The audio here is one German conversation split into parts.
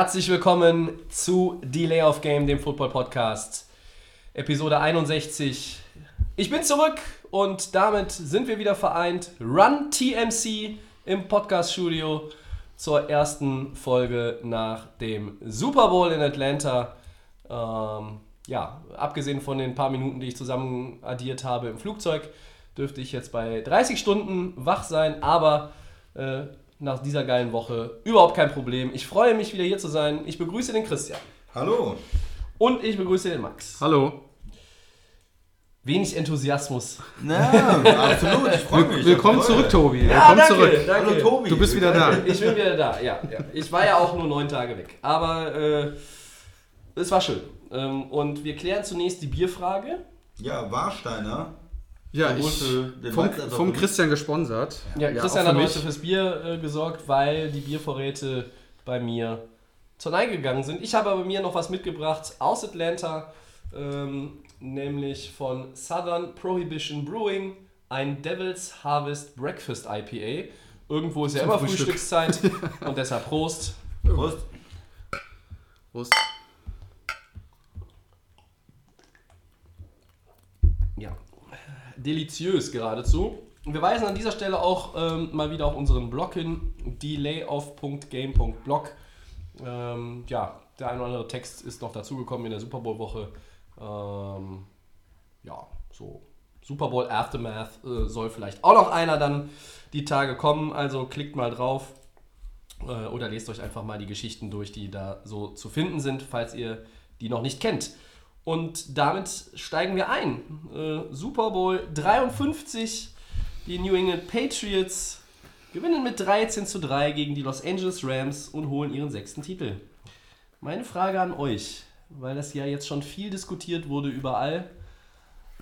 Herzlich willkommen zu Delay of Game, dem Football Podcast. Episode 61. Ich bin zurück und damit sind wir wieder vereint. Run TMC im Podcast-Studio zur ersten Folge nach dem Super Bowl in Atlanta. Ähm, ja, abgesehen von den paar Minuten, die ich zusammen addiert habe im Flugzeug, dürfte ich jetzt bei 30 Stunden wach sein, aber äh, nach dieser geilen Woche überhaupt kein Problem. Ich freue mich wieder hier zu sein. Ich begrüße den Christian Hallo. und ich begrüße den Max. Hallo. Wenig Enthusiasmus. Na, absolut, ich freue mich. Willkommen zurück. Tobi. Ja, Willkommen danke, zurück. danke. Hallo Tobi. Du bist wieder da. Ich bin wieder da, ja. ja. Ich war ja auch nur neun Tage weg. Aber äh, es war schön. Ähm, und wir klären zunächst die Bierfrage. Ja, Warsteiner. Ja, ich vom, vom. Christian gesponsert. Ja, Christian auch hat für heute fürs Bier äh, gesorgt, weil die Biervorräte bei mir zur Neige gegangen sind. Ich habe aber mir noch was mitgebracht aus Atlanta, ähm, nämlich von Southern Prohibition Brewing, ein Devil's Harvest Breakfast IPA. Irgendwo ist ja Zum immer Frühstück. Frühstückszeit und deshalb Prost. Prost. Prost. Ja, deliziös geradezu. Wir weisen an dieser Stelle auch ähm, mal wieder auf unseren Blog hin, delayoff.game.blog. Ähm, ja, der ein oder andere Text ist noch dazugekommen in der Super Bowl-Woche. Ähm, ja, so Super Bowl Aftermath äh, soll vielleicht auch noch einer dann die Tage kommen. Also klickt mal drauf äh, oder lest euch einfach mal die Geschichten durch, die da so zu finden sind, falls ihr die noch nicht kennt. Und damit steigen wir ein. Äh, Super Bowl 53. Die New England Patriots gewinnen mit 13 zu 3 gegen die Los Angeles Rams und holen ihren sechsten Titel. Meine Frage an euch, weil das ja jetzt schon viel diskutiert wurde überall.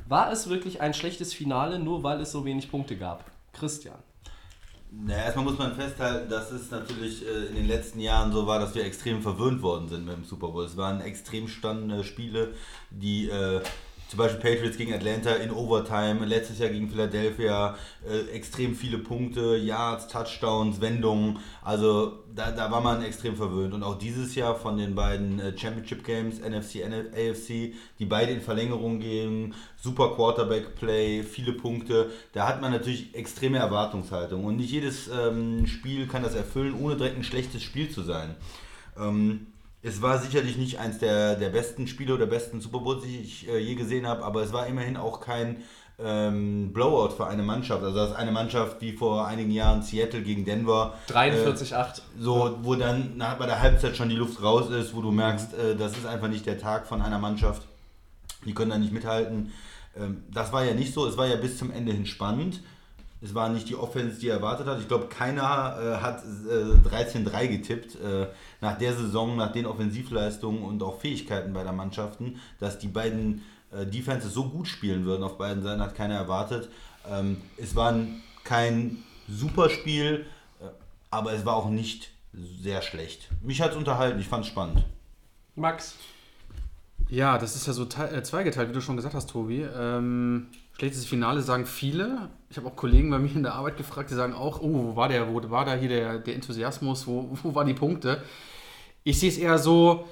War es wirklich ein schlechtes Finale, nur weil es so wenig Punkte gab? Christian. Na, erstmal muss man festhalten, dass es natürlich äh, in den letzten Jahren so war, dass wir extrem verwöhnt worden sind mit dem Super Bowl. Es waren extrem spannende Spiele, die äh, zum Beispiel Patriots gegen Atlanta in Overtime, letztes Jahr gegen Philadelphia, äh, extrem viele Punkte, Yards, Touchdowns, Wendungen. Also da, da war man extrem verwöhnt. Und auch dieses Jahr von den beiden äh, Championship Games, NFC, NF AFC, die beide in Verlängerung gehen, super Quarterback-Play, viele Punkte. Da hat man natürlich extreme Erwartungshaltung. Und nicht jedes ähm, Spiel kann das erfüllen, ohne direkt ein schlechtes Spiel zu sein. Ähm, es war sicherlich nicht eins der, der besten Spiele oder besten Super Bowls, die ich äh, je gesehen habe, aber es war immerhin auch kein ähm, Blowout für eine Mannschaft. Also das ist eine Mannschaft wie vor einigen Jahren Seattle gegen Denver. 43-8. So, wo dann nach, bei der Halbzeit schon die Luft raus ist, wo du merkst, äh, das ist einfach nicht der Tag von einer Mannschaft. Die können da nicht mithalten. Ähm, das war ja nicht so. Es war ja bis zum Ende hin spannend. Es war nicht die Offense, die er erwartet hat. Ich glaube, keiner äh, hat äh, 13-3 getippt äh, nach der Saison, nach den Offensivleistungen und auch Fähigkeiten beider Mannschaften, dass die beiden äh, Defenses so gut spielen würden auf beiden Seiten, hat keiner erwartet. Ähm, es war ein- kein super Spiel, äh, aber es war auch nicht sehr schlecht. Mich hat es unterhalten, ich fand es spannend. Max. Ja, das ist ja so äh, zweigeteilt, wie du schon gesagt hast, Tobi. Ähm, schlechtes Finale sagen viele. Ich habe auch Kollegen bei mir in der Arbeit gefragt, die sagen auch, oh, wo war der, wo war da hier der, der Enthusiasmus, wo, wo waren die Punkte? Ich sehe es eher so,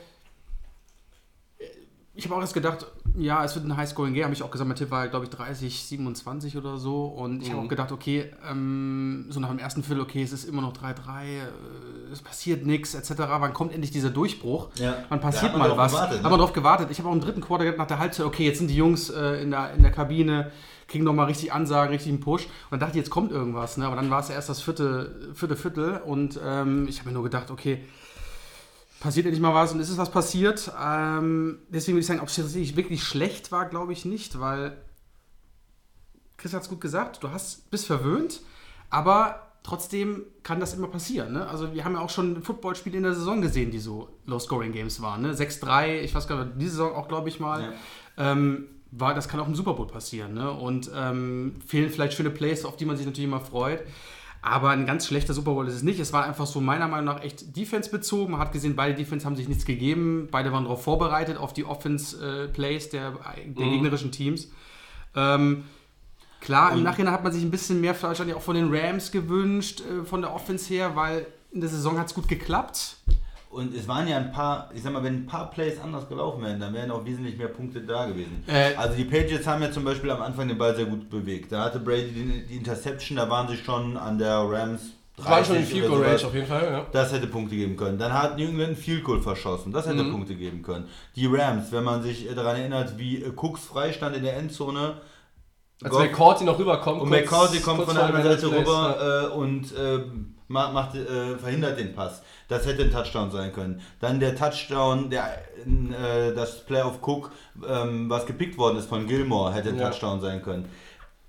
ich habe auch erst gedacht, ja, es wird ein Highscoring-Game, habe ich auch gesagt, mein Tipp war, glaube ich, 30, 27 oder so. Und ich habe auch gedacht, okay, ähm, so nach dem ersten Viertel, okay, es ist immer noch 3-3, äh, es passiert nichts, etc. Wann kommt endlich dieser Durchbruch? Ja, Wann passiert man mal was? gewartet, ne? Haben wir darauf gewartet. Ich habe auch im dritten Quarter gedacht, nach der Halbzeit, okay, jetzt sind die Jungs äh, in, der, in der Kabine, kriegen nochmal richtig Ansagen, richtig einen Push. Und dann dachte ich, jetzt kommt irgendwas. Ne? Aber dann war es erst das vierte, vierte Viertel. Und ähm, ich habe mir nur gedacht, okay, passiert endlich mal was und ist es was passiert. Ähm, deswegen würde ich sagen, ob es tatsächlich wirklich schlecht war, glaube ich nicht, weil Chris hat es gut gesagt, du hast, bist verwöhnt, aber trotzdem kann das immer passieren. Ne? Also wir haben ja auch schon Footballspiele in der Saison gesehen, die so Low-Scoring-Games waren. Ne? 6-3, ich weiß gar nicht, diese Saison auch, glaube ich mal. Ja. Ähm, war, das kann auch im Super Bowl passieren. Ne? Und ähm, fehlen vielleicht schöne Plays, auf die man sich natürlich immer freut. Aber ein ganz schlechter Super Bowl ist es nicht. Es war einfach so meiner Meinung nach echt Defense bezogen. Man hat gesehen, beide Defense haben sich nichts gegeben. Beide waren darauf vorbereitet, auf die Offense-Plays der, der gegnerischen Teams. Ähm, klar, im Nachhinein hat man sich ein bisschen mehr wahrscheinlich auch von den Rams gewünscht, äh, von der Offense her, weil in der Saison hat es gut geklappt. Und es waren ja ein paar, ich sag mal, wenn ein paar Plays anders gelaufen wären, dann wären auch wesentlich mehr Punkte da gewesen. Äh, also die Patriots haben ja zum Beispiel am Anfang den Ball sehr gut bewegt. Da hatte Brady die, die Interception, da waren sie schon an der Rams. Das war schon in 30 Field Goal. Range auf jeden Fall, ja. Das hätte Punkte geben können. Dann hat New England einen Field Goal verschossen. Das hätte Mhm. Punkte geben können. Die Rams, wenn man sich äh, daran erinnert, wie äh, Cooks freistand in der Endzone. Als Goff- McCourty noch rüberkommt. und kurz- McCarthy kommt kurz von der anderen Seite rüber äh, und äh, ma- macht, äh, verhindert den Pass. Das hätte ein Touchdown sein können. Dann der Touchdown, der, äh, das Play of Cook, ähm, was gepickt worden ist von Gilmore, hätte ein Ja. Touchdown sein können.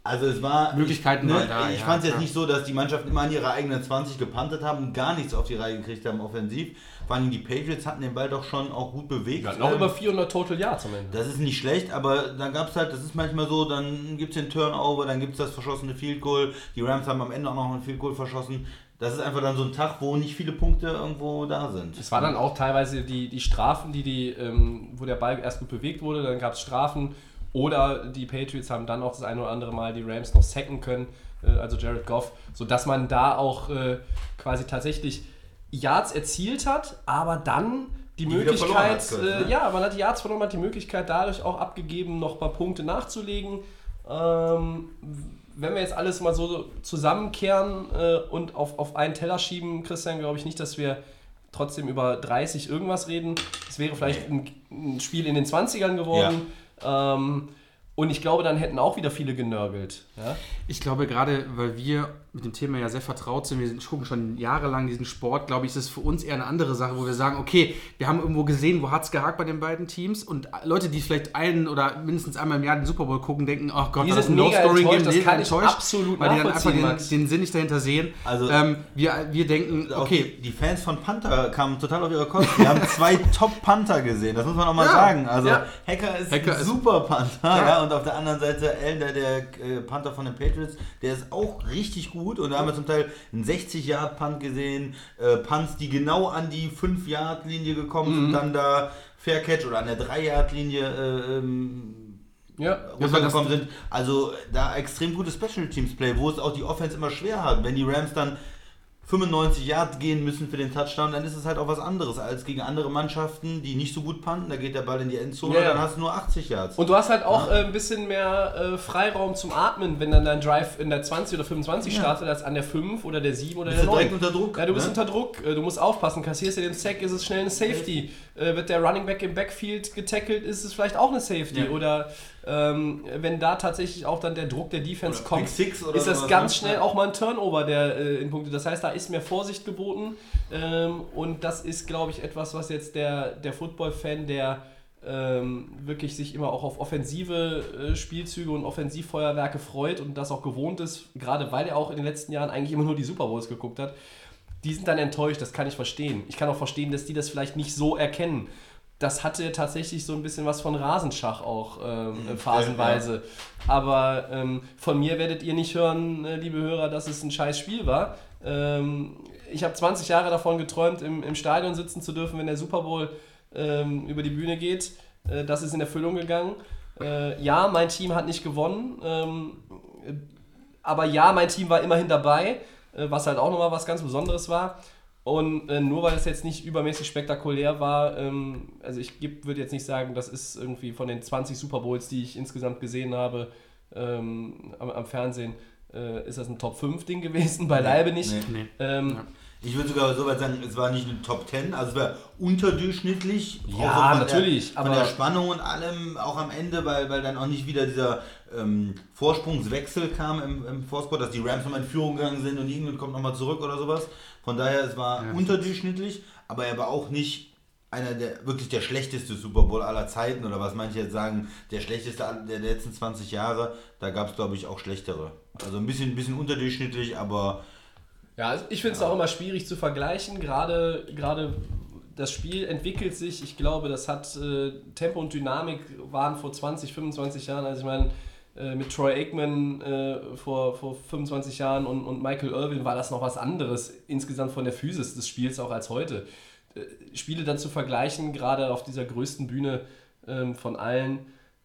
Also es war Möglichkeiten ich, waren da, Ich ja, fand es jetzt nicht so, dass die Mannschaften immer an ihrer eigenen 20 gepantet haben und gar nichts auf die Reihe gekriegt haben offensiv. Vor allem die Patriots hatten den Ball doch schon auch gut bewegt. Hatten auch Ähm, über 400 Total Yards am Ende. das ist nicht schlecht, aber dann gab es halt, das ist manchmal so, dann gibt es den Turnover, dann gibt es das verschossene Field Goal. Die Rams haben am Ende auch noch ein Field Goal verschossen. Das ist einfach dann so ein Tag, wo nicht viele Punkte irgendwo da sind. Es war dann auch teilweise die, die Strafen, die die, ähm, wo der Ball erst gut bewegt wurde, dann gab es Strafen. Oder die Patriots haben dann auch das eine oder andere Mal die Rams noch sacken können, äh, also Jared Goff, sodass man da auch äh, quasi tatsächlich Yards erzielt hat, aber dann die, Die Möglichkeit, hat, ne? äh, ja, man hat die Yards verloren, hat die Möglichkeit dadurch auch abgegeben, noch ein paar Punkte nachzulegen. Ähm, wenn wir jetzt alles mal so zusammenkehren äh, und auf, auf einen Teller schieben, Christian, glaube ich nicht, dass wir trotzdem über 30 irgendwas reden. Es wäre vielleicht ein, ein Spiel in den 20ern geworden. Ähm, und ich glaube, dann hätten auch wieder viele genörgelt. Ja? Ich glaube, gerade weil wir mit dem Thema ja sehr vertraut sind, wir gucken schon jahrelang diesen Sport, glaube ich, ist es für uns eher eine andere Sache, wo wir sagen, okay, wir haben irgendwo gesehen, wo hat es gehakt bei den beiden Teams und Leute, die vielleicht einen oder mindestens einmal im Jahr den Super Bowl gucken, denken, oh Gott, Die war das sind ein enttäuscht, das kann ich absolut weil die dann einfach den, den Sinn nicht dahinter sehen. Also- ähm, wir, wir denken, Auch okay, die, Fans von Panther kamen total auf ihre Kosten. Wir haben zwei Top-Panther gesehen, das muss man auch mal Ja, sagen. Also ja. Hacker ist Hacker ein ist- super Panther. Ja, und auf der anderen Seite Allen, der, der äh, Panther von den Patriots, der ist auch richtig gut. Und da haben wir zum Teil einen 60-Yard-Punt gesehen, äh, Punts, die genau an die 5-Yard-Linie gekommen Mhm. sind, dann da Fair Catch oder an der 3-Yard-Linie äh, ähm, Ja. runtergekommen sind. Also da extrem gutes Special Teams Play, wo es auch die Offense immer schwer hat. Wenn die Rams dann 95 Yards gehen müssen für den Touchdown, dann ist es halt auch was anderes als gegen andere Mannschaften, die nicht so gut panten. Da geht der Ball in die Endzone, Ja, ja. dann hast du nur 80 Yards. Und du hast halt auch äh, ein bisschen mehr äh, Freiraum zum Atmen, wenn dann dein Drive in der 20 oder 25 Ja. startet, als an der 5 oder der 7 oder Bist der du direkt 9. unter Druck, Ja, du bist ne? unter Druck. Äh, Du musst aufpassen. Kassierst du den Sack, ist es schnell eine Safety. Äh, wird der Running Back im Backfield getackelt, ist es vielleicht auch eine Safety. Ja. Oder ähm, wenn da tatsächlich auch dann der Druck der Defense Oder kommt, ist das ganz ne? schnell Ja. auch mal ein Turnover der äh, in Punkte. Das heißt, da ist mehr Vorsicht geboten. Ähm, und das ist, glaube ich, etwas, was jetzt der, der Football-Fan, der ähm, wirklich sich immer auch auf offensive äh, Spielzüge und Offensivfeuerwerke freut und das auch gewohnt ist, gerade weil er auch in den letzten Jahren eigentlich immer nur die Super Bowls geguckt hat, die sind dann enttäuscht, das kann ich verstehen. Ich kann auch verstehen, dass die das vielleicht nicht so erkennen. Das hatte tatsächlich so ein bisschen was von Rasenschach auch ähm, äh, phasenweise. Aber ähm, von mir werdet ihr nicht hören, äh, liebe Hörer, dass es ein scheiß Spiel war. Ähm, ich habe 20 Jahre davon geträumt, im, im Stadion sitzen zu dürfen, wenn der Super Bowl ähm, über die Bühne geht. Äh, das ist in Erfüllung gegangen. Äh, ja, mein Team hat nicht gewonnen. Ähm, aber ja, mein Team war immerhin dabei, äh, was halt auch nochmal was ganz Besonderes war. Und äh, nur weil es jetzt nicht übermäßig spektakulär war, ähm, also ich würde jetzt nicht sagen, das ist irgendwie von den 20 Super Bowls, die ich insgesamt gesehen habe ähm, am, am Fernsehen, äh, ist das ein Top 5 Ding gewesen, beileibe nicht. Nee. nee. Ähm, Ja. Ich würde sogar so weit sagen, es war nicht eine Top 10, also es war unterdurchschnittlich. Ja, von natürlich, Der, von aber- der Spannung und allem, auch am Ende, weil, weil dann auch nicht wieder dieser ähm, Vorsprungswechsel kam im, im Vorsport, dass die Rams nochmal in Führung gegangen sind und England kommt nochmal zurück oder sowas. Von daher, es war Ja. unterdurchschnittlich, aber er war auch nicht einer der wirklich der schlechteste Super Bowl aller Zeiten oder was manche jetzt sagen, der schlechteste der letzten 20 Jahre. Da gab es, glaube ich, auch schlechtere. Also ein bisschen, ein bisschen unterdurchschnittlich, aber Ja, also ich finde es auch immer schwierig zu vergleichen. Gerade, gerade das Spiel entwickelt sich. Ich glaube, das hat äh, Tempo und Dynamik waren vor 20, 25 Jahren. Also ich meine, äh, mit Troy Aikman äh, vor, vor 25 Jahren und, und Michael Irvin war das noch was anderes insgesamt von der Physis des Spiels auch als heute. Äh, Spiele dann zu vergleichen, gerade auf dieser größten Bühne ähm, von allen,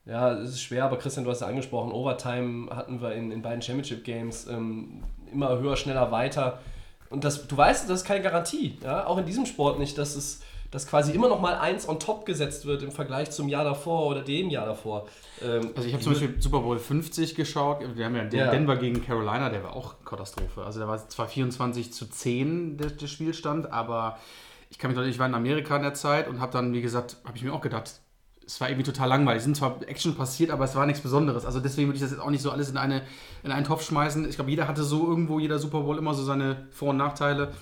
ja, es ist schwer, aber Christian, du hast ja angesprochen, Overtime hatten wir in, in beiden Championship Games ähm, immer höher, schneller, weiter. Und das, du weißt, das ist keine Garantie, ja, auch in diesem Sport nicht, dass es dass quasi immer noch mal eins on top gesetzt wird im Vergleich zum Jahr davor oder dem Jahr davor. Ähm, Also ich habe zum Beispiel Super Bowl 50 geschaut. Wir haben ja den Ja. Denver gegen Carolina, der war auch Katastrophe. Also da war zwar 24 zu 10 der, der Spielstand, aber ich kann mich noch, ich war in Amerika in der Zeit und habe dann, wie gesagt, habe ich mir auch gedacht, es war irgendwie total langweilig. Es sind zwar Action passiert, aber es war nichts Besonderes. Also deswegen würde ich das jetzt auch nicht so alles in, eine, in einen Topf schmeißen. Ich glaube, jeder hatte so irgendwo, jeder Super Bowl immer so seine Vor- und Nachteile.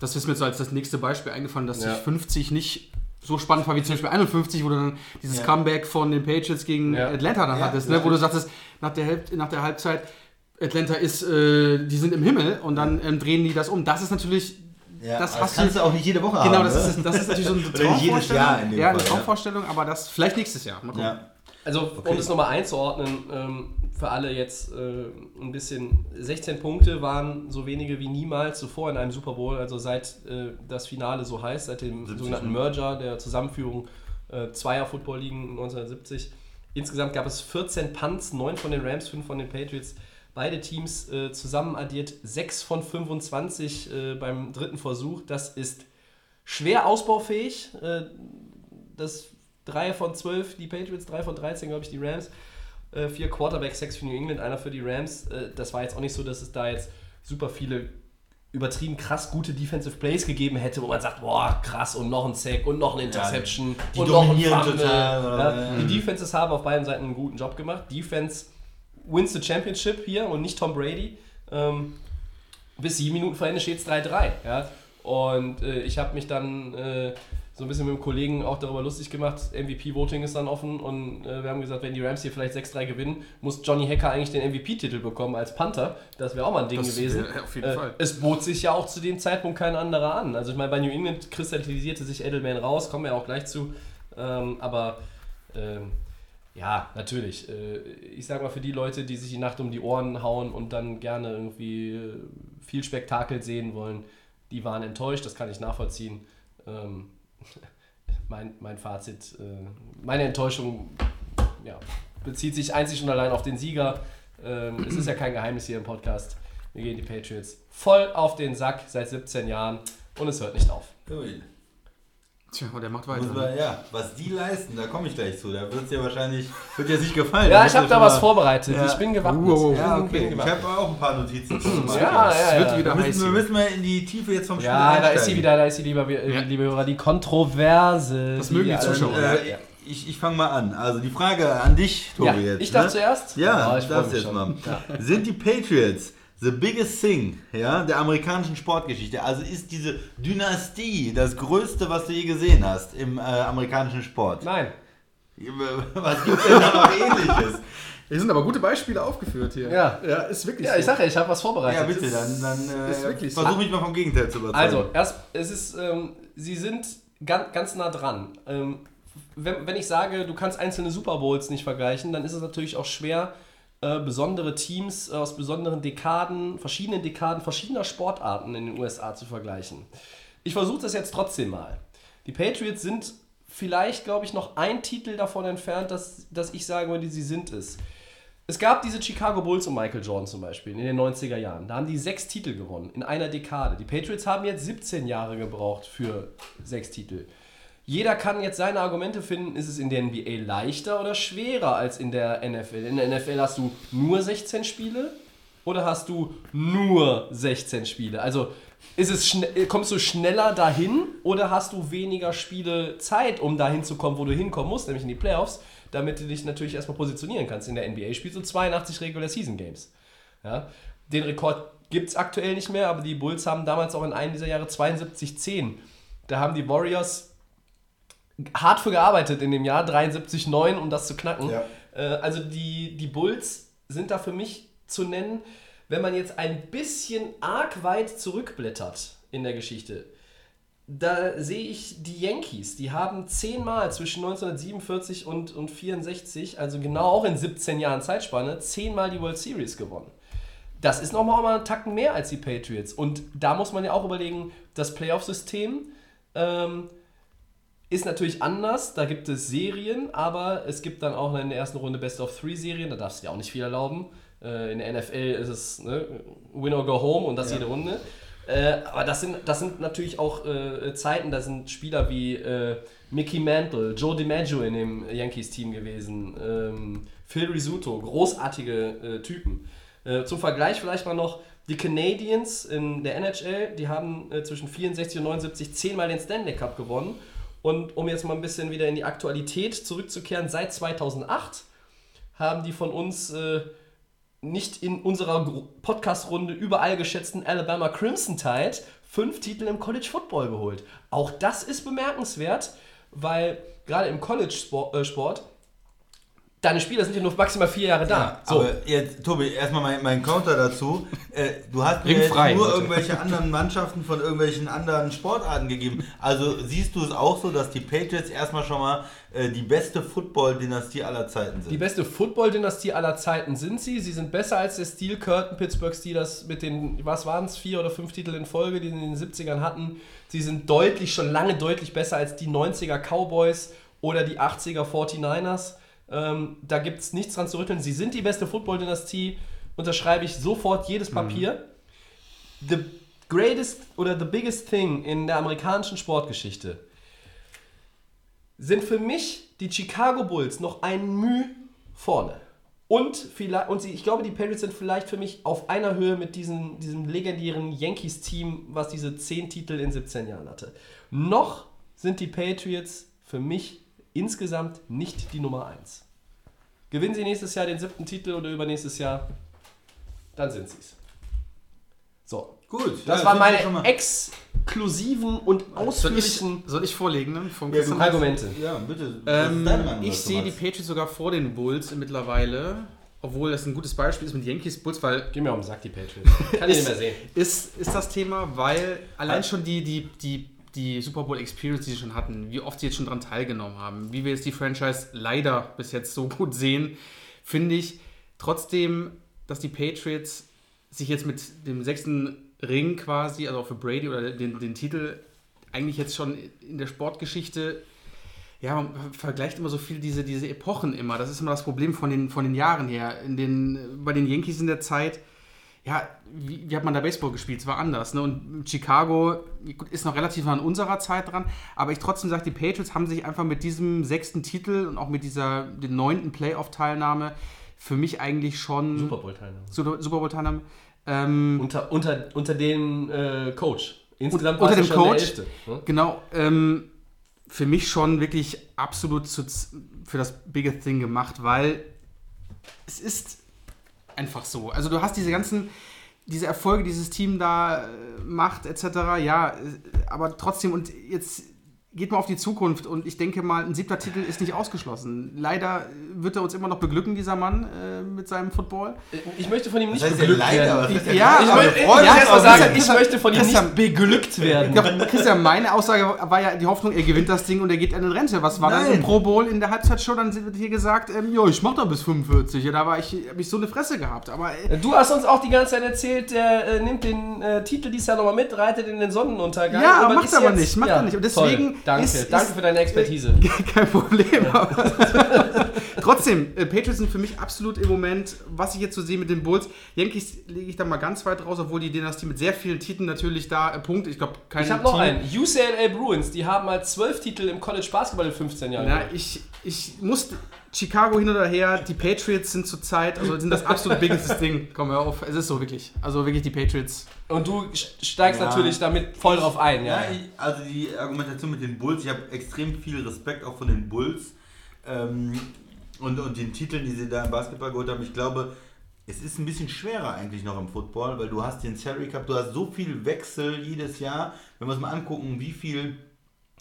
Das ist mir jetzt so als das nächste Beispiel eingefallen, dass Ja. sich 50 nicht so spannend war wie zum Beispiel 51, wo du dann dieses Ja. Comeback von den Patriots gegen Ja. Atlanta dann Ja, hattest, ne? wo du sagtest, nach der, Halb nach der Halbzeit, Atlanta ist, äh, die sind im Himmel und dann ähm, drehen die das um. Das ist natürlich, Ja, das hast kannst du, auch nicht jede Woche genau, haben. das ne? ist, das ist natürlich so eine Oder jedes Traumvorstellung. Jahr in dem ja, eine Fall, ja. Traumvorstellung, aber das vielleicht nächstes Jahr. Mal gucken. Ja. Also, Okay. um es nochmal einzuordnen, ähm, für alle jetzt äh, ein bisschen, 16 Punkte waren so wenige wie niemals zuvor in einem Super Bowl, also seit äh, das Finale so heißt, seit dem 70, sogenannten ne? Merger, der Zusammenführung äh, zweier Football-Ligen 1970. Insgesamt gab es 14 Punts, 9 von den Rams, 5 von den Patriots. Beide Teams äh, zusammen addiert 6 von 25 äh, beim dritten Versuch. Das ist schwer ausbaufähig. Äh, das 3 von 12 die Patriots, 3 von 13, glaube ich, die Rams. Äh, vier Quarterbacks, 6 für New England, einer für die Rams. Äh, das war jetzt auch nicht so, dass es da jetzt super viele übertrieben krass gute Defensive Plays gegeben hätte, wo man sagt, boah, krass, und noch ein Sack und noch eine Interception die und noch ein Fumble. Ja, Ja. die Defenses haben auf beiden Seiten einen guten Job gemacht. Defense wins the Championship hier und nicht Tom Brady. Ähm, bis sieben Minuten vor Ende steht es 3-3. Ja? Und äh, ich habe mich dann äh, so ein bisschen mit dem Kollegen auch darüber lustig gemacht. MVP-Voting ist dann offen und äh, wir haben gesagt, wenn die Rams hier vielleicht 6-3 gewinnen, muss Johnny Hacker eigentlich den MVP-Titel bekommen als Panther. Das wäre auch mal ein Ding Das gewesen. wär- auf jeden äh, Fall. Es bot sich ja auch zu dem Zeitpunkt kein anderer an. Also ich meine, bei New England kristallisierte sich Edelman raus, kommen wir auch gleich zu. Ähm, aber ähm, ja, natürlich. Äh, ich sag mal, für die Leute, die sich die Nacht um die Ohren hauen und dann gerne irgendwie äh, viel Spektakel sehen wollen, die waren enttäuscht, das kann ich nachvollziehen. Ähm, mein, mein Fazit, äh, meine Enttäuschung ja, bezieht sich einzig und allein auf den Sieger. Ähm, es ist ja kein Geheimnis hier im Podcast. Wir gehen die Patriots voll auf den Sack seit 17 Jahren und es hört nicht auf. Ui. Tja, und der macht weiter. Ne? man, ja, was die leisten, da komme ich gleich zu. Da wird es dir wahrscheinlich, wird dir sich gefallen. Ja, ich habe da was mal- vorbereitet. Ja. Ich bin gewappnet. Wow. Ja, okay. Ich habe auch ein paar Notizen zu machen. Ja, Es ja, wird ja. wieder heiß müssen, wir, müssen wir in die Tiefe jetzt vom Spiel Ja, da ist sie wieder, da ist sie, lieber, Ja. liebe Hörer, die Kontroverse. Das mögen die Zuschauer. Äh, ich ich fange mal an. Also die Frage an dich, Tobi, Ja, jetzt. ich darf ne? zuerst? Ja, Oh, ich mich jetzt mal. Ja. Sind die Patriots the biggest thing ja, der amerikanischen Sportgeschichte? Also ist diese Dynastie das Größte, was du je gesehen hast im äh, amerikanischen Sport? Nein. Was gibt denn da noch ähnliches? Hier sind aber gute Beispiele aufgeführt hier. Ja. ja ist wirklich Ja, so. ich sage ja, ich habe was vorbereitet. Ja, bitte, dann, dann äh, wirklich so. versuch mich mal vom Gegenteil zu überzeugen. Also, erst, es ist, ähm, sie sind ganz, ganz nah dran. Ähm, wenn, wenn ich sage, du kannst einzelne Super Bowls nicht vergleichen, dann ist es natürlich auch schwer, äh, besondere Teams aus besonderen Dekaden, verschiedenen Dekaden, verschiedener Sportarten in den USA zu vergleichen. Ich versuche das jetzt trotzdem mal. Die Patriots sind vielleicht, glaube ich, noch ein Titel davon entfernt, dass, dass ich sagen würde, sie sind es. Es gab diese Chicago Bulls um Michael Jordan zum Beispiel in den 90er Jahren. Da haben die sechs Titel gewonnen in einer Dekade. Die Patriots haben jetzt 17 Jahre gebraucht für sechs Titel. Jeder kann jetzt seine Argumente finden, ist es in der NBA leichter oder schwerer als in der NFL. In der NFL hast du nur 16 Spiele oder hast du nur 16 Spiele? Also ist es kommst du schneller dahin oder hast du weniger Spiele Zeit, um dahin zu kommen, wo du hinkommen musst, nämlich in die Playoffs, damit du dich natürlich erstmal positionieren kannst. In der NBA spielst du 82 Regular Season Games. Ja? Den Rekord gibt es aktuell nicht mehr, aber die Bulls haben damals auch in einem dieser Jahre 72-10. Da haben die Warriors hart für gearbeitet in dem Jahr 73-9, um das zu knacken. Ja. Äh, also die, die Bulls sind da für mich zu nennen. wenn man jetzt ein bisschen arg weit zurückblättert in der Geschichte, da sehe ich die Yankees, die haben zehnmal zwischen 1947 und, und 64, also genau auch in 17 Jahren Zeitspanne, zehnmal die World Series gewonnen. Das ist nochmal mal einen Tacken mehr als die Patriots. Und da muss man ja auch überlegen, das Playoff-System ähm, ist natürlich anders. Da gibt es Serien, aber es gibt dann auch in der ersten Runde Best of Three Serien. Da darfst du dir auch nicht viel erlauben. Äh, in der NFL ist es ne, Win or Go Home und das jede Runde. Äh, aber das sind, das sind natürlich auch äh, Zeiten, da sind Spieler wie Mickey Mantle, Joe DiMaggio in dem Yankees-Team gewesen, ähm, Phil Risuto, großartige Typen. Zum Vergleich vielleicht mal noch, die Canadiens in der NHL, die haben zwischen 64 und 79 zehnmal den Stanley Cup gewonnen. Und um jetzt mal ein bisschen wieder in die Aktualität zurückzukehren, seit 2008 haben die von uns äh, nicht in unserer Podcast-Runde überall geschätzten Alabama Crimson Tide fünf Titel im College Football geholt. Auch das ist bemerkenswert, weil gerade im College-Sport äh, deine Spieler sind ja nur maximal vier Jahre da. so. Aber jetzt, Tobi, erstmal mein, mein Counter dazu. Äh, du hast mir jetzt Ringfrei, nur bitte. irgendwelche anderen Mannschaften von irgendwelchen anderen Sportarten gegeben. Also siehst du es auch so, dass die Patriots erstmal schon mal äh, die beste Football-Dynastie aller Zeiten sind? Die beste Football-Dynastie aller Zeiten sind sie. Sie sind besser als der Steel Curtain Pittsburgh Steelers mit den, was waren es, vier oder fünf Titel in Folge, die sie in den 70ern hatten. Sie sind deutlich, schon lange deutlich besser als die 90er Cowboys oder die 80er 49ers. Ähm, da gibt es nichts dran zu rütteln. Sie sind die beste Football-Dynastie. Unterschreibe ich sofort jedes Papier. The greatest oder the biggest thing in der amerikanischen Sportgeschichte sind für mich die Chicago Bulls noch ein Müh vorne. Und, vielleicht, und sie, ich glaube, die Patriots sind vielleicht für mich auf einer Höhe mit diesem, diesem legendären Yankees-Team, was diese 10 Titel in 17 Jahren hatte. Noch sind die Patriots für mich insgesamt nicht die Nummer 1. Gewinnen sie nächstes Jahr den siebten Titel oder übernächstes Jahr, dann sind sie es. So, Gut. das ja, waren meine mal- exklusiven und Soll ich, ausführlichen soll ich vorlegen? Ne? Von Ja, du Argumente. Ja, bitte. Ähm, ich sehe die? Patriots sogar vor den Bulls mittlerweile, obwohl das ein gutes Beispiel ist mit Yankees Bulls, weil Geh mir auf den Sack, die Patriots. Kann ich nicht mehr sehen. ist, ist das Thema, weil allein schon die, die, die, die Super Bowl Experience, die sie schon hatten, wie oft sie jetzt schon daran teilgenommen haben, wie wir jetzt die Franchise leider bis jetzt so gut sehen, finde ich trotzdem, dass die Patriots sich jetzt mit dem sechsten Ring quasi, also auch für Brady oder den, den Titel, eigentlich jetzt schon in der Sportgeschichte ja, man vergleicht immer so viel diese, diese Epochen immer. Das ist immer das Problem von den, von den Jahren her. In den, bei den Yankees in der Zeit, ja, wie, wie hat man da Baseball gespielt? Es war anders. Ne? Und Chicago ist noch relativ an unserer Zeit dran. Aber ich trotzdem sage, die Patriots haben sich einfach mit diesem sechsten Titel und auch mit dieser den neunten Playoff-Teilnahme für mich eigentlich schon Super Bowl-Teilnahme. Super, Bowl-Teilnahme. Ähm, Unter, unter, unter dem äh, Coach. Insgesamt unter dem Coach. Elfte, ne? Genau, ähm, für mich schon wirklich absolut zu, für das Biggest Thing gemacht, weil es ist einfach so. Also du hast diese ganzen, diese Erfolge, die dieses Team da äh, macht, etc. Ja, äh, aber trotzdem, und jetzt geht mal auf die Zukunft und ich denke mal, ein siebter Titel ist nicht ausgeschlossen. Leider wird er uns immer noch beglücken, dieser Mann, äh, mit seinem Football. Ich möchte von ihm nicht beglückt leider? werden. Ja, Ich, aber- möchte, ich auf sagen, ich möchte von ihm Christian- nicht beglückt werden. Ja, Christian, meine Aussage war ja die Hoffnung, er gewinnt das Ding und er geht in den Rente. Was war dann Nein. im Pro Bowl in der Halbzeitshow? Dann wird hier gesagt, ähm, jo, ich mach da bis 45. Ja, da war ich, hab ich so eine Fresse gehabt. Aber äh, Du hast uns auch die ganze Zeit erzählt, der äh, nimmt den äh, Titel dieses Jahr nochmal mit, reitet in den Sonnenuntergang. Ja, was macht aber nicht, macht er nicht. Und deswegen toll. Danke, ist- danke ist- für deine Expertise. kein Problem. Aber Trotzdem, äh, Patriots sind für mich absolut im Moment, was ich jetzt so sehe mit den Bulls. Yankees lege ich da mal ganz weit raus, obwohl die Dynastie mit sehr vielen Titeln natürlich da äh, punktet. Ich glaube, kein Ich habe noch einen. UCLA Bruins, die haben mal zwölf Titel im College Basketball in 15 Jahren. Na, ich, ich muss Chicago hin oder her, die Patriots sind zurzeit, also sind das absolut biggest Ding. Komm hör auf, es ist so wirklich. Also wirklich die Patriots. Und du steigst Ja. natürlich damit voll drauf ein. Ja, Ja, ich, also die Argumentation mit den Bulls, ich habe extrem viel Respekt auch von den Bulls ähm, und, und den Titeln, die sie da im Basketball geholt haben. Ich glaube, es ist ein bisschen schwerer eigentlich noch im Football, weil du hast den Salary Cup, du hast so viel Wechsel jedes Jahr. Wenn wir uns mal angucken, wie viel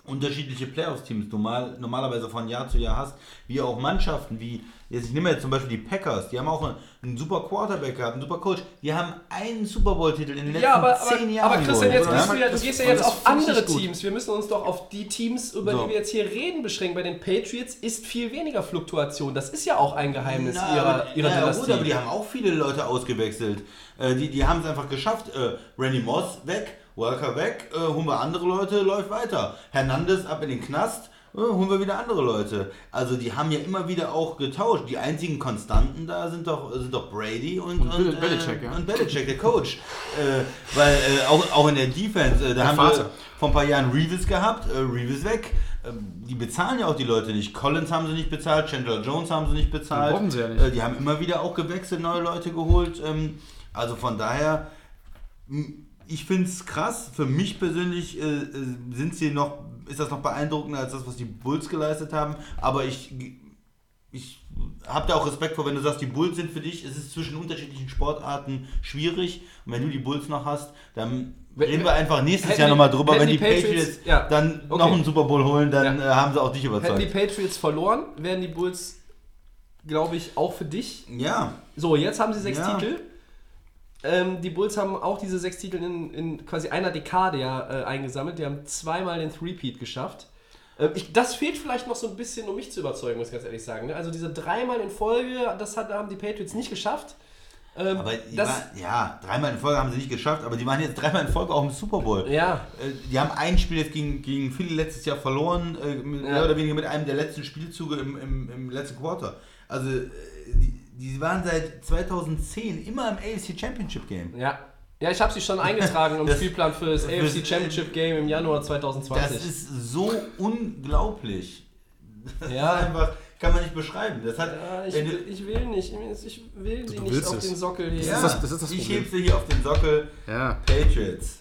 unterschiedliche Playoffs-Teams normal, normalerweise von Jahr zu Jahr hast, wie auch Mannschaften, wie, jetzt ich nehme jetzt zum Beispiel die Packers, die haben auch einen, einen super Quarterback gehabt, einen super Coach, die haben einen Super Bowl-Titel in den letzten Ja, aber, aber, zehn Jahren aber Christian, jetzt gehst du, ja? du gehst ja jetzt auf andere. Teams. Wir müssen uns doch auf die Teams, über So. die wir jetzt hier reden, beschränken. Bei den Patriots ist viel weniger Fluktuation. Das ist ja auch ein Geheimnis Na, ihrer, aber, ihrer ja, Dynastie. gut, aber die haben auch viele Leute ausgewechselt. Äh, die die haben es einfach geschafft. Äh, Randy Moss weg, Walker weg, äh, holen wir andere Leute, läuft weiter. Hernandez ab in den Knast, äh, holen wir wieder andere Leute. Also die haben ja immer wieder auch getauscht. Die einzigen Konstanten da sind doch, sind doch Brady und, Und Bill- äh, Belichick, ja. und Belichick, der Coach. äh, weil äh, auch, auch in der Defense, äh, da haben Vater. wir vor ein paar Jahren Reeves gehabt, äh, Reeves weg. Ähm, Die bezahlen ja auch die Leute nicht. Collins haben sie nicht bezahlt, Chandler Jones haben sie nicht bezahlt. brauchen sie ja nicht. Äh, Die haben immer wieder auch gewechselt, neue Leute geholt. Ähm, Also von daher, ich finde es krass. Für mich persönlich äh, äh, sind sie noch, ist das noch beeindruckender als das, was die Bulls geleistet haben. Aber ich, ich habe da auch Respekt vor, wenn du sagst, die Bulls sind für dich, es ist zwischen unterschiedlichen Sportarten schwierig. Und wenn du die Bulls noch hast, dann reden wir einfach nächstes hätten Jahr nochmal drüber. Wenn die die Patriots, Patriots- ja, dann okay. noch einen Super Bowl holen, dann Ja. äh, haben sie auch dich Hätten die überzeugt. Patriots verloren, wären die Bulls, glaube ich, auch für dich. Ja, So, jetzt haben sie sechs Ja. Titel. Ähm, die Bulls haben auch diese sechs Titel in, in quasi einer Dekade ja äh, eingesammelt. Die haben zweimal den Threepeat geschafft. Ähm, ich, das fehlt vielleicht noch so ein bisschen, um mich zu überzeugen, muss ich ganz ehrlich sagen. ne? Also diese dreimal in Folge, das hat, haben die Patriots nicht geschafft. Ähm, aber das, war, ja, dreimal in Folge haben sie nicht geschafft, aber die waren jetzt dreimal in Folge auch im Super Bowl. ja, Äh, Die haben ein Spiel jetzt gegen, gegen Philly letztes Jahr verloren, äh, mit, Ja. mehr oder weniger mit einem der letzten Spielzüge im, im, im letzten Quarter. Also äh, die, die waren seit 2010 immer im AFC Championship Game. ja. Ja, ich habe sie schon eingetragen im Das- Spielplan für das das- AFC Championship Game im Januar 2020. Das ist so unglaublich. Das Ja. ist einfach, kann man nicht beschreiben. Das hat, ja, ich, will- ich will nicht. Ich will sie nicht auf es. den Sockel heben. ja, das- das ist das ich Problem. heb sie hier auf den Sockel. Ja. Patriots.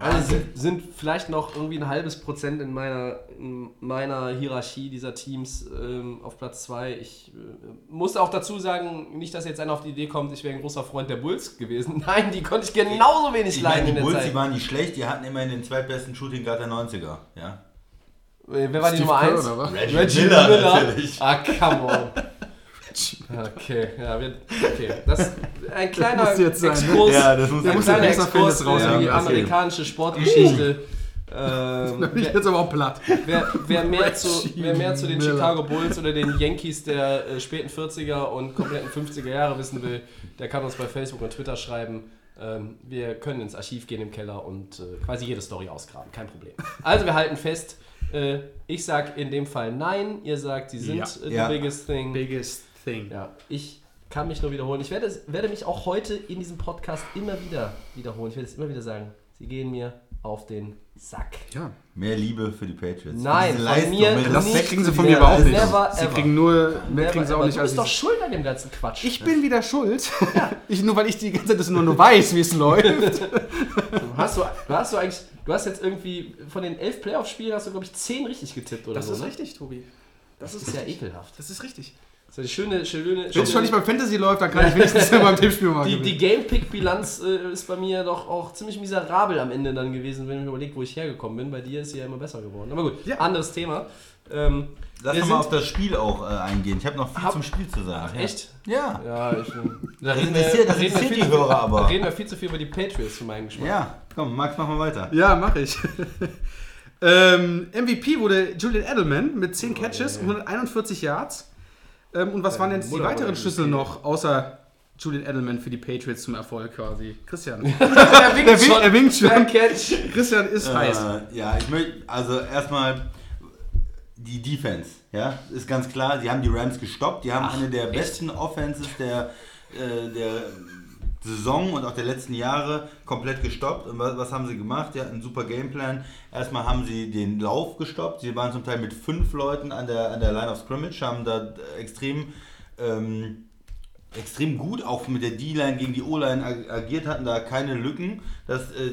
Also Wahnsinn. sind, sind vielleicht noch irgendwie ein halbes Prozent in meiner, in meiner Hierarchie dieser Teams ähm, auf Platz 2. Ich äh, muss auch dazu sagen, nicht, dass jetzt einer auf die Idee kommt, ich wäre ein großer Freund der Bulls gewesen. Nein, die konnte ich genauso wenig Ich leiden meine, in die der Bulls, Zeit. die waren nicht schlecht, die hatten immerhin den zweitbesten Shooting Guard der 90er. Ja. Wer war die Steve Nummer Kerr, 1? oder was? Reggie Miller natürlich. Ah, come on. Okay, ja, wir, okay. Das ein kleiner muss jetzt sein, ne? Exkurs, Ja, das muss- ein kleiner Exkurs raus in haben, die das amerikanische Sportgeschichte. ähm, Da bin ich jetzt aber auch platt. wer, wer, mehr zu, wer mehr zu den. Chicago Bulls oder den Yankees der äh, späten 40er und kompletten 50er Jahre wissen will, der kann uns bei Facebook und Twitter schreiben. Ähm, wir können ins Archiv gehen im Keller und äh, quasi jede Story ausgraben, kein Problem. Also wir halten fest, äh, ich sag in dem Fall nein, ihr sagt, sie sind Ja. äh, the Ja. biggest thing. Biggest thing. Ja, ich kann mich nur wiederholen. Ich werde, werde mich auch heute in diesem Podcast immer wieder wiederholen. Ich werde es immer wieder sagen. Sie gehen mir auf den Sack. Ja. Mehr Liebe für die Patriots. Nein, von Leistung, mir mehr Das nicht. mehr kriegen sie von Ja, mir aber auch nicht. never sie ever. kriegen nur, mehr Never kriegen sie auch ever. nicht du bist doch schuld an dem ganzen Quatsch. Ich bin wieder schuld. Ich, nur weil ich die ganze Zeit das nur, nur weiß, wie es läuft. hast du, du hast du eigentlich, du hast jetzt irgendwie von den elf Playoff-Spielen hast du glaube ich zehn richtig getippt oder Das so. ist ne? richtig, Tobi. Das ist ja ekelhaft. Das ist richtig. Das ist ja die schöne, schöne, Wenn es schon nicht beim Fantasy läuft, dann kann ich wenigstens beim Tippspiel mal Die, die Game-Pick-Bilanz äh, ist bei mir doch auch ziemlich miserabel am Ende dann gewesen, wenn ich mir überlege, wo ich hergekommen bin. Bei dir ist sie ja immer besser geworden. Aber gut, Ja. anderes Thema. Ähm, Lass wir doch mal auf das Spiel auch äh, eingehen. Ich habe noch viel Hab- zum Spiel zu sagen. Ach, echt? Ja. Ja, ich. Da Das interessiert- das reden wir viel die zu viel- Hörer aber. Da reden wir viel zu viel über die Patriots für meinen Geschmack. Ja, komm, Max, mach mal weiter. Ja, mache ich. ähm, MVP wurde Julian Edelman mit 10 Catches und 141 Yards. Ähm, und was waren denn jetzt die weiteren Schlüssel noch, außer Julian Edelman für die Patriots zum Erfolg quasi? Christian. er winkt Er winkt, er winkt schon. Per Catch. Christian ist heiß. Äh, ja, ich möchte, also erstmal die Defense, ja, ist ganz klar, sie haben die Rams gestoppt, die haben eine der besten Offenses der, äh, der Saison und auch der letzten Jahre komplett gestoppt. Und was, was haben sie gemacht? Die hatten einen super Gameplan. Erstmal haben sie den Lauf gestoppt. Sie waren zum Teil mit fünf Leuten an der, an der Line of Scrimmage, haben da extrem ähm, extrem gut, auch mit der D-Line gegen die O-Line ag- agiert, hatten da keine Lücken, dass, äh,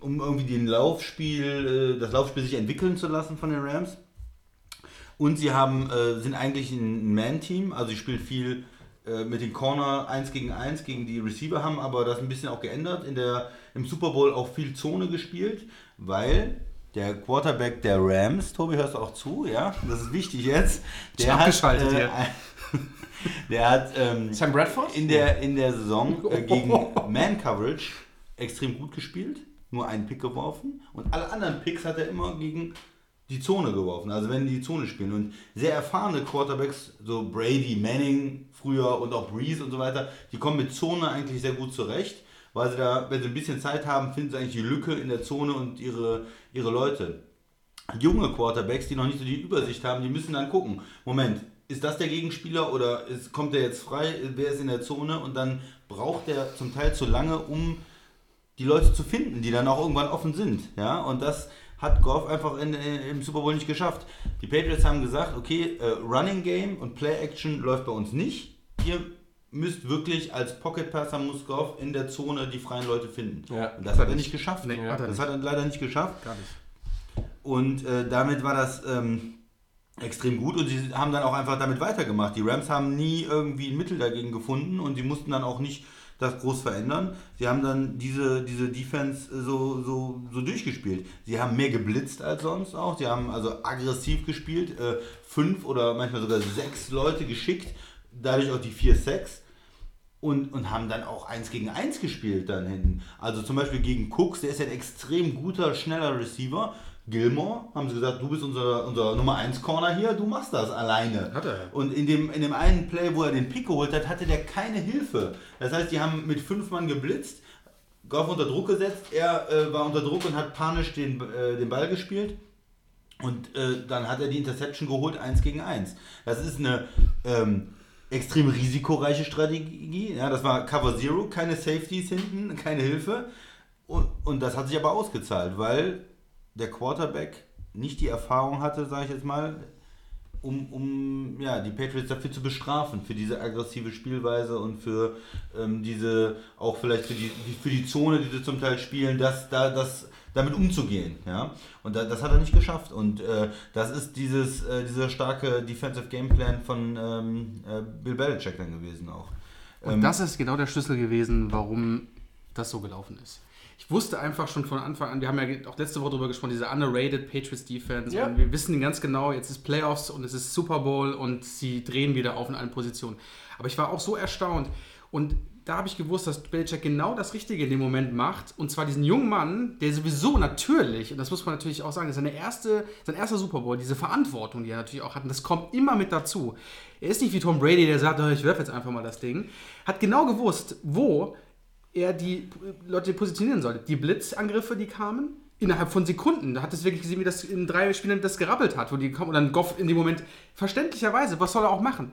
um irgendwie den Laufspiel, äh, das Laufspiel sich entwickeln zu lassen von den Rams. Und sie haben, äh, sind eigentlich ein Man-Team, also sie spielen viel äh, mit den Corner 1 gegen 1 gegen die Receiver, haben aber das ein bisschen auch geändert. In der, Im Super Bowl auch viel Zone gespielt, weil der Quarterback der Rams, Tobi, hörst du auch zu, ja? Das ist wichtig jetzt. Der Ich hab abgeschaltet hier. der hat ähm, Sam Bradford? in der, in der Saison äh, gegen Man-Coverage extrem gut gespielt, nur einen Pick geworfen und alle anderen Picks hat er immer gegen die Zone geworfen, also wenn die Zone spielen. Und sehr erfahrene Quarterbacks, so Brady, Manning früher und auch Breeze und so weiter, die kommen mit Zone eigentlich sehr gut zurecht, weil sie da, wenn sie ein bisschen Zeit haben, finden sie eigentlich die Lücke in der Zone und ihre, ihre Leute. Junge Quarterbacks, die noch nicht so die Übersicht haben, die müssen dann gucken, Moment, ist das der Gegenspieler oder ist, kommt der jetzt frei, wer ist in der Zone und dann braucht der zum Teil zu lange, um die Leute zu finden, die dann auch irgendwann offen sind. Ja? Und das hat Goff einfach in, äh, im Super Bowl nicht geschafft. Die Patriots haben gesagt, okay, äh, Running Game und Play Action läuft bei uns nicht. Ihr müsst wirklich als Pocket Passer muss Goff in der Zone die freien Leute finden. Ja. und das hat er nicht geschafft. Nee, hat er das nicht. hat er leider nicht geschafft. Gar nicht. Und äh, damit war das ähm, extrem gut und sie haben dann auch einfach damit weitergemacht. Die Rams haben nie irgendwie ein Mittel dagegen gefunden und sie mussten dann auch nicht das groß verändern. Sie haben dann diese, diese Defense äh, so, so, so durchgespielt. Sie haben mehr geblitzt als sonst auch. Sie haben also aggressiv gespielt, äh, fünf oder manchmal sogar sechs Leute geschickt, dadurch auch die vier Sacks und, und haben dann auch eins gegen eins gespielt dann hinten. Also zum Beispiel gegen Cooks, der ist ja ein extrem guter, schneller Receiver. Gilmore, haben sie gesagt, du bist unser, unser Nummer 1 Corner hier, du machst das alleine. Hat er. Und in dem, in dem einen Play, wo er den Pick geholt hat, hatte der keine Hilfe. Das heißt, die haben mit fünf Mann geblitzt, Goff unter Druck gesetzt, er äh, war unter Druck und hat panisch den, äh, den Ball gespielt. Und äh, dann hat er die Interception geholt, 1 gegen 1. Das ist eine ähm, extrem risikoreiche Strategie. Ja, das war Cover Zero, keine Safeties hinten, keine Hilfe. Und, und das hat sich aber ausgezahlt, weil der Quarterback nicht die Erfahrung hatte, sage ich jetzt mal, um, um ja, die Patriots dafür zu bestrafen, für diese aggressive Spielweise und für ähm, diese, auch vielleicht für die, für die Zone, die sie zum Teil spielen, das, da, das, damit umzugehen. Ja? Und da, das hat er nicht geschafft. Und äh, das ist dieses, äh, dieser starke Defensive Gameplan von ähm, äh, Bill Belichick dann gewesen auch. Und Ähm, das ist genau der Schlüssel gewesen, warum das so gelaufen ist. Ich wusste einfach schon von Anfang an, wir haben ja auch letzte Woche darüber gesprochen, diese underrated Patriots Defense. Ja. Und wir wissen ganz genau, jetzt ist Playoffs und es ist Super Bowl und sie drehen wieder auf in allen Positionen. Aber ich war auch so erstaunt. Und da habe ich gewusst, dass Belichick genau das Richtige in dem Moment macht. Und zwar diesen jungen Mann, der sowieso natürlich, und das muss man natürlich auch sagen, das ist seine erste, sein erster Super Bowl, diese Verantwortung, die er natürlich auch hat, und das kommt immer mit dazu. Er ist nicht wie Tom Brady, der sagt, "Oh, ich werfe jetzt einfach mal das Ding. Hat genau gewusst, wo er die Leute positionieren sollte. Die Blitzangriffe, die kamen, innerhalb von Sekunden. Da hat es wirklich gesehen, wie das in drei Spielen das gerappelt hat, wo die kommen und dann Goff in dem Moment verständlicherweise, was soll er auch machen?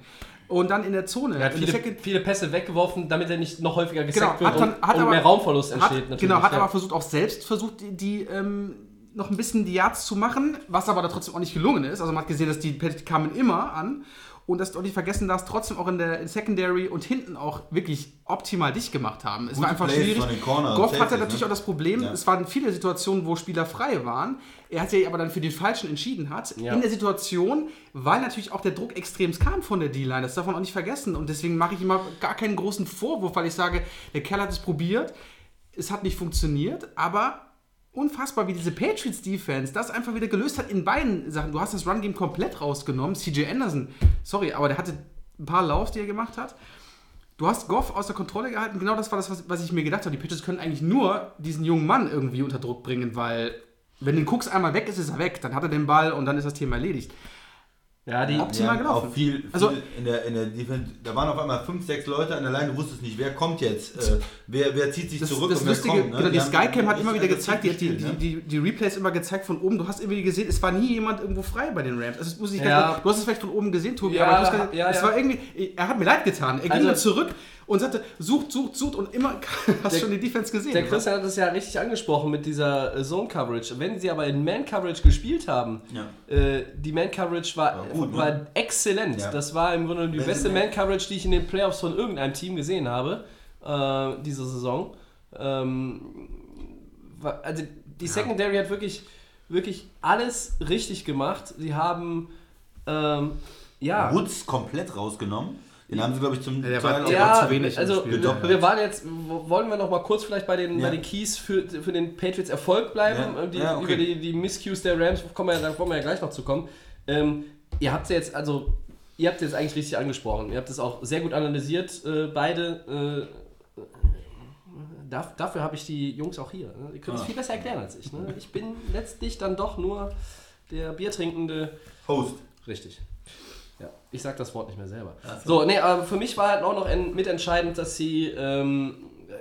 Und dann in der Zone. Er hat viele, viele Pässe weggeworfen, damit er nicht noch häufiger gesackt Genau, wird dann- und, und aber- mehr Raumverlust entsteht. hat, natürlich. Genau, hat ja. aber versucht, auch selbst versucht, die, die ähm, noch ein bisschen die Yards zu machen, was aber da trotzdem auch nicht gelungen ist. Also man hat gesehen, dass die Patriots kamen immer an und dass du auch nicht vergessen darfst, trotzdem auch in der in Secondary und hinten auch wirklich optimal dicht gemacht haben. Es Gute war einfach Plays schwierig. Goff hatte natürlich ne? auch das Problem, Ja. es waren viele Situationen, wo Spieler frei waren. Er hat sich aber dann für den Falschen entschieden hat. Ja. In der Situation, weil natürlich auch der Druck extrem kam von der D-Line. Das darf man auch nicht vergessen. Und deswegen mache ich immer gar keinen großen Vorwurf, weil ich sage, der Kerl hat es probiert. Es hat nicht funktioniert, aber unfassbar, wie diese Patriots Defense das einfach wieder gelöst hat in beiden Sachen. Du hast das Run Game komplett rausgenommen. CJ Anderson, sorry, aber der hatte ein paar Laufs, die er gemacht hat. Du hast Goff aus der Kontrolle gehalten. Genau das war das, was, was ich mir gedacht habe. Die Patriots können eigentlich nur diesen jungen Mann irgendwie unter Druck bringen, weil wenn den Cooks einmal weg ist, ist er weg. Dann hat er den Ball und dann ist das Thema erledigt. Ja, die, optimal gelaufen. Auch viel, viel Also- in der, in der Defense, da waren auf einmal fünf, sechs Leute an der Line, du wusstest nicht, wer kommt jetzt, äh, wer, wer zieht sich Das, zurück das und wer Lustige, kommt. ne? genau, die haben Skycam hat immer wieder gezeigt, die, hat die, die, ne? die, die Replays immer gezeigt von oben. Du hast irgendwie gesehen, es war nie jemand irgendwo frei bei den Rams. Also, muss ich Ja. ganz, du hast es vielleicht von oben gesehen, Tobi, Ja, aber du hast gesagt, ja, es ja. war irgendwie, er hat mir leid getan. Er ging Also- dann zurück und sagte, sucht, sucht, sucht und immer hast Der- schon die Defense gesehen. Der Christian hat es ja richtig angesprochen mit dieser äh, Zone-Coverage. Wenn sie aber in Man-Coverage gespielt haben, Ja. äh, die Man-Coverage war, War gut, ne? war exzellent. Ja. Das war im Grunde die Wenn beste Man- Man-Coverage, die ich in den Playoffs von irgendeinem Team gesehen habe, äh, diese Saison. Ähm, war- also die Secondary hat wirklich, wirklich alles richtig gemacht. Sie haben, ähm, ja, Woods komplett rausgenommen. Den haben sie, glaube ich, zum Ja, der Teil war- Ja, zu wenig also Gedoppelt. wir waren jetzt, wollen wir noch mal kurz vielleicht bei den, Ja. bei den Keys für, für den Patriots Erfolg bleiben. Ja. Die, Ja, okay. Über die, die Miscues der Rams kommen wir, ja- da wollen wir ja gleich noch zu kommen. Ähm, ihr habt jetzt, also, ihr habt jetzt eigentlich richtig angesprochen. Ihr habt es auch sehr gut analysiert, äh, beide. Äh, darf, dafür habe ich die Jungs auch hier. Ne? Die können es Ah. viel besser erklären als ich. Ne? Ich bin letztlich dann doch nur der biertrinkende Host. Richtig. Ja, ich sag das Wort nicht mehr selber. So, nee, aber für mich war halt auch noch en- mitentscheidend, dass sie, ähm, äh,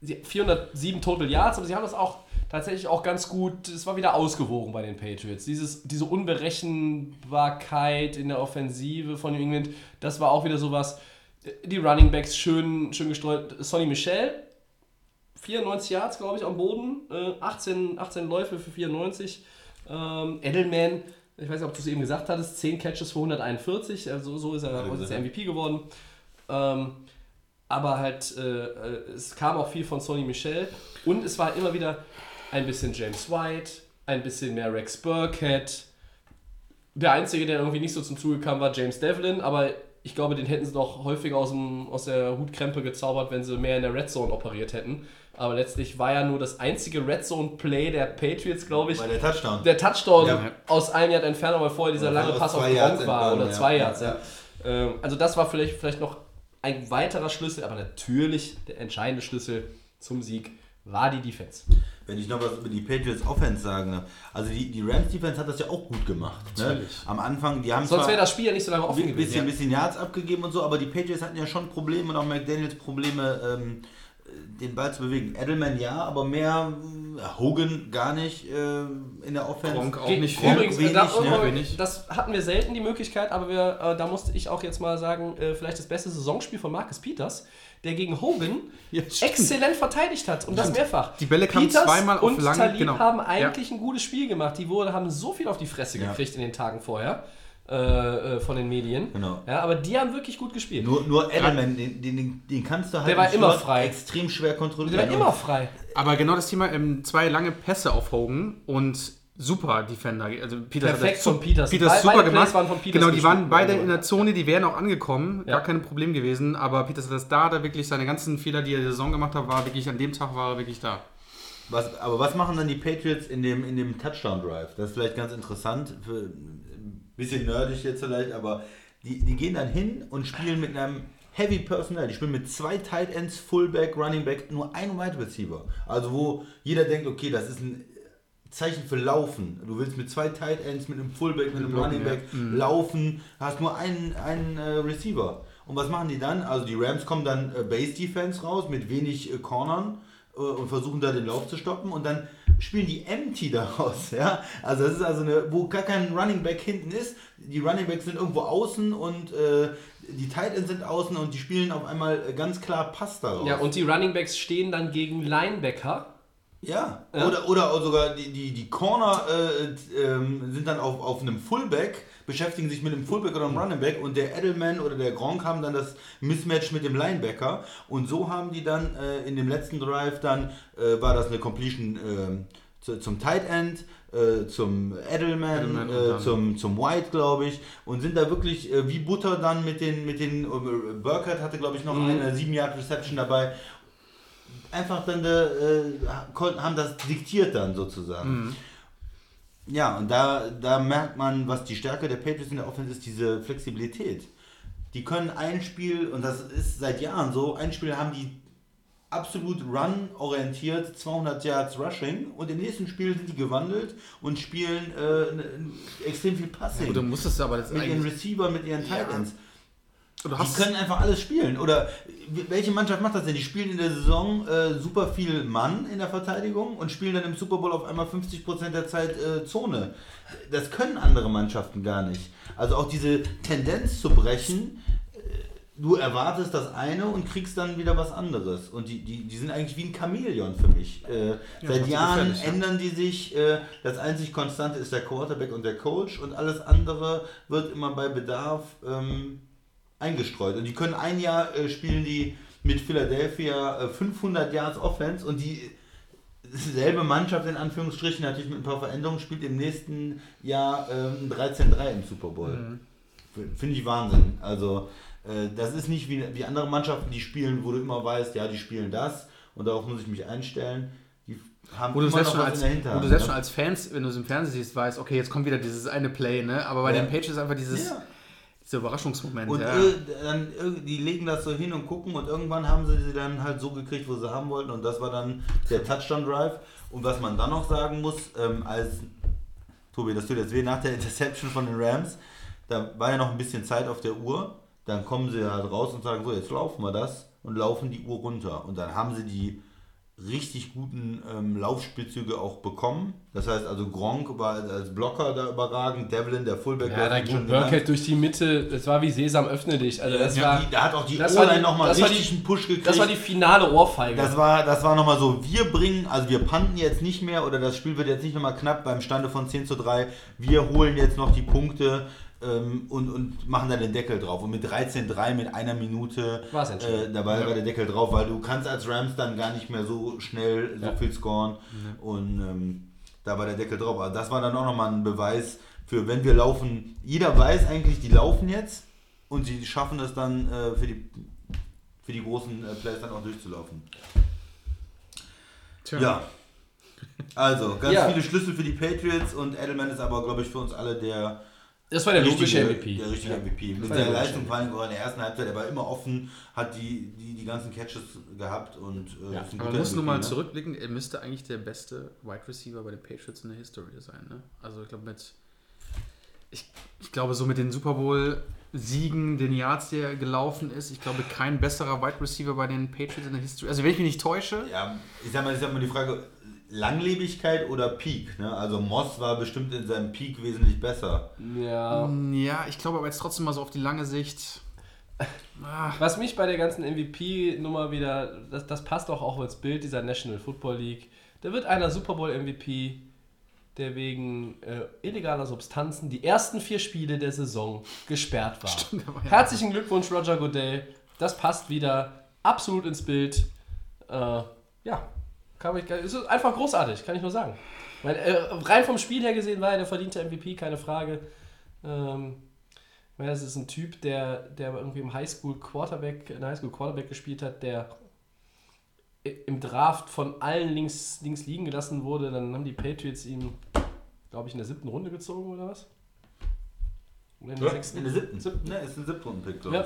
sie 407 Total Yards, aber sie haben das auch tatsächlich auch ganz gut, es war wieder ausgewogen bei den Patriots. Dieses, diese Unberechenbarkeit in der Offensive von New England, das war auch wieder sowas. Die Running Backs schön, schön gestreut. Sonny Michel, 94 Yards, glaube ich, am Boden. Äh, 18, 18 Läufe für 94. Ähm, Edelman, ich weiß nicht, ob du es eben gesagt hattest, 10 Catches für 141. Also so ist er, ist er. MVP geworden. Ähm, aber halt, äh, äh, es kam auch viel von Sonny Michel. Und es war immer wieder ein bisschen James White, ein bisschen mehr Rex Burkhead. Der Einzige, der irgendwie nicht so zum Zuge kam, war James Devlin, aber ich glaube, den hätten sie doch häufiger aus, dem, aus der Hutkrempe gezaubert, wenn sie mehr in der Red Zone operiert hätten. Aber letztlich war ja nur das einzige Red Zone Play der Patriots, glaube ich, Bei der Touchdown. der Touchdown Ja. aus einem Yard Entfernung, weil vorher dieser Ja, lange Pass auf Gronk war oder ja. zwei Ja, Yards. Ja. Ähm, Also das war vielleicht, vielleicht noch ein weiterer Schlüssel, aber natürlich der entscheidende Schlüssel zum Sieg war die Defense. Wenn ich noch was über die Patriots Offense sagen ne? Also die, die Rams Defense hat das ja auch gut gemacht. Ne? Natürlich. Am Anfang, die haben Sonst wäre das Spiel ja nicht so lange offen ein gewesen. bisschen, bisschen Yards abgegeben und so, aber die Patriots hatten ja schon Probleme und auch McDaniels Probleme, ähm, den Ball zu bewegen. Edelman ja, aber mehr äh, Hogan gar nicht äh, in der Offense. Gronk auch nicht viel. Übrigens, wenig, da, ne? Wenig. das hatten wir selten die Möglichkeit, aber wir, äh, da musste ich auch jetzt mal sagen, äh, vielleicht das beste Saisonspiel von Marcus Peters, der gegen Hogan Ja, exzellent verteidigt hat und das mehrfach. Die Bälle kamen Peters zweimal auf und lang, Talib genau. haben Ja. eigentlich ein gutes Spiel gemacht. Die wurde, haben so viel auf die Fresse Ja. gekriegt in den Tagen vorher äh, äh, von den Medien. Genau. Ja, aber die haben wirklich gut gespielt. Nur, nur Edelman, den, den, den, den kannst du halt Der war im immer frei. extrem schwer kontrollieren. der war immer frei. Aber genau das Thema, ähm, zwei lange Pässe auf Hogan und super Defender. Also Peters Perfekt von Peters. Peters Be- super beide gemacht. Plays waren von Peters genau, die waren beide in der Zone, die wären auch angekommen. Ja. Gar kein Problem gewesen. Aber Peters hat das da, da wirklich seine ganzen Fehler, die er in der Saison gemacht hat, war wirklich an dem Tag war er wirklich da. Was, aber was machen dann die Patriots in dem, in dem Touchdown-Drive? Das ist vielleicht ganz interessant, für, bisschen nerdig jetzt vielleicht, aber die, die gehen dann hin und spielen mit einem Heavy Personnel. Die spielen mit zwei Tight Ends, Fullback, Running Back, nur ein Wide Receiver. Also wo jeder denkt, okay, das ist ein Zeichen für Laufen. Du willst mit zwei Tight Ends, mit einem Fullback, mit einem Blocken, Running ja. Back laufen, hast nur einen, einen äh, Receiver. Und was machen die dann? Also die Rams kommen dann äh, Base Defense raus mit wenig äh, Cornern äh, und versuchen da den Lauf zu stoppen und dann spielen die Empty daraus, ja. Also das ist also eine, wo gar kein Running Back hinten ist. Die Running Backs sind irgendwo außen und äh, die Tight Ends sind außen und die spielen auf einmal äh, ganz klar Pass daraus. Ja, und die Running Backs stehen dann gegen Linebacker. Ja, Ja. Oder, oder sogar die, die, die Corner äh, ähm, sind dann auf, auf einem Fullback, beschäftigen sich mit einem Fullback oder einem Running Back und der Edelman oder der Gronk haben dann das Mismatch mit dem Linebacker und so haben die dann äh, in dem letzten Drive dann, äh, war das eine Completion ähm, zu, zum Tight End, äh, zum Edelman, Edelman äh, zum, zum White, glaube ich, und sind da wirklich äh, wie Butter dann mit den, mit den, äh, Burkhardt hatte, glaube ich, noch Mhm. eine 7-Yard-Reception dabei, einfach dann äh, haben das diktiert dann sozusagen. Ja, und da, da merkt man, was die Stärke der Patriots in der Offense ist, diese Flexibilität. Die können ein Spiel, und das ist seit Jahren so, ein Spiel haben die absolut run-orientiert, 200 Yards Rushing und im nächsten Spiel sind die gewandelt und spielen äh, extrem viel Passing. Oder musstest du aber das mit ihren. Receiver, mit ihren Tight Ends. Die können einfach alles spielen. Oder welche Mannschaft macht das denn? Die spielen in der Saison äh, super viel Mann in der Verteidigung und spielen dann im Super Bowl auf einmal 50% der Zeit äh, Zone. Das können andere Mannschaften gar nicht. Also auch diese Tendenz zu brechen, äh, du erwartest das eine und kriegst dann wieder was anderes. Und die, die, die sind eigentlich wie ein Chamäleon für mich. Äh, seit trotzdem Jahren ja. ändern die sich. Äh, das einzig Konstante ist der Quarterback und der Coach und alles andere wird immer bei Bedarf ähm, eingestreut. Und die können ein Jahr äh, spielen die mit Philadelphia äh, 500 Yards Offense und die selbe Mannschaft in Anführungsstrichen, natürlich mit ein paar Veränderungen, spielt im nächsten Jahr ähm, 13-3 im Super Bowl. Finde ich Wahnsinn. Also, äh, das ist nicht wie, wie andere Mannschaften, die spielen, wo du immer weißt, ja, die spielen das und darauf muss ich mich einstellen. Die haben Wo du, immer selbst noch schon als, in der wo du selbst ne? schon als Fans, wenn du es im Fernsehen siehst, weißt, okay, jetzt kommt wieder dieses eine Play, ne? Aber bei Ja. den Patriots einfach dieses, Ja. Dieser Überraschungsmoment. Und ja. dann, die legen das so hin und gucken und irgendwann haben sie sie dann halt so gekriegt, wo sie haben wollten und das war dann der Touchdown-Drive. Und was man dann noch sagen muss, ähm, als, Tobi, das tut jetzt weh, nach der Interception von den Rams, da war ja noch ein bisschen Zeit auf der Uhr, dann kommen sie halt raus und sagen so, jetzt laufen wir das und laufen die Uhr runter. Und dann haben sie die richtig guten ähm, Laufspielzüge auch bekommen. Das heißt also Gronk war als Blocker da überragend, Devlin, der Fullback, Ja, der da ging. Burkhead durch die Mitte. Das war wie Sesam, öffne dich. Also das Ja, war, die, da hat auch die die- nochmal richtig die- einen Push gekriegt. das war die finale Ohrfeige. das war, das war nochmal so, wir bringen, also wir panten jetzt nicht mehr oder das Spiel wird jetzt nicht nochmal knapp beim Stande von 10 zu 3. Wir holen jetzt noch die Punkte ähm, und, und machen da den Deckel drauf. Und mit 13-3, mit einer Minute äh, dabei war der Deckel drauf, weil du kannst als Rams dann gar nicht mehr so schnell so Ja. viel scoren. Und ähm, da war der Deckel drauf. Also das war dann auch nochmal ein Beweis für, wenn wir laufen, jeder weiß eigentlich, die laufen jetzt und sie schaffen es dann äh, für die für die großen äh, Plays dann auch durchzulaufen. Tja. Ja. Also, ganz Ja. viele Schlüssel für die Patriots und Edelman ist aber, glaube ich, für uns alle der das war der logische richtige, MVP. Der richtige Ja. MVP. Mit der Leistung logische vor allem auch in der ersten Halbzeit, er war immer offen, hat die, die, die ganzen Catches gehabt und äh, Ja. ist ein Aber man muss nur mal ne? zurückblicken, er müsste eigentlich der beste Wide Receiver bei den Patriots in der History sein. Ne? Also ich glaube mit, ich, ich glaube so mit den Super Bowl Siegen, den Yards, der gelaufen ist, ich glaube kein besserer Wide Receiver bei den Patriots in der History. Also wenn ich mich nicht täusche, Ja, ich sag mal, ich sag mal die Frage, Langlebigkeit oder Peak? Ne? Also Moss war bestimmt in seinem Peak wesentlich besser. Ja. ja, ich glaube aber jetzt trotzdem mal so auf die lange Sicht. Ah, Was mich bei der ganzen MVP-Nummer wieder, das, das passt doch auch ins Bild dieser National Football League. Da wird einer Super Bowl MVP, der wegen äh, illegaler Substanzen die ersten vier Spiele der Saison gesperrt war. Stimmt, ja. Herzlichen Glückwunsch, Roger Goodell. Das passt wieder absolut ins Bild. Äh, ja, kann ich, ist einfach großartig, kann ich nur sagen. Weil, äh, rein vom Spiel her gesehen war er der verdiente MVP, keine Frage. Ähm, das ist ein Typ, der, der irgendwie im Highschool Quarterback, in Highschool Quarterback gespielt hat, der im Draft von allen links, links liegen gelassen wurde. Dann haben die Patriots ihn, glaube ich, in der siebten Runde gezogen oder was? Oder in der sechsten? In der siebten. Siebten. Ne, ist ein Siebtrunden-Pick, glaube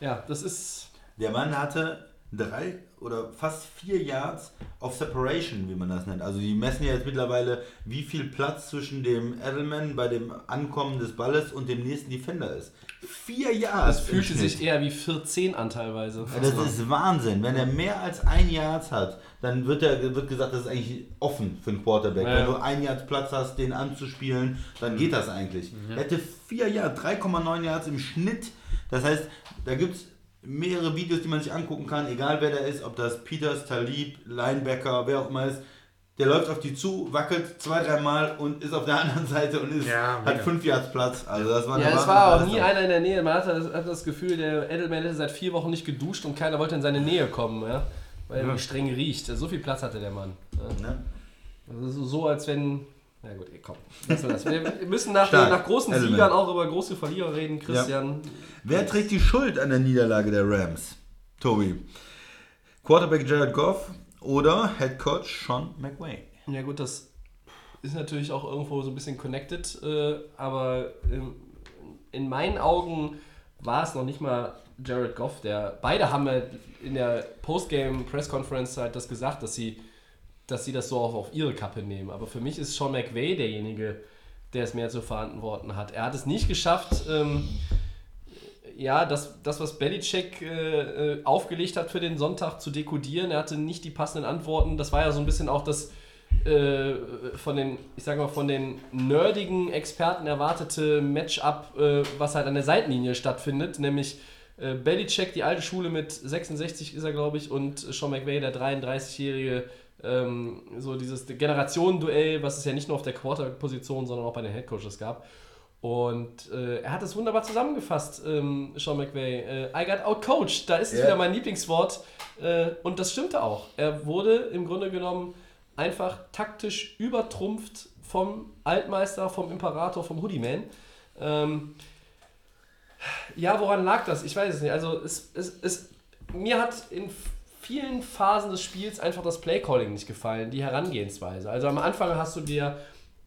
Ja. ja, das ist. Der Mann hatte drei oder fast vier Yards of Separation, wie man das nennt. Also die messen ja jetzt mittlerweile, wie viel Platz zwischen dem Edelman bei dem Ankommen des Balles und dem nächsten Defender ist. Vier Yards. Das fühlte sich eher wie 14 an teilweise. Ja, Das ist Wahnsinn. Wenn er mehr als ein Yards hat, dann wird, er, wird gesagt, das ist eigentlich offen für einen Quarterback. Ja. Wenn du ein Yards Platz hast, den anzuspielen, dann geht das eigentlich. Er hätte vier Yards, 3,9 Yards im Schnitt. Das heißt, da gibt es mehrere Videos, die man sich angucken kann, egal wer da ist, ob das Peters, Talib, Linebacker, wer auch immer ist. Der läuft auf die zu, wackelt zwei, dreimal und ist auf der anderen Seite und ist, Ja, hat fünf Yards Platz. Also das war Ja, es war auch nie einer in der Nähe. Man hatte das, hatte das Gefühl, der Edelman hätte seit vier Wochen nicht geduscht und keiner wollte in seine Nähe kommen, ja? weil er Ja. streng riecht. So viel Platz hatte der Mann. Ja? Ne? Also so, als wenn. Na gut, ey, komm. Lassen wir das. Wir müssen nach, nach großen Edelman. Siegern auch über große Verlierer reden, Christian. Wer trägt die Schuld an der Niederlage der Rams? Tobi. Quarterback Jared Goff oder Head Coach Sean McVay? Ja gut, das ist natürlich auch irgendwo so ein bisschen connected, äh, aber ähm, in meinen Augen war es noch nicht mal Jared Goff, der beide haben ja in der Postgame Press Conference halt das gesagt, dass sie, dass sie das so auch auf ihre Kappe nehmen. Aber für mich ist Sean McVay derjenige, der es mehr zu verantworten hat. Er hat es nicht geschafft, ähm, ja, das, das was Belichick äh, äh, aufgelegt hat für den Sonntag zu dekodieren. Er hatte nicht die passenden Antworten. Das war ja so ein bisschen auch das äh, von den, ich sag mal, von den nerdigen Experten erwartete Matchup, äh, was halt an der Seitenlinie stattfindet, nämlich äh, Belichick, die alte Schule mit 66 ist er, glaube ich, und Sean McVay, der 33-jährige, ähm, so dieses Generationenduell, was es ja nicht nur auf der Quarterback-Position, sondern auch bei den Headcoaches gab. Und äh, er hat es wunderbar zusammengefasst, ähm, Sean McVay. Äh, I got outcoached, da ist es Ja. wieder mein Lieblingswort. Äh, und das stimmte auch. Er wurde im Grunde genommen einfach taktisch übertrumpft vom Altmeister, vom Imperator, vom Hoodie-Man. Ähm, Ja, woran lag das? Ich weiß es nicht. Also es, es, es, mir hat in vielen Phasen des Spiels einfach das Playcalling nicht gefallen, die Herangehensweise. Also am Anfang hast du dir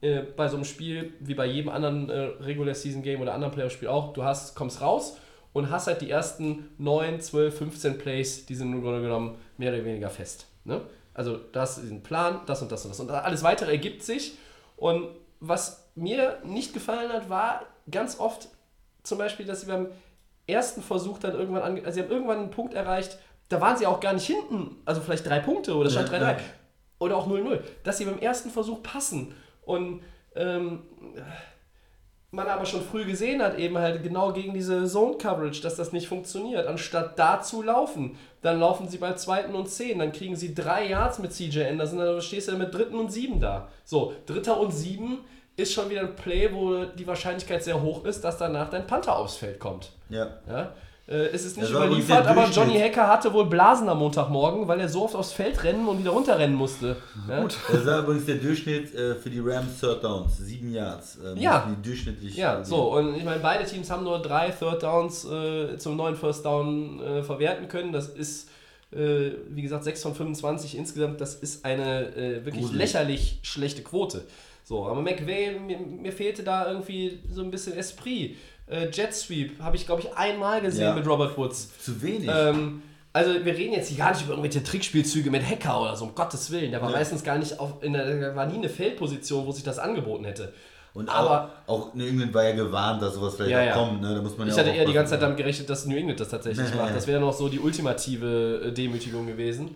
äh, bei so einem Spiel, wie bei jedem anderen äh, Regular Season Game oder anderen Playoff-Spiel auch, du hast, kommst raus und hast halt die ersten 9, 12, 15 Plays, die sind im Grunde genommen mehr oder weniger fest. Ne? Also du hast diesen Plan, das und das und das. Und alles weitere ergibt sich. Und was mir nicht gefallen hat, war ganz oft zum Beispiel, dass sie beim ersten Versuch dann irgendwann, also sie haben irgendwann einen Punkt erreicht, da waren sie auch gar nicht hinten, also vielleicht drei Punkte oder stand 3-3 ja. oder auch 0-0, dass sie beim ersten Versuch passen und ähm, man aber schon früh gesehen hat, eben halt genau gegen diese Zone-Coverage, dass das nicht funktioniert. Anstatt da zu laufen, dann laufen sie bei zweiten und zehn, dann kriegen sie drei Yards mit CJ Anderson, dann stehst du mit dritten und sieben da. So, dritter und sieben ist schon wieder ein Play, wo die Wahrscheinlichkeit sehr hoch ist, dass danach dein Panther aufs Feld kommt. Ja. Ja? Äh, es ist nicht überliefert, aber. Johnny Hacker hatte wohl Blasen am Montagmorgen, weil er so oft aufs Feld rennen und wieder runterrennen musste. Ja? Gut. Das war übrigens der Durchschnitt äh, für die Rams Third Downs. Sieben Yards. Ähm, Ja. Die durchschnittlich. Ja, so, und ich meine, beide Teams haben nur drei Third Downs äh, zum neuen First Down äh, verwerten können. Das ist, äh, wie gesagt, 6 von 25 insgesamt. Das ist eine wirklich Gruselig. lächerlich schlechte Quote. So, aber McVay, mir, mir fehlte da irgendwie so ein bisschen Esprit. Äh, Jet Sweep habe ich, glaube ich, einmal gesehen Ja. mit Robert Woods. Zu wenig. Ähm, also wir reden jetzt hier gar nicht über irgendwelche Trickspielzüge mit Hacker oder so, um Gottes Willen. Der war Ja. meistens gar nicht auf, in der, war nie eine Feldposition, wo sich das angeboten hätte. Und aber- auch, auch New England war ja gewarnt, dass sowas vielleicht Ja, auch ja. kommt. Ne? Da muss man Ich ja hatte eher die ganze Zeit aufpassen. damit gerechnet, dass New England das tatsächlich Nee. macht. Das wäre noch so die ultimative äh, Demütigung gewesen.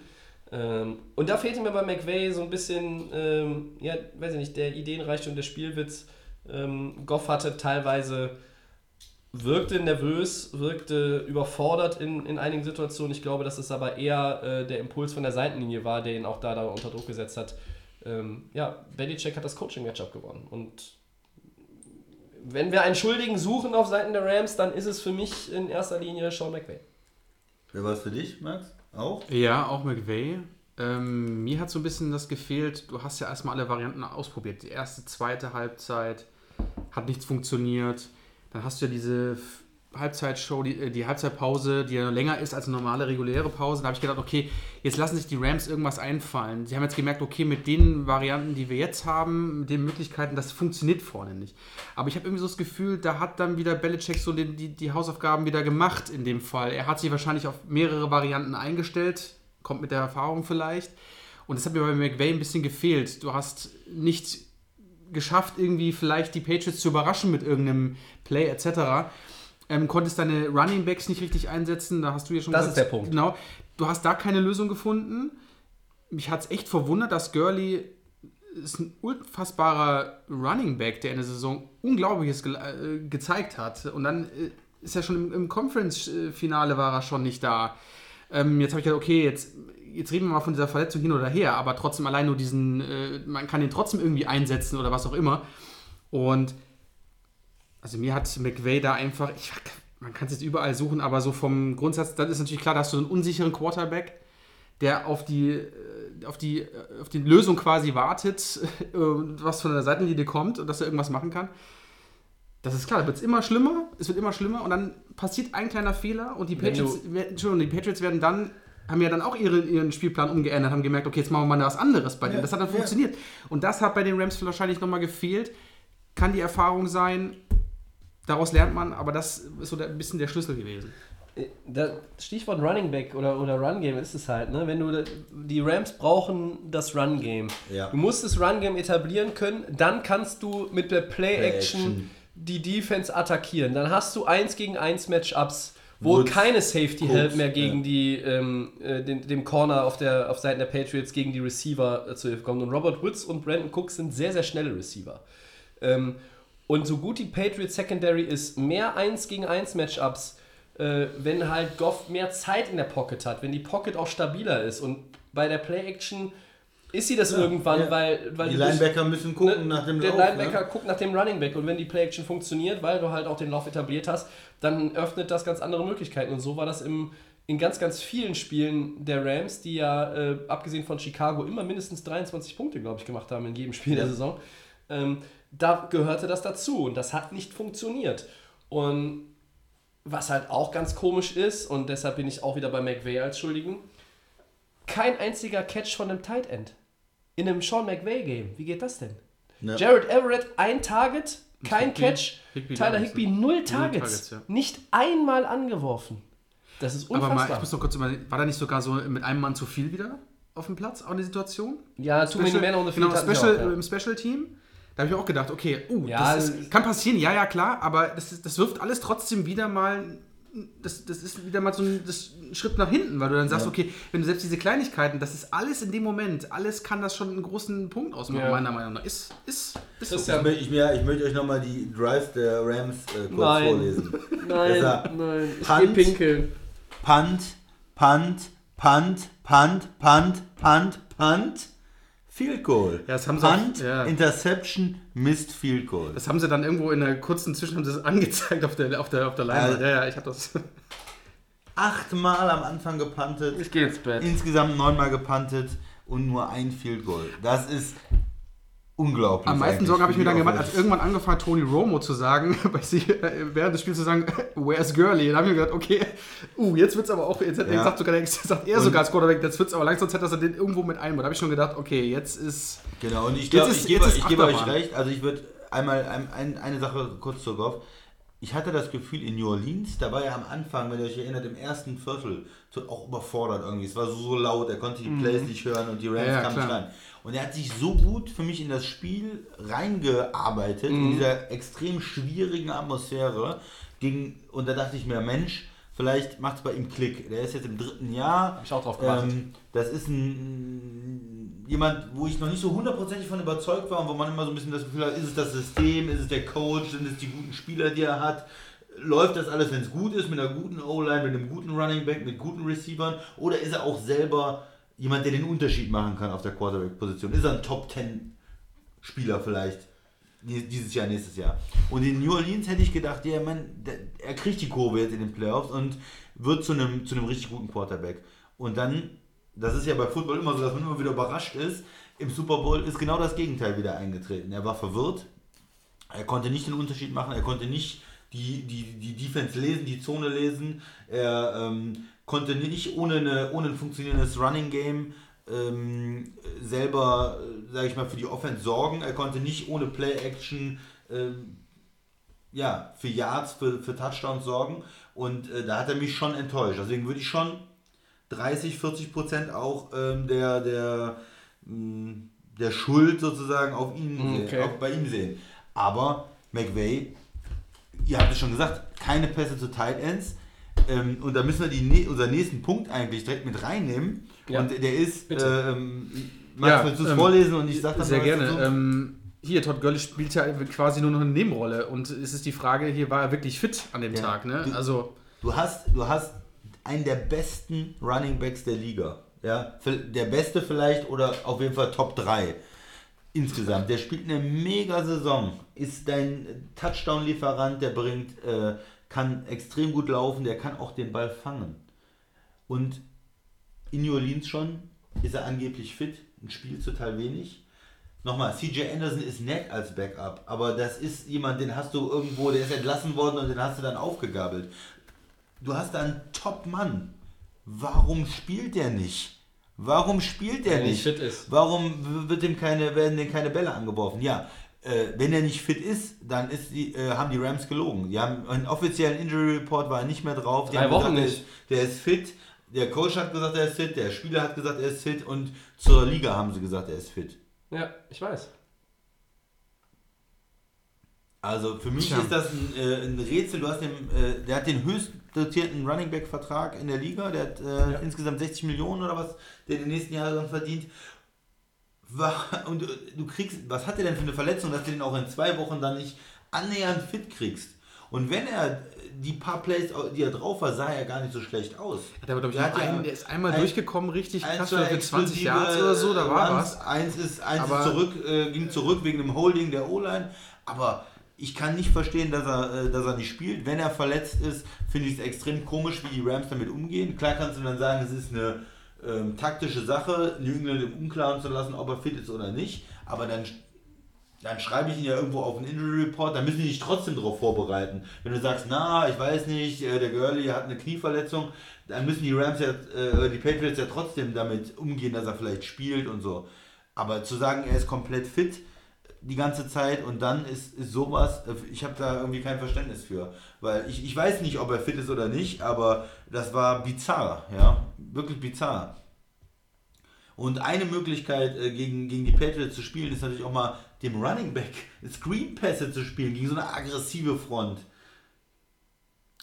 Ähm, und da fehlte mir bei McVay so ein bisschen, ähm, ja, weiß ich nicht, der Ideenreichtum, der Spielwitz. Ähm, Goff hatte teilweise, wirkte nervös, wirkte überfordert in, in einigen Situationen. Ich glaube, dass es aber eher äh, der Impuls von der Seitenlinie war, der ihn auch da, da unter Druck gesetzt hat. Ähm, ja, Belichick hat das Coaching-Matchup gewonnen. Und wenn wir einen Schuldigen suchen auf Seiten der Rams, dann ist es für mich in erster Linie Sean McVay. Wer war es für dich, Max? Auch? Ja, auch McVay. Ähm, mir hat so ein bisschen das gefehlt, du hast ja erstmal alle Varianten ausprobiert. Die erste, zweite Halbzeit hat nichts funktioniert. Dann hast du ja diese Halbzeitshow, die, äh, die Halbzeitpause, die ja länger ist als eine normale reguläre Pause. Da habe ich gedacht, okay, jetzt lassen sich die Rams irgendwas einfallen. Sie haben jetzt gemerkt, okay, mit den Varianten, die wir jetzt haben, mit den Möglichkeiten, das funktioniert vorne nicht. Aber ich habe irgendwie so das Gefühl, da hat dann wieder Belichick so die, die, die Hausaufgaben wieder gemacht in dem Fall. Er hat sich wahrscheinlich auf mehrere Varianten eingestellt, kommt mit der Erfahrung vielleicht. Und das hat mir bei McVay ein bisschen gefehlt. Du hast nicht geschafft, irgendwie vielleicht die Patriots zu überraschen mit irgendeinem Play etc. Ähm, konntest deine Running Backs nicht richtig einsetzen, da hast du ja schon Das ist der Punkt. Genau. Du hast da keine Lösung gefunden. Mich hat es echt verwundert, dass Gurley ist ein unfassbarer Running Back, der in der Saison Unglaubliches ge äh, gezeigt hat. Und dann äh, ist er schon im, im Conference-Finale war er schon nicht da. Ähm, jetzt habe ich gedacht, okay, jetzt, jetzt reden wir mal von dieser Verletzung hin oder her, aber trotzdem allein nur diesen, äh, man kann ihn trotzdem irgendwie einsetzen oder was auch immer. Und also mir hat McVay da einfach, ich, man kann es jetzt überall suchen, aber so vom Grundsatz, dann ist natürlich klar, da hast du einen unsicheren Quarterback, der auf die, äh, auf die, äh, auf die Lösung quasi wartet, äh, was von der Seitenlinie kommt und dass er irgendwas machen kann. Das ist klar, da wird es immer schlimmer, es wird immer schlimmer und dann passiert ein kleiner Fehler und die Patriots, die Patriots werden dann, haben ja dann auch ihre, ihren Spielplan umgeändert, haben gemerkt, okay, jetzt machen wir mal was anderes bei denen. Ja, das hat dann ja. funktioniert. Und das hat bei den Rams wahrscheinlich nochmal gefehlt. Kann die Erfahrung sein, daraus lernt man, aber das ist so der, ein bisschen der Schlüssel gewesen. Das Stichwort Running Back oder, oder Run Game ist es halt, ne? Wenn du die Rams brauchen das Run Game. Ja. Du musst das Run Game etablieren können, dann kannst du mit der Play Action Play-Action. die Defense attackieren. Dann hast du 1 gegen 1 Matchups, wo Woods, keine Safety Help mehr gegen ja. die ähm, äh, den, dem Corner auf der auf Seiten der Patriots gegen die Receiver äh, zu Hilfe kommt. Und Robert Woods und Brandon Cooks sind sehr sehr schnelle Receiver. Ähm, und so gut die Patriots Secondary ist, mehr 1 gegen 1 Matchups, äh, wenn halt Goff mehr Zeit in der Pocket hat, wenn die Pocket auch stabiler ist und bei der Play-Action ist sie das irgendwann, ja. weil, weil Die du bist- Linebacker müssen gucken ne, nach dem Der Lauf. Linebacker ne? guckt nach dem Running Back und wenn die Play-Action funktioniert, weil du halt auch den Lauf etabliert hast, dann öffnet das ganz andere Möglichkeiten und so war das im, in ganz, ganz vielen Spielen der Rams, die ja äh, abgesehen von Chicago immer mindestens 23 Punkte, glaube ich, gemacht haben in jedem Spiel der Ja. Saison. Ähm, da gehörte das dazu und das hat nicht funktioniert. Und was halt auch ganz komisch ist, und deshalb bin ich auch wieder bei McVay als Schuldigen, kein einziger Catch von einem Tight End. In einem Sean McVay-Game. Wie geht das denn? Ja. Jared Everett, ein Target, kein Higby- Catch. Higby Tyler Higby, null Targets. Targets, ja. Nicht einmal angeworfen. Das ist Aber unfassbar. mal, ich muss noch kurz überlegen, war da nicht sogar so mit einem Mann zu viel wieder auf dem Platz, auch eine Situation? ja, too many men on the genau, field. sie Special, auch, ja. im Special Team. Da habe ich mir auch gedacht, okay, uh, Ja, das ist, kann passieren, ja, ja, klar, aber das, ist, das wirft alles trotzdem wieder mal, das, das ist wieder mal so ein, das, ein Schritt nach hinten, weil du dann sagst, okay, wenn du selbst diese Kleinigkeiten, das ist alles in dem Moment, alles kann das schon einen großen Punkt ausmachen, Ja. meiner Meinung nach. Ist, ist, ist so. Christian, Ich, möchte- ich, ja, ich möchte euch nochmal die Drives der Rams äh, kurz Nein. vorlesen. Nein, nein, ich Punt. geh pinkeln. Punt, Punt, Punt, Punt, Punt, Punt, Punt, Field Goal. Ja, das haben sie auch- Punt, ja. Interception, Missed Field Goal. Das haben sie dann irgendwo in einer kurzen Zwischen haben sie das angezeigt auf der, auf der, auf der Leinwand. Ja, ja, ich habe das. Achtmal am Anfang gepuntet, Ich geh ins Bett. insgesamt neunmal gepuntet und nur ein Field Goal. Das ist unglaublich. Am meisten Sorgen habe ich mir dann gemacht, als irgendwann angefangen Tony Romo zu sagen, sich, äh, während des Spiels zu sagen, where's Gurley? Dann habe ich mir gedacht, okay, uh, jetzt wird es aber auch, jetzt hat Ja. er gesagt, sogar, jetzt sagt er Und- sogar als Quarterback, jetzt wird es aber langsam Zeit, dass er den irgendwo mit einbaut. Da habe ich schon gedacht, okay, jetzt ist. Genau, und ich glaube, ist- ich gebe, ich gebe euch recht. Also ich würde einmal ein, ein, eine Sache kurz zur Golf. Ich hatte das Gefühl in New Orleans, da war er am Anfang, wenn ihr euch erinnert, im ersten Viertel so auch überfordert irgendwie. Es war so, so laut, er konnte die Plays nicht hören und die Rams Mhm. Ja, kamen nicht rein. Und er hat sich so gut für mich in das Spiel reingearbeitet, Mhm. in dieser extrem schwierigen Atmosphäre. Gegen, und da dachte ich mir, Mensch, vielleicht macht es bei ihm Klick. Der ist jetzt im dritten Jahr. Ich auch drauf gewartet. Ähm, das ist ein jemand, wo ich noch nicht so hundertprozentig von überzeugt war und wo man immer so ein bisschen das Gefühl hat, ist es das System, ist es der Coach, sind es die guten Spieler, die er hat? Läuft das alles, wenn es gut ist, mit einer guten O-Line, mit einem guten Running Back, mit guten Receivern? Oder ist er auch selber jemand, der den Unterschied machen kann auf der Quarterback-Position? Ist er ein Top-10-Spieler vielleicht? Dieses Jahr, nächstes Jahr. Und in New Orleans hätte ich gedacht, ja, man, er kriegt die Kurve jetzt in den Playoffs und wird zu einem, zu einem richtig guten Quarterback. Und dann, das ist ja bei Football immer so, dass man immer wieder überrascht ist. Im Super Bowl ist genau das Gegenteil wieder eingetreten. Er war verwirrt, er konnte nicht den Unterschied machen, er konnte nicht die, die, die Defense lesen, die Zone lesen, er ähm, konnte nicht ohne, eine, ohne ein funktionierendes Running Game ähm, selber, äh, sage ich mal, für die Offense sorgen, er konnte nicht ohne Play-Action ähm, ja, für Yards, für, für Touchdowns sorgen und äh, da hat er mich schon enttäuscht. Deswegen würde ich schon 30, 40 Prozent auch ähm, der, der, mh, der Schuld sozusagen auf ihn Okay. sehen, bei ihm sehen. Aber McVay, ihr habt es schon gesagt, keine Pässe zu Tight Ends. Ähm, und da müssen wir die, unseren nächsten Punkt eigentlich direkt mit reinnehmen. Ja. Und der ist, ähm, Max, Ja, willst du es ähm, vorlesen und ich sag dann Sehr mal gerne. Ähm, hier, Todd Gurley spielt ja quasi nur noch eine Nebenrolle und es ist die Frage, hier war er wirklich fit an dem Ja. Tag, ne? Du- Also, Du hast, du hast einen der besten Running Backs der Liga. Ja, der beste vielleicht oder auf jeden Fall Top 3 insgesamt. Der spielt eine mega Saison, ist dein Touchdown-Lieferant, der bringt, äh, kann extrem gut laufen, der kann auch den Ball fangen. Und in New Orleans schon ist er angeblich fit und spielt total wenig. Nochmal, CJ Anderson ist nett als Backup, aber das ist jemand, den hast du irgendwo, der ist entlassen worden und den hast du dann aufgegabelt. Du hast da einen Top-Mann. Warum spielt der nicht? Warum spielt der er nicht? nicht fit ist. Warum wird dem keine, werden dem keine Bälle angeworfen? Ja, wenn er nicht fit ist, dann ist die, äh, haben die Rams gelogen. Die haben einen offiziellen Injury Report war er nicht mehr drauf. Drei Wochen gesagt, nicht. Der ist, der ist fit. Der Coach hat gesagt, er ist fit. Der Spieler hat gesagt, er ist fit. Und zur Liga haben sie gesagt, er ist fit. Ja, ich weiß. Also für mich Tja. ist das ein, äh, ein Rätsel. Du hast den, äh, der hat den höchst dotierten Running Back Vertrag in der Liga. Der hat äh, Ja. insgesamt 60 Millionen oder was, der in den nächsten Jahren verdient. Und du, du kriegst, was hat er denn für eine Verletzung, dass du den auch in zwei Wochen dann nicht annähernd fit kriegst? Und wenn er die paar Plays, die er drauf war, sah er gar nicht so schlecht aus. der, war, glaub ich, Der hat ja einen, der ist einmal ein- durchgekommen, richtig Eins, krass, für 20 explosive Yards oder so, da war Runs. was. Eins ist, eins Aber- ist zurück, äh, ging zurück wegen dem Holding der O-Line. Aber ich kann nicht verstehen, dass er, äh, dass er nicht spielt. Wenn er verletzt ist, finde ich es extrem komisch, wie die Rams damit umgehen. Klar kannst du dann sagen, es ist eine ähm, taktische Sache, New England im Unklaren zu lassen, ob er fit ist oder nicht. Aber dann dann schreibe ich ihn ja irgendwo auf einen Injury Report, dann müssen die dich trotzdem darauf vorbereiten. Wenn du sagst, na, ich weiß nicht, äh, der Gurley hat eine Knieverletzung, dann müssen die Rams ja, äh, die Patriots ja trotzdem damit umgehen, dass er vielleicht spielt und so. Aber zu sagen, er ist komplett fit die ganze Zeit und dann ist, ist sowas, äh, ich habe da irgendwie kein Verständnis für. Weil ich, ich weiß nicht, ob er fit ist oder nicht, aber das war bizarr, ja, wirklich bizarr. Und eine Möglichkeit äh, gegen, gegen die Patriots zu spielen, ist natürlich auch mal dem Running Back Screen Pässe zu spielen, gegen so eine aggressive Front.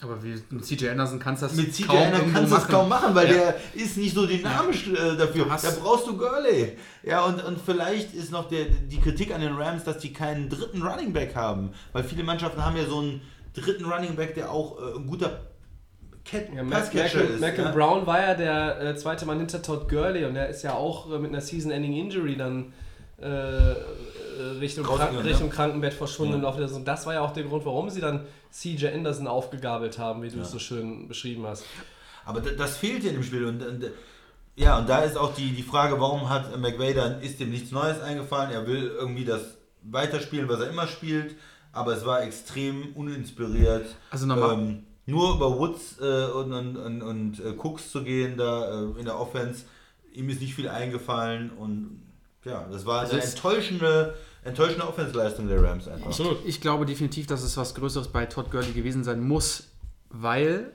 Aber wie, mit CJ Anderson kannst du das Mit CJ kaum Anderson kannst du das kaum machen, weil Ja. der ist nicht so dynamisch äh, dafür. Hast- Da brauchst du Gurley. Ja, und, und vielleicht ist noch der, die Kritik an den Rams, dass die keinen dritten Running Back haben. Weil viele Mannschaften haben ja so einen dritten Running Back, der auch äh, ein guter Cat Ja, Passcatcher ist. Malcolm ja. Brown war ja der äh, zweite Mann hinter Todd Gurley und der ist ja auch äh, mit einer Season-Ending-Injury dann äh, Richtung, Rausgegangen, Kranken, Richtung ja. Krankenbett verschwunden Ja. im Laufe der Saison. Das war ja auch der Grund, warum sie dann CJ Anderson aufgegabelt haben, wie du Ja. es so schön beschrieben hast. Aber da- das fehlt hier in dem Spiel. Und, und ja, und da ist auch die, die Frage, warum hat McVay dann, ist dem nichts Neues eingefallen? Er will irgendwie das weiterspielen, was er immer spielt, aber es war extrem uninspiriert. Also normal- ähm, nur über Woods äh, und, und, und, und äh, Cooks zu gehen da äh, in der Offense, ihm ist nicht viel eingefallen und ja, das war Also eine enttäuschende, enttäuschende Offensleistung der Rams einfach. Ich glaube definitiv, dass es was Größeres bei Todd Gurley gewesen sein muss, weil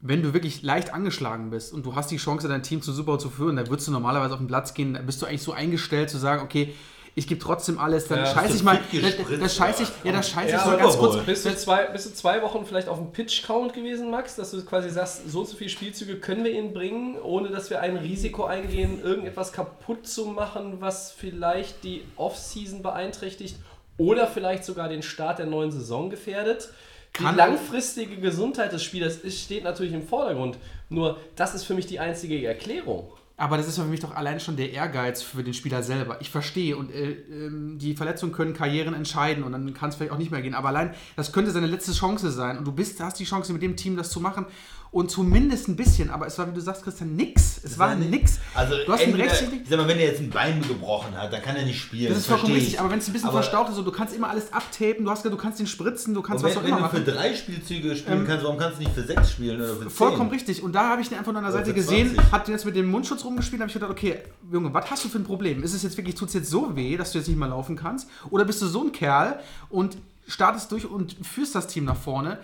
wenn du wirklich leicht angeschlagen bist und du hast die Chance, dein Team zu Super zu führen, dann würdest du normalerweise auf den Platz gehen, dann bist du eigentlich so eingestellt zu sagen, okay, ich gebe trotzdem alles, dann Ja, scheiß bist ich mal, fit das, gespritzt, das scheiß ich, ja, das scheiß ich Ja, so Super ganz kurz. Bist du, zwei, bist du zwei Wochen vielleicht auf dem Pitch-Count gewesen, Max, dass du quasi sagst, so und so viele Spielzüge können wir ihnen bringen, ohne dass wir ein Risiko eingehen, irgendetwas kaputt zu machen, was vielleicht die Offseason beeinträchtigt oder vielleicht sogar den Start der neuen Saison gefährdet? Die langfristige Gesundheit des Spielers steht natürlich im Vordergrund. Nur, das ist für mich die einzige Erklärung. Aber das ist für mich doch allein schon der Ehrgeiz für den Spieler selber. Ich verstehe und äh, ähm, die Verletzungen können Karrieren entscheiden und dann kann es vielleicht auch nicht mehr gehen. Aber allein, das könnte seine letzte Chance sein und du bist, hast die Chance mit dem Team das zu machen und zumindest ein bisschen. Aber es war, wie du sagst, Christian, nix. Es war nix. Also, du hast einen entweder, ich sag mal, wenn er jetzt ein Bein gebrochen hat, dann kann er nicht spielen. Das ist vollkommen richtig, ich. aber wenn es ein bisschen Aber- verstaucht ist, so, du kannst immer alles abtapen, du, hast, du kannst den spritzen, du kannst was wenn, auch wenn immer du für machen. drei Spielzüge spielen kannst, warum kannst du nicht für sechs spielen oder für Vollkommen zehn? richtig. Und da habe ich den einfach nur an der Oder Seite gesehen, 20. hat jetzt mit dem Mundschutz rumgespielt, habe ich gedacht, okay, Junge, was hast du für ein Problem? Ist es jetzt wirklich, tut es jetzt so weh, dass du jetzt nicht mehr laufen kannst? Oder bist du so ein Kerl und startest durch und führst das Team nach vorne?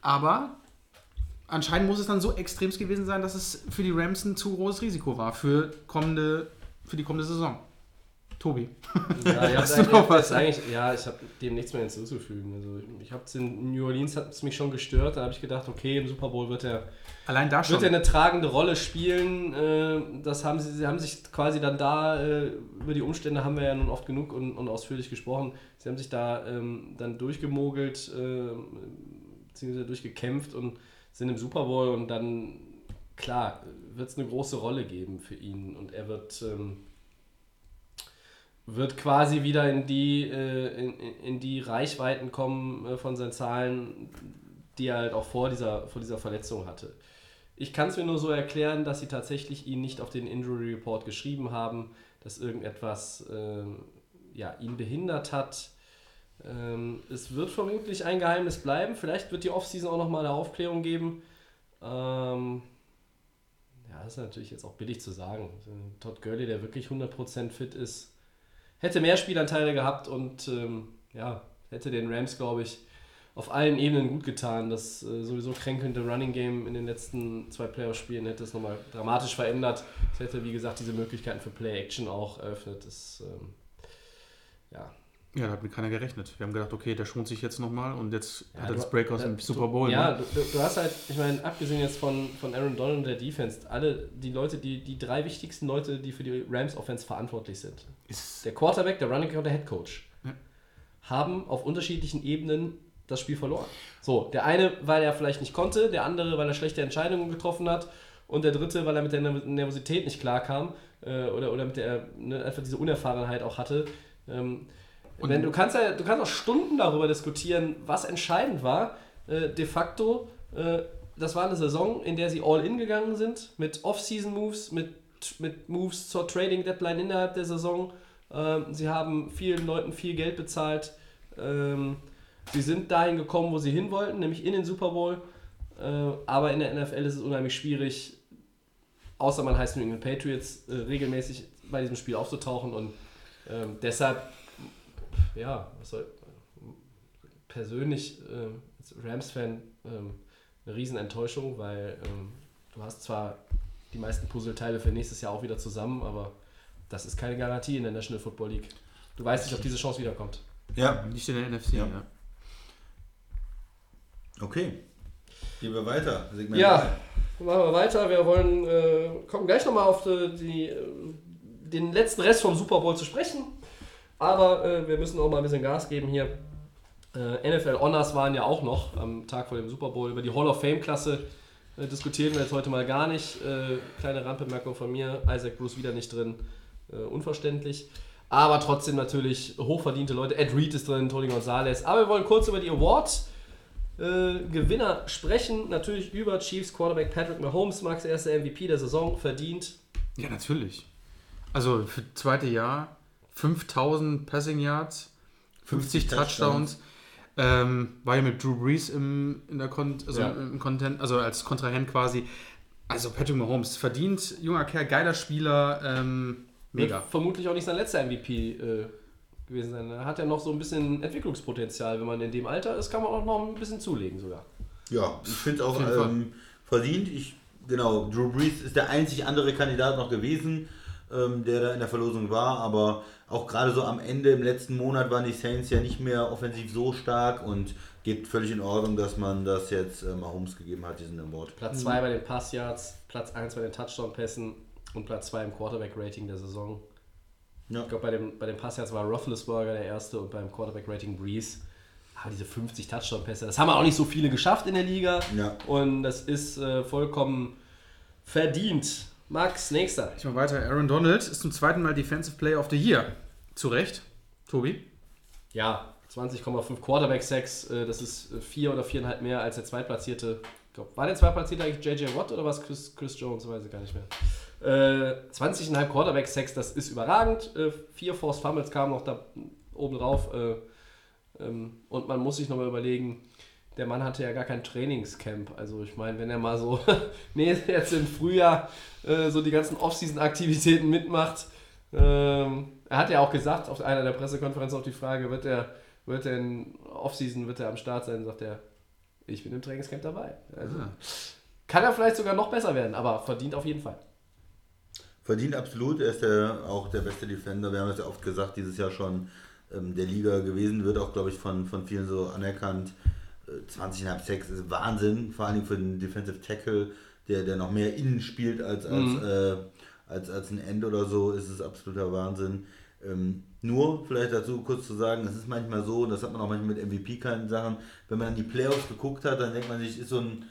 Aber anscheinend muss es dann so extremst gewesen sein, dass es für die Rams ein zu großes Risiko war für, kommende, für die kommende Saison. Tobi. Ja, ich Hast du noch was? ja, ich habe dem nichts mehr hinzuzufügen. Also ich, habe in New Orleans hat es mich schon gestört. Da habe ich gedacht, okay, im Super Bowl wird er Allein da schon. wird er eine tragende Rolle spielen. Äh, das haben sie, sie haben sich quasi dann da äh, über die Umstände haben wir ja nun oft genug und, und ausführlich gesprochen. Sie haben sich da ähm, dann durchgemogelt, äh, beziehungsweise durchgekämpft und sind im Super Bowl und dann klar wird es eine große Rolle geben für ihn und er wird ähm, wird quasi wieder in die, äh, in, in- die Reichweiten kommen äh, von seinen Zahlen, die er halt auch vor dieser, vor dieser Verletzung hatte. Ich kann es mir nur so erklären, dass sie tatsächlich ihn nicht auf den Injury Report geschrieben haben, dass irgendetwas ähm, ja, ihn behindert hat. Ähm, es wird vermutlich ein Geheimnis bleiben. Vielleicht wird die Offseason auch nochmal eine Aufklärung geben. Ähm, ja, das ist natürlich jetzt auch billig zu sagen. Todd Gurley, der wirklich 100% fit ist, hätte mehr Spielanteile gehabt und ähm, ja, hätte den Rams, glaube ich, auf allen Ebenen gut getan. Das äh, sowieso kränkelnde Running Game in den letzten zwei Playoff-Spielen hätte es nochmal dramatisch verändert. Es hätte, wie gesagt, diese Möglichkeiten für Play-Action auch eröffnet. Das, ähm, ja. Ja, da hat mit keiner gerechnet. Wir haben gedacht, okay, der schont sich jetzt nochmal und jetzt Ja, hat er das Breakout im du- Super Bowl. Ja, ne? du, du, hast halt, ich meine, abgesehen jetzt von, von Aaron Donald und der Defense, alle die Leute, die, die drei wichtigsten Leute, die für die Rams Offense verantwortlich sind. Ist, Der Quarterback, der Running Back und der Head Coach Ja. haben auf unterschiedlichen Ebenen das Spiel verloren. So, der eine, weil er vielleicht nicht konnte, der andere, weil er schlechte Entscheidungen getroffen hat und der dritte, weil er mit der Nerv- Nervosität nicht klarkam äh, oder, oder mit der ne, einfach diese Unerfahrenheit auch hatte. Ähm, Und- wenn, du kannst ja, du kannst auch Stunden darüber diskutieren, was entscheidend war. Äh, de facto, äh, das war eine Saison, in der sie all in gegangen sind, mit Off-Season-Moves, mit, mit Moves zur Trading-Deadline innerhalb der Saison, Ähm, sie haben vielen Leuten viel Geld bezahlt. Ähm, sie sind dahin gekommen, wo sie hin wollten, nämlich in den Super Bowl. Äh, aber in der NFL ist es unheimlich schwierig, außer man heißt New England Patriots, äh, regelmäßig bei diesem Spiel aufzutauchen. Und ähm, deshalb, ja, was soll, persönlich äh, als Rams-Fan ähm, eine Riesenenttäuschung, weil ähm, du hast zwar die meisten Puzzleteile für nächstes Jahr auch wieder zusammen, aber das ist keine Garantie in der National Football League. Du weißt nicht, ob diese Chance wiederkommt. Ja, Nicht in der NFC, Ja. ja. okay. Gehen wir weiter. Segment Ja, drei. machen wir weiter. Wir wollen, äh, kommen gleich nochmal auf die, die, äh, den letzten Rest vom Super Bowl zu sprechen. Aber äh, wir müssen auch mal ein bisschen Gas geben hier. Äh, NFL Honors waren ja auch noch am Tag vor dem Super Bowl. Über die Hall of Fame-Klasse äh, diskutieren wir jetzt heute mal gar nicht. Äh, kleine Randbemerkung von mir. Isaac Bruce wieder nicht drin. Äh, unverständlich. Aber trotzdem natürlich hochverdiente Leute. Ed Reed ist drin, Tony Gonzalez. Aber wir wollen kurz über die Awards äh, Gewinner sprechen. Natürlich über Chiefs Quarterback Patrick Mahomes, Max erster MVP der Saison, verdient. Ja, natürlich. Also für das zweite Jahr 5000 Passing Yards, 50, 50 Touchdowns. Ähm, war ja mit Drew Brees im, in der Kon also Ja. im Content, also als Kontrahent quasi. Also Patrick Mahomes verdient, junger Kerl, geiler Spieler, ähm, mega. Wird vermutlich auch nicht sein letzter MVP äh, gewesen sein. Er hat ja noch so ein bisschen Entwicklungspotenzial. Wenn man in dem Alter ist, kann man auch noch ein bisschen zulegen sogar. Ja, ich finde es auch ähm, verdient. Ich, genau, Drew Brees ist der einzig andere Kandidat noch gewesen, ähm, der da in der Verlosung war, aber auch gerade so am Ende im letzten Monat waren die Saints ja nicht mehr offensiv so stark und geht völlig in Ordnung, dass man das jetzt äh, Mahomes gegeben hat, diesen Award. Platz 2 bei den Passyards, Platz 1 bei den Touchdown-Pässen und Platz 2 im Quarterback-Rating der Saison. Ja. Ich glaube, bei dem, bei den Passyards war Roethlisberger der erste und beim Quarterback-Rating Breeze. Ah, diese 50 Touchdown-Pässe, das haben auch nicht so viele geschafft in der Liga. Ja. Und das ist äh, vollkommen verdient. Max, nächster. Ich mache weiter. Aaron Donald ist zum zweiten Mal Defensive Player of the Year. Zu Recht. Tobi? Ja, 20,5 Quarterback-Sacks, äh, das ist äh, vier oder viereinhalb mehr als der Zweitplatzierte. Glaub, war der Zweitplatzierte eigentlich JJ Watt oder was Chris, Chris Jones? Weiß ich gar nicht mehr. Äh, 20,5 Quarterback-Sacks, das ist überragend. Äh, vier Forced Fumbles kamen noch da oben drauf. Äh, ähm, und man muss sich nochmal überlegen, der Mann hatte ja gar kein Trainingscamp. Also ich meine, wenn er mal so nee, jetzt im Frühjahr äh, so die ganzen Off-Season-Aktivitäten mitmacht. Ähm, er hat ja auch gesagt auf einer der Pressekonferenzen auf die Frage, wird er, wird er in Off-Season, wird er am Start sein, sagt er, ich bin im Trainingscamp dabei. Also Ah. kann er vielleicht sogar noch besser werden, aber verdient auf jeden Fall. Verdient absolut, er ist der, auch der beste Defender. Wir haben es ja oft gesagt, dieses Jahr schon ähm, der Liga gewesen, wird auch, glaube ich, von, von vielen so anerkannt. Äh, 20,5 Sex ist Wahnsinn, vor allem für einen Defensive Tackle, der, der noch mehr innen spielt als, als, Mhm. äh, als, als ein End oder so, ist es absoluter Wahnsinn. Ähm, nur vielleicht dazu kurz zu sagen, es ist manchmal so, das hat man auch manchmal mit MVP-Sachen, wenn man an die Playoffs geguckt hat, dann denkt man sich, ist so ein,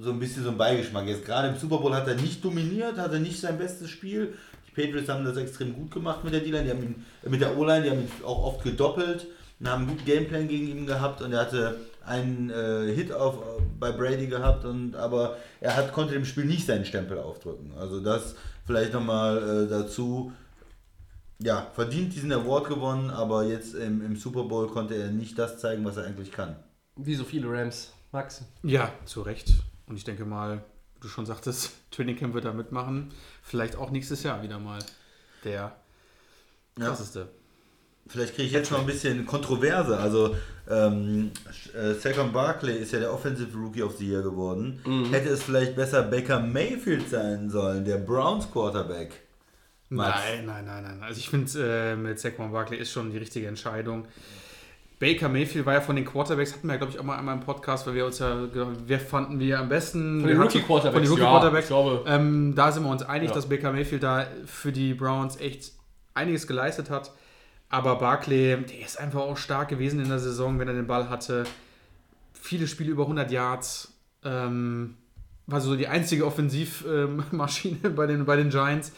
so ein bisschen so ein Beigeschmack. Jetzt gerade im Super Bowl hat er nicht dominiert, hatte nicht sein bestes Spiel. Die Patriots haben das extrem gut gemacht mit der D-Line, die haben ihn, mit der O-Line, die haben ihn auch oft gedoppelt und haben einen guten Gameplan gegen ihn gehabt und er hatte einen äh, Hit auf, bei Brady gehabt und aber er hat, konnte dem Spiel nicht seinen Stempel aufdrücken. Also das vielleicht nochmal äh, dazu. Ja, verdient diesen Award gewonnen, aber jetzt im, im Super Bowl konnte er nicht das zeigen, was er eigentlich kann. Wie so viele Rams. Max. Ja, zu Recht. Und ich denke mal, wie du schon sagtest, Training Camp wird da mitmachen. Vielleicht auch nächstes Jahr wieder mal der Ja. Vielleicht kriege ich jetzt noch ein bisschen Kontroverse. Also, ähm, äh, Saquon Barkley ist ja der Offensive Rookie of the Year geworden. Hätte es vielleicht besser Baker Mayfield sein sollen, der Browns Quarterback? Max. Nein, nein, nein, nein. Also ich finde, äh, mit Saquon Barkley ist schon die richtige Entscheidung. Baker Mayfield war ja von den Quarterbacks, hatten wir ja, glaube ich, auch mal einmal im Podcast, weil wir uns ja, wer fanden wir am besten? Von den Rookie-Quarterbacks, Von den Rookie ja, Quarterbacks. ich glaube. ähm, da sind wir uns einig, Ja. dass Baker Mayfield da für die Browns echt einiges geleistet hat. Aber Barkley, der ist einfach auch stark gewesen in der Saison, wenn er den Ball hatte. Viele Spiele über 100 Yards. Ähm, war so die einzige Offensivmaschine bei, den, bei den Giants.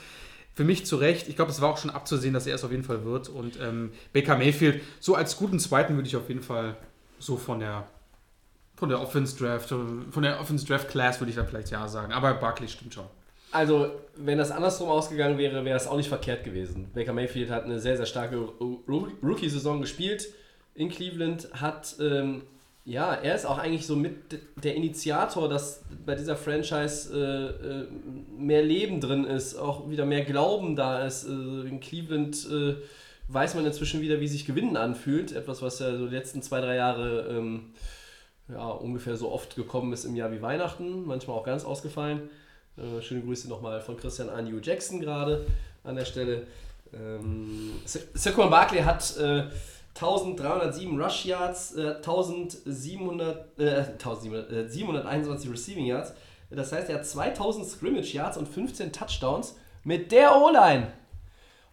Für mich zu Recht. Ich glaube, es war auch schon abzusehen, dass er es auf jeden Fall wird. Und ähm, Baker Mayfield, so als guten Zweiten würde ich auf jeden Fall so von der von der Offense Draft, von der Offense Draft Class würde ich dann vielleicht ja sagen. Aber Barkley stimmt schon. Also, wenn das andersrum ausgegangen wäre, wäre es auch nicht verkehrt gewesen. Baker Mayfield hat eine sehr, sehr starke Rookie-Saison gespielt in Cleveland, hat, ähm, ja, er ist auch eigentlich so mit der Initiator, dass bei dieser Franchise äh, äh, mehr Leben drin ist, auch wieder mehr Glauben da ist. Äh, in Cleveland äh, weiß man inzwischen wieder, wie sich Gewinnen anfühlt. Etwas, was ja so die letzten zwei, drei Jahre ähm, ja, ungefähr so oft gekommen ist im Jahr wie Weihnachten, manchmal auch ganz ausgefallen. Äh, schöne Grüße nochmal von Christian A. New Jackson gerade an der Stelle. Ähm, Sa- Saquon Barkley hat äh, 1307 Rush Yards, äh, 1700, äh, 1700, äh, 721 Receiving Yards. Das heißt, er hat 2000 Scrimmage Yards und 15 Touchdowns mit der O-Line.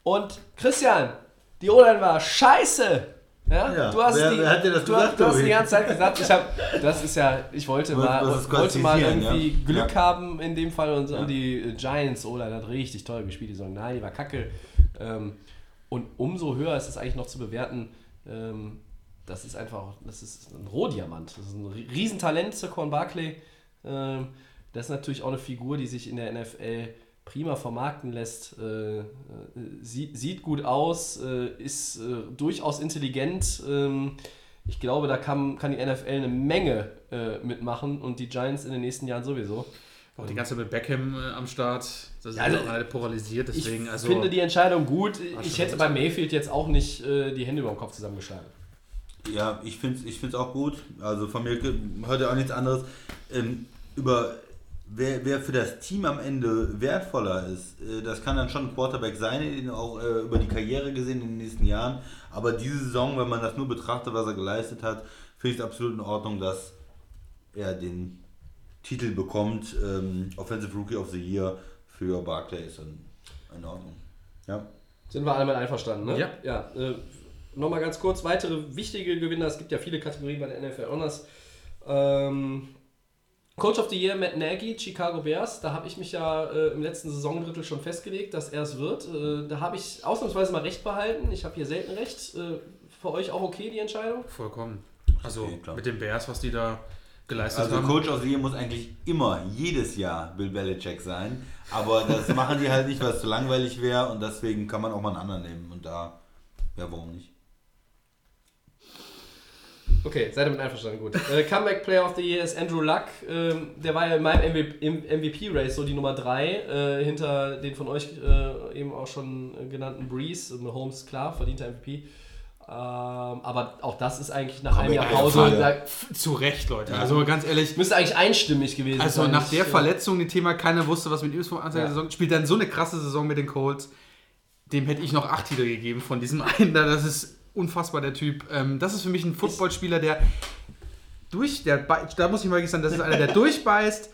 Und Christian, die O-Line war scheiße. Ja, Ja, du hast wer- die, wer hat dir das du, gesagt, du hast die ganze Zeit gesagt, ich hab, das ist ja, ich wollte mal, wollte mal irgendwie ja. Glück Ja. haben in dem Fall und, und die äh, Giants, oh, hat richtig toll gespielt, die sagen, nein, die war kacke. Ähm, und umso höher ist es eigentlich noch zu bewerten, ähm, das ist einfach, das ist ein Rohdiamant, das ist ein Rie- Riesentalent, Saquon Barkley. Ähm, das ist natürlich auch eine Figur, die sich in der NFL prima vermarkten lässt, äh, äh, sieht, sieht gut aus, äh, ist äh, durchaus intelligent. Ähm, ich glaube, da kann, kann die NFL eine Menge äh, mitmachen und die Giants in den nächsten Jahren sowieso. Auch die ganze Zeit mit Beckham äh, am Start. Das ist Ja, also, auch alle polarisiert, deswegen. ich also, finde die Entscheidung gut. Ich hätte bei Mayfield jetzt auch nicht äh, die Hände über den Kopf zusammengeschlagen. Ja, ich finde es ich find's auch gut. Also von mir ge- heute auch nichts anderes. Ähm, über wer, wer für das Team am Ende wertvoller ist, äh, das kann dann schon ein Quarterback sein, auch äh, über die Karriere gesehen in den nächsten Jahren. Aber diese Saison, wenn man das nur betrachtet, was er geleistet hat, finde ich es absolut in Ordnung, dass er den Titel bekommt. Ähm, Offensive Rookie of the Year für Barclay ist in, in Ordnung. Ja. Sind wir alle mit einverstanden, ne? Ja. ja äh, Nochmal ganz kurz, weitere wichtige Gewinner. Es gibt ja viele Kategorien bei der NFL Honors. Ähm, Coach of the Year Matt Nagy, Chicago Bears. Da habe ich mich ja äh, im letzten Saisondrittel schon festgelegt, dass er es wird. Äh, da habe ich ausnahmsweise mal recht behalten. Ich habe hier selten recht. Äh, für euch auch okay die Entscheidung? vollkommen. Also Okay, mit den Bears, was die da geleistet Also haben. Coach of the Year muss eigentlich immer, jedes Jahr Bill Belichick sein. Aber das machen die halt nicht, weil es zu langweilig wäre und deswegen kann man auch mal einen anderen nehmen. Und da, ja, warum nicht? Okay, seid ihr mit einverstanden, gut. Äh, Comeback Player of the Year ist Andrew Luck. Ähm, der war ja in meinem MVP-Race so die Nummer 3, äh, hinter den von euch äh, eben auch schon äh, genannten Breeze. Mahomes, klar, verdienter MVP. Ähm, aber auch das ist eigentlich nach einem Jahr Pause. Da Zu Recht, Leute. Also ganz ehrlich, müsste eigentlich einstimmig gewesen also sein. nach der Ich, äh, Verletzung, die Thema, keiner wusste, was mit ihm ist vom Anfang Ja. der Saison, spielt dann so eine krasse Saison mit den Colts. Dem hätte ich noch acht Titel gegeben von diesem einen da. Das ist unfassbar, der Typ. Ähm, das ist für mich ein Footballspieler, der durch, der, da muss ich mal sagen, das ist einer, der durchbeißt.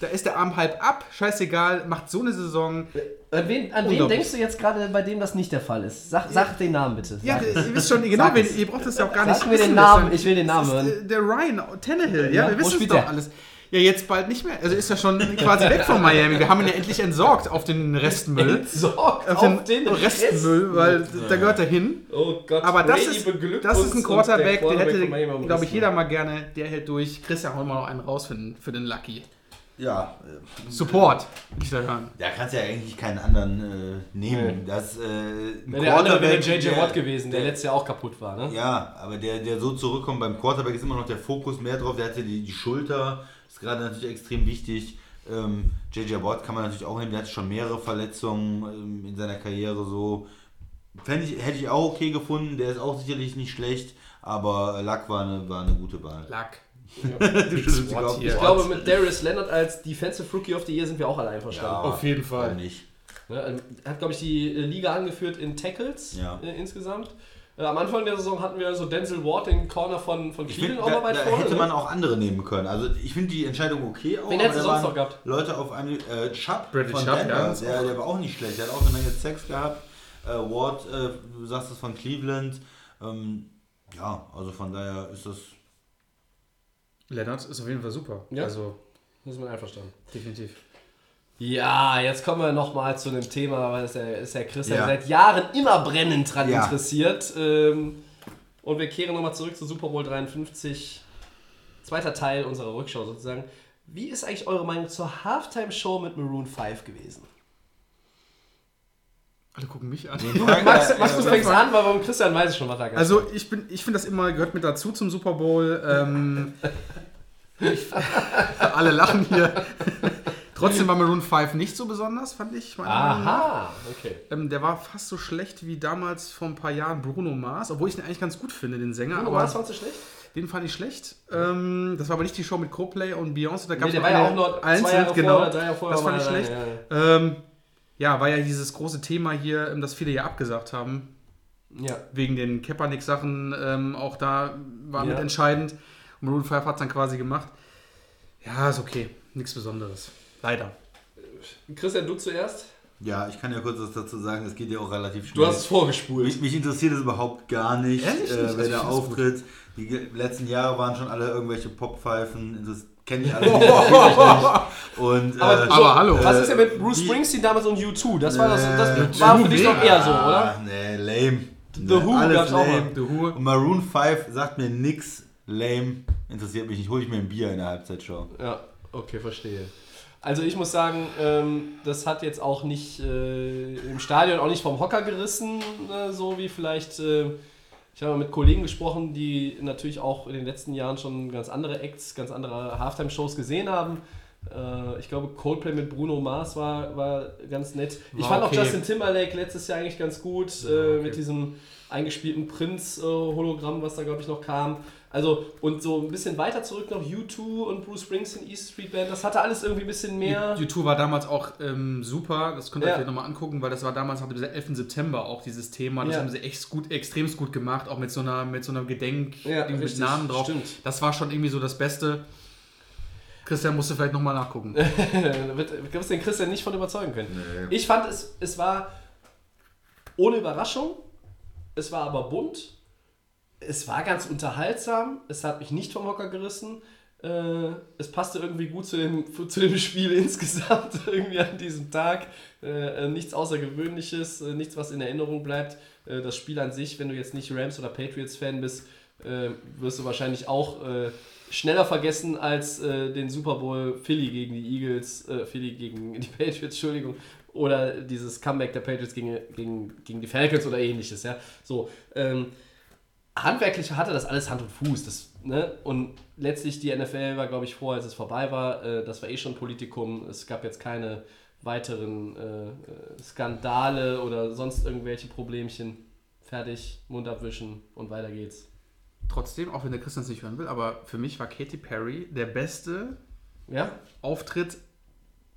Da ist der Arm halb ab, scheißegal, macht so eine Saison. An wen, an wen denkst du jetzt gerade, bei dem das nicht der Fall ist? Sag, sag den Namen bitte. Ja, Sag es. ihr wisst schon genau, Sag wen, ihr braucht das ja auch gar nicht Sag mir den Namen, ich will den Namen hören. äh, Der Ryan Tannehill, ja, Ja, wir wissen doch alles. Ja, jetzt bald nicht mehr. Also ist er schon quasi weg von Miami. Wir haben ihn ja endlich entsorgt auf den Restmüll. Entsorgt Auf den, Restmüll, weil da gehört er hin. Oh Gott, Aber das Brady ist, das ist ein Quarterback, der den hätte, glaube ich, jeder mal gerne. Der hält durch. Christian, hol mal noch einen raus für den, für den Lucky. Ja, äh, Support, will ich da hören. da kannst du ja eigentlich keinen anderen äh, nehmen. Das, äh, ein Wäre der andere wäre Quarterback, JJ der- Watt gewesen, der letztes Jahr auch kaputt war, ne? Ja, aber der, der so zurückkommt beim Quarterback ist immer noch der Fokus mehr drauf. Der hat ja die, die Schulter, ist gerade natürlich extrem wichtig. Ähm, JJ Watt kann man natürlich auch nehmen, der hatte schon mehrere Verletzungen ähm, in seiner Karriere so. Ich, hätte ich auch okay gefunden, der ist auch sicherlich nicht schlecht, aber Luck war eine, war eine gute Wahl. Luck. Auf- hier. Ich glaube, mit Darius Leonard als Defensive Rookie of the Year sind wir auch alle einverstanden. Auf jeden Fall. nicht. Ne, also, Er hat, glaube ich, die äh, Liga angeführt in Tackles Ja. äh, insgesamt. Äh, am Anfang der Saison hatten wir so Denzel Ward, den Corner von, von Cleveland, auch mal da, weit da vorne. hätte ne? man auch andere nehmen können. Also ich finde die Entscheidung okay. Auch, Wen aber hättest du da sonst noch gehabt? Leute auf einem äh, Chubb Bradley von Chubb, Denver, ja, der, der war auch nicht schlecht. Der hat auch eine Menge Sex gehabt. Äh, Ward, äh, du sagst es von Cleveland. Ähm, ja, also von daher ist das. Lennart ist auf jeden Fall super. Ja. Also, Das ist man einverstanden. definitiv. Ja, jetzt kommen wir nochmal zu einem Thema, weil es ja, ist ja Christian Ja. seit Jahren immer brennend dran Ja. interessiert. Ähm, und wir kehren nochmal zurück zu Super Bowl 53. Zweiter Teil unserer Rückschau sozusagen. Wie ist eigentlich eure Meinung zur Halftime-Show mit Maroon 5 gewesen? Alle gucken mich an. Max, Max du fängst an, weil beim Christian weiß ich schon, was da ganz Also ich bin, ich finde das immer gehört mit dazu zum Super Bowl. Ähm, ich, alle lachen hier. Trotzdem war Maroon 5 nicht so besonders, fand ich. Aha, okay. Ähm, der war fast so schlecht wie damals vor ein paar Jahren Bruno Mars, obwohl ich ihn eigentlich ganz gut finde, den Sänger. Bruno aber Mars fandst du schlecht? den fand ich schlecht. Ähm, das war aber nicht die Show mit Coldplay und Beyoncé. Da gab Nee, es der war ja auch nur zwei einzeln, Jahre genau. vorher, drei Jahre vorher. das fand ich schlecht. dann, Ja, Ähm, ja, war ja dieses große Thema hier, ähm, das viele ja abgesagt haben, ja. wegen den Kaepernick-Sachen. Ähm, auch da war Ja. mit entscheidend. Und Maroon 5 hat es dann quasi gemacht. Ja, ist okay. Nichts Besonderes. Leider. Christian, du zuerst? Ja, ich kann ja kurz was dazu sagen, es geht ja auch relativ Du schnell. hast es vorgespult. Mich, mich interessiert es überhaupt gar nicht, Ehrlich äh, Also wer ich da auftritt. Die letzten Jahre waren schon alle irgendwelche Popppfeifen, das kenne ich alle nicht. nicht. Und, aber, äh, so, aber hallo. Was ist denn mit Äh, Bruce die- Springsteen damals und U2? Das war, das, Äh, das war für dich doch eher so, oder? Ah, nee, lame. The Nee, Who gab's auch lame. mal. The Who. Und Maroon 5 sagt mir nix, lame, interessiert mich nicht. Hol ich mir ein Bier in der Halbzeitshow. Ja, okay, verstehe. Also ich muss sagen, ähm, das hat jetzt auch nicht äh, im Stadion auch nicht vom Hocker gerissen, äh, so wie vielleicht. Äh, ich habe mit Kollegen gesprochen, die natürlich auch in den letzten Jahren schon ganz andere Acts, ganz andere Halftime-Shows gesehen haben. Äh, ich glaube, Coldplay mit Bruno Mars war, war ganz nett. Ich War fand auch okay. Justin Timberlake letztes Jahr eigentlich ganz gut, äh, mit diesem eingespielten Prinz-Hologramm, was da, glaube ich, noch kam. Also, und so ein bisschen weiter zurück noch U2 und Bruce Springsteen, East Street Band, das hatte alles irgendwie ein bisschen mehr. YouTube war damals auch ähm, super, das könnt ihr Ja. euch vielleicht nochmal angucken, weil das war damals nach dem 11. September auch dieses Thema. Das Ja. haben sie echt gut, extrem gut gemacht, auch mit so einer, mit so einer Gedenk, Ja, mit richtig, Namen drauf. stimmt. Das war schon irgendwie so das Beste. Christian musste vielleicht nochmal nachgucken. da wird wirst den Christian nicht von überzeugen können. Ich fand, es, es war ohne Überraschung, es war aber bunt, es war ganz unterhaltsam, es hat mich nicht vom Hocker gerissen. Äh, es passte irgendwie gut zu dem, zu dem Spiel insgesamt, irgendwie an diesem Tag. Äh, äh, nichts Außergewöhnliches, äh, nichts, was in Erinnerung bleibt. Äh, das Spiel an sich, wenn du jetzt nicht Rams- oder Patriots-Fan bist, äh, wirst du wahrscheinlich auch schneller vergessen als den Super Bowl Philly gegen die Eagles, Philly gegen die Patriots, Entschuldigung, oder dieses Comeback der Patriots gegen, gegen, gegen die Falcons oder ähnliches. Ja? So, ähm, handwerklich hatte das alles Hand und Fuß. Das, ne? Und letztlich die NFL war, glaube ich, froh, als es vorbei war. Äh, das war eh schon Politikum. Es gab jetzt keine weiteren äh, Skandale oder sonst irgendwelche Problemchen. Fertig, Mund abwischen und weiter geht's. Trotzdem, auch wenn der Christian es nicht hören will, aber für mich war Katy Perry der beste Ja? Auftritt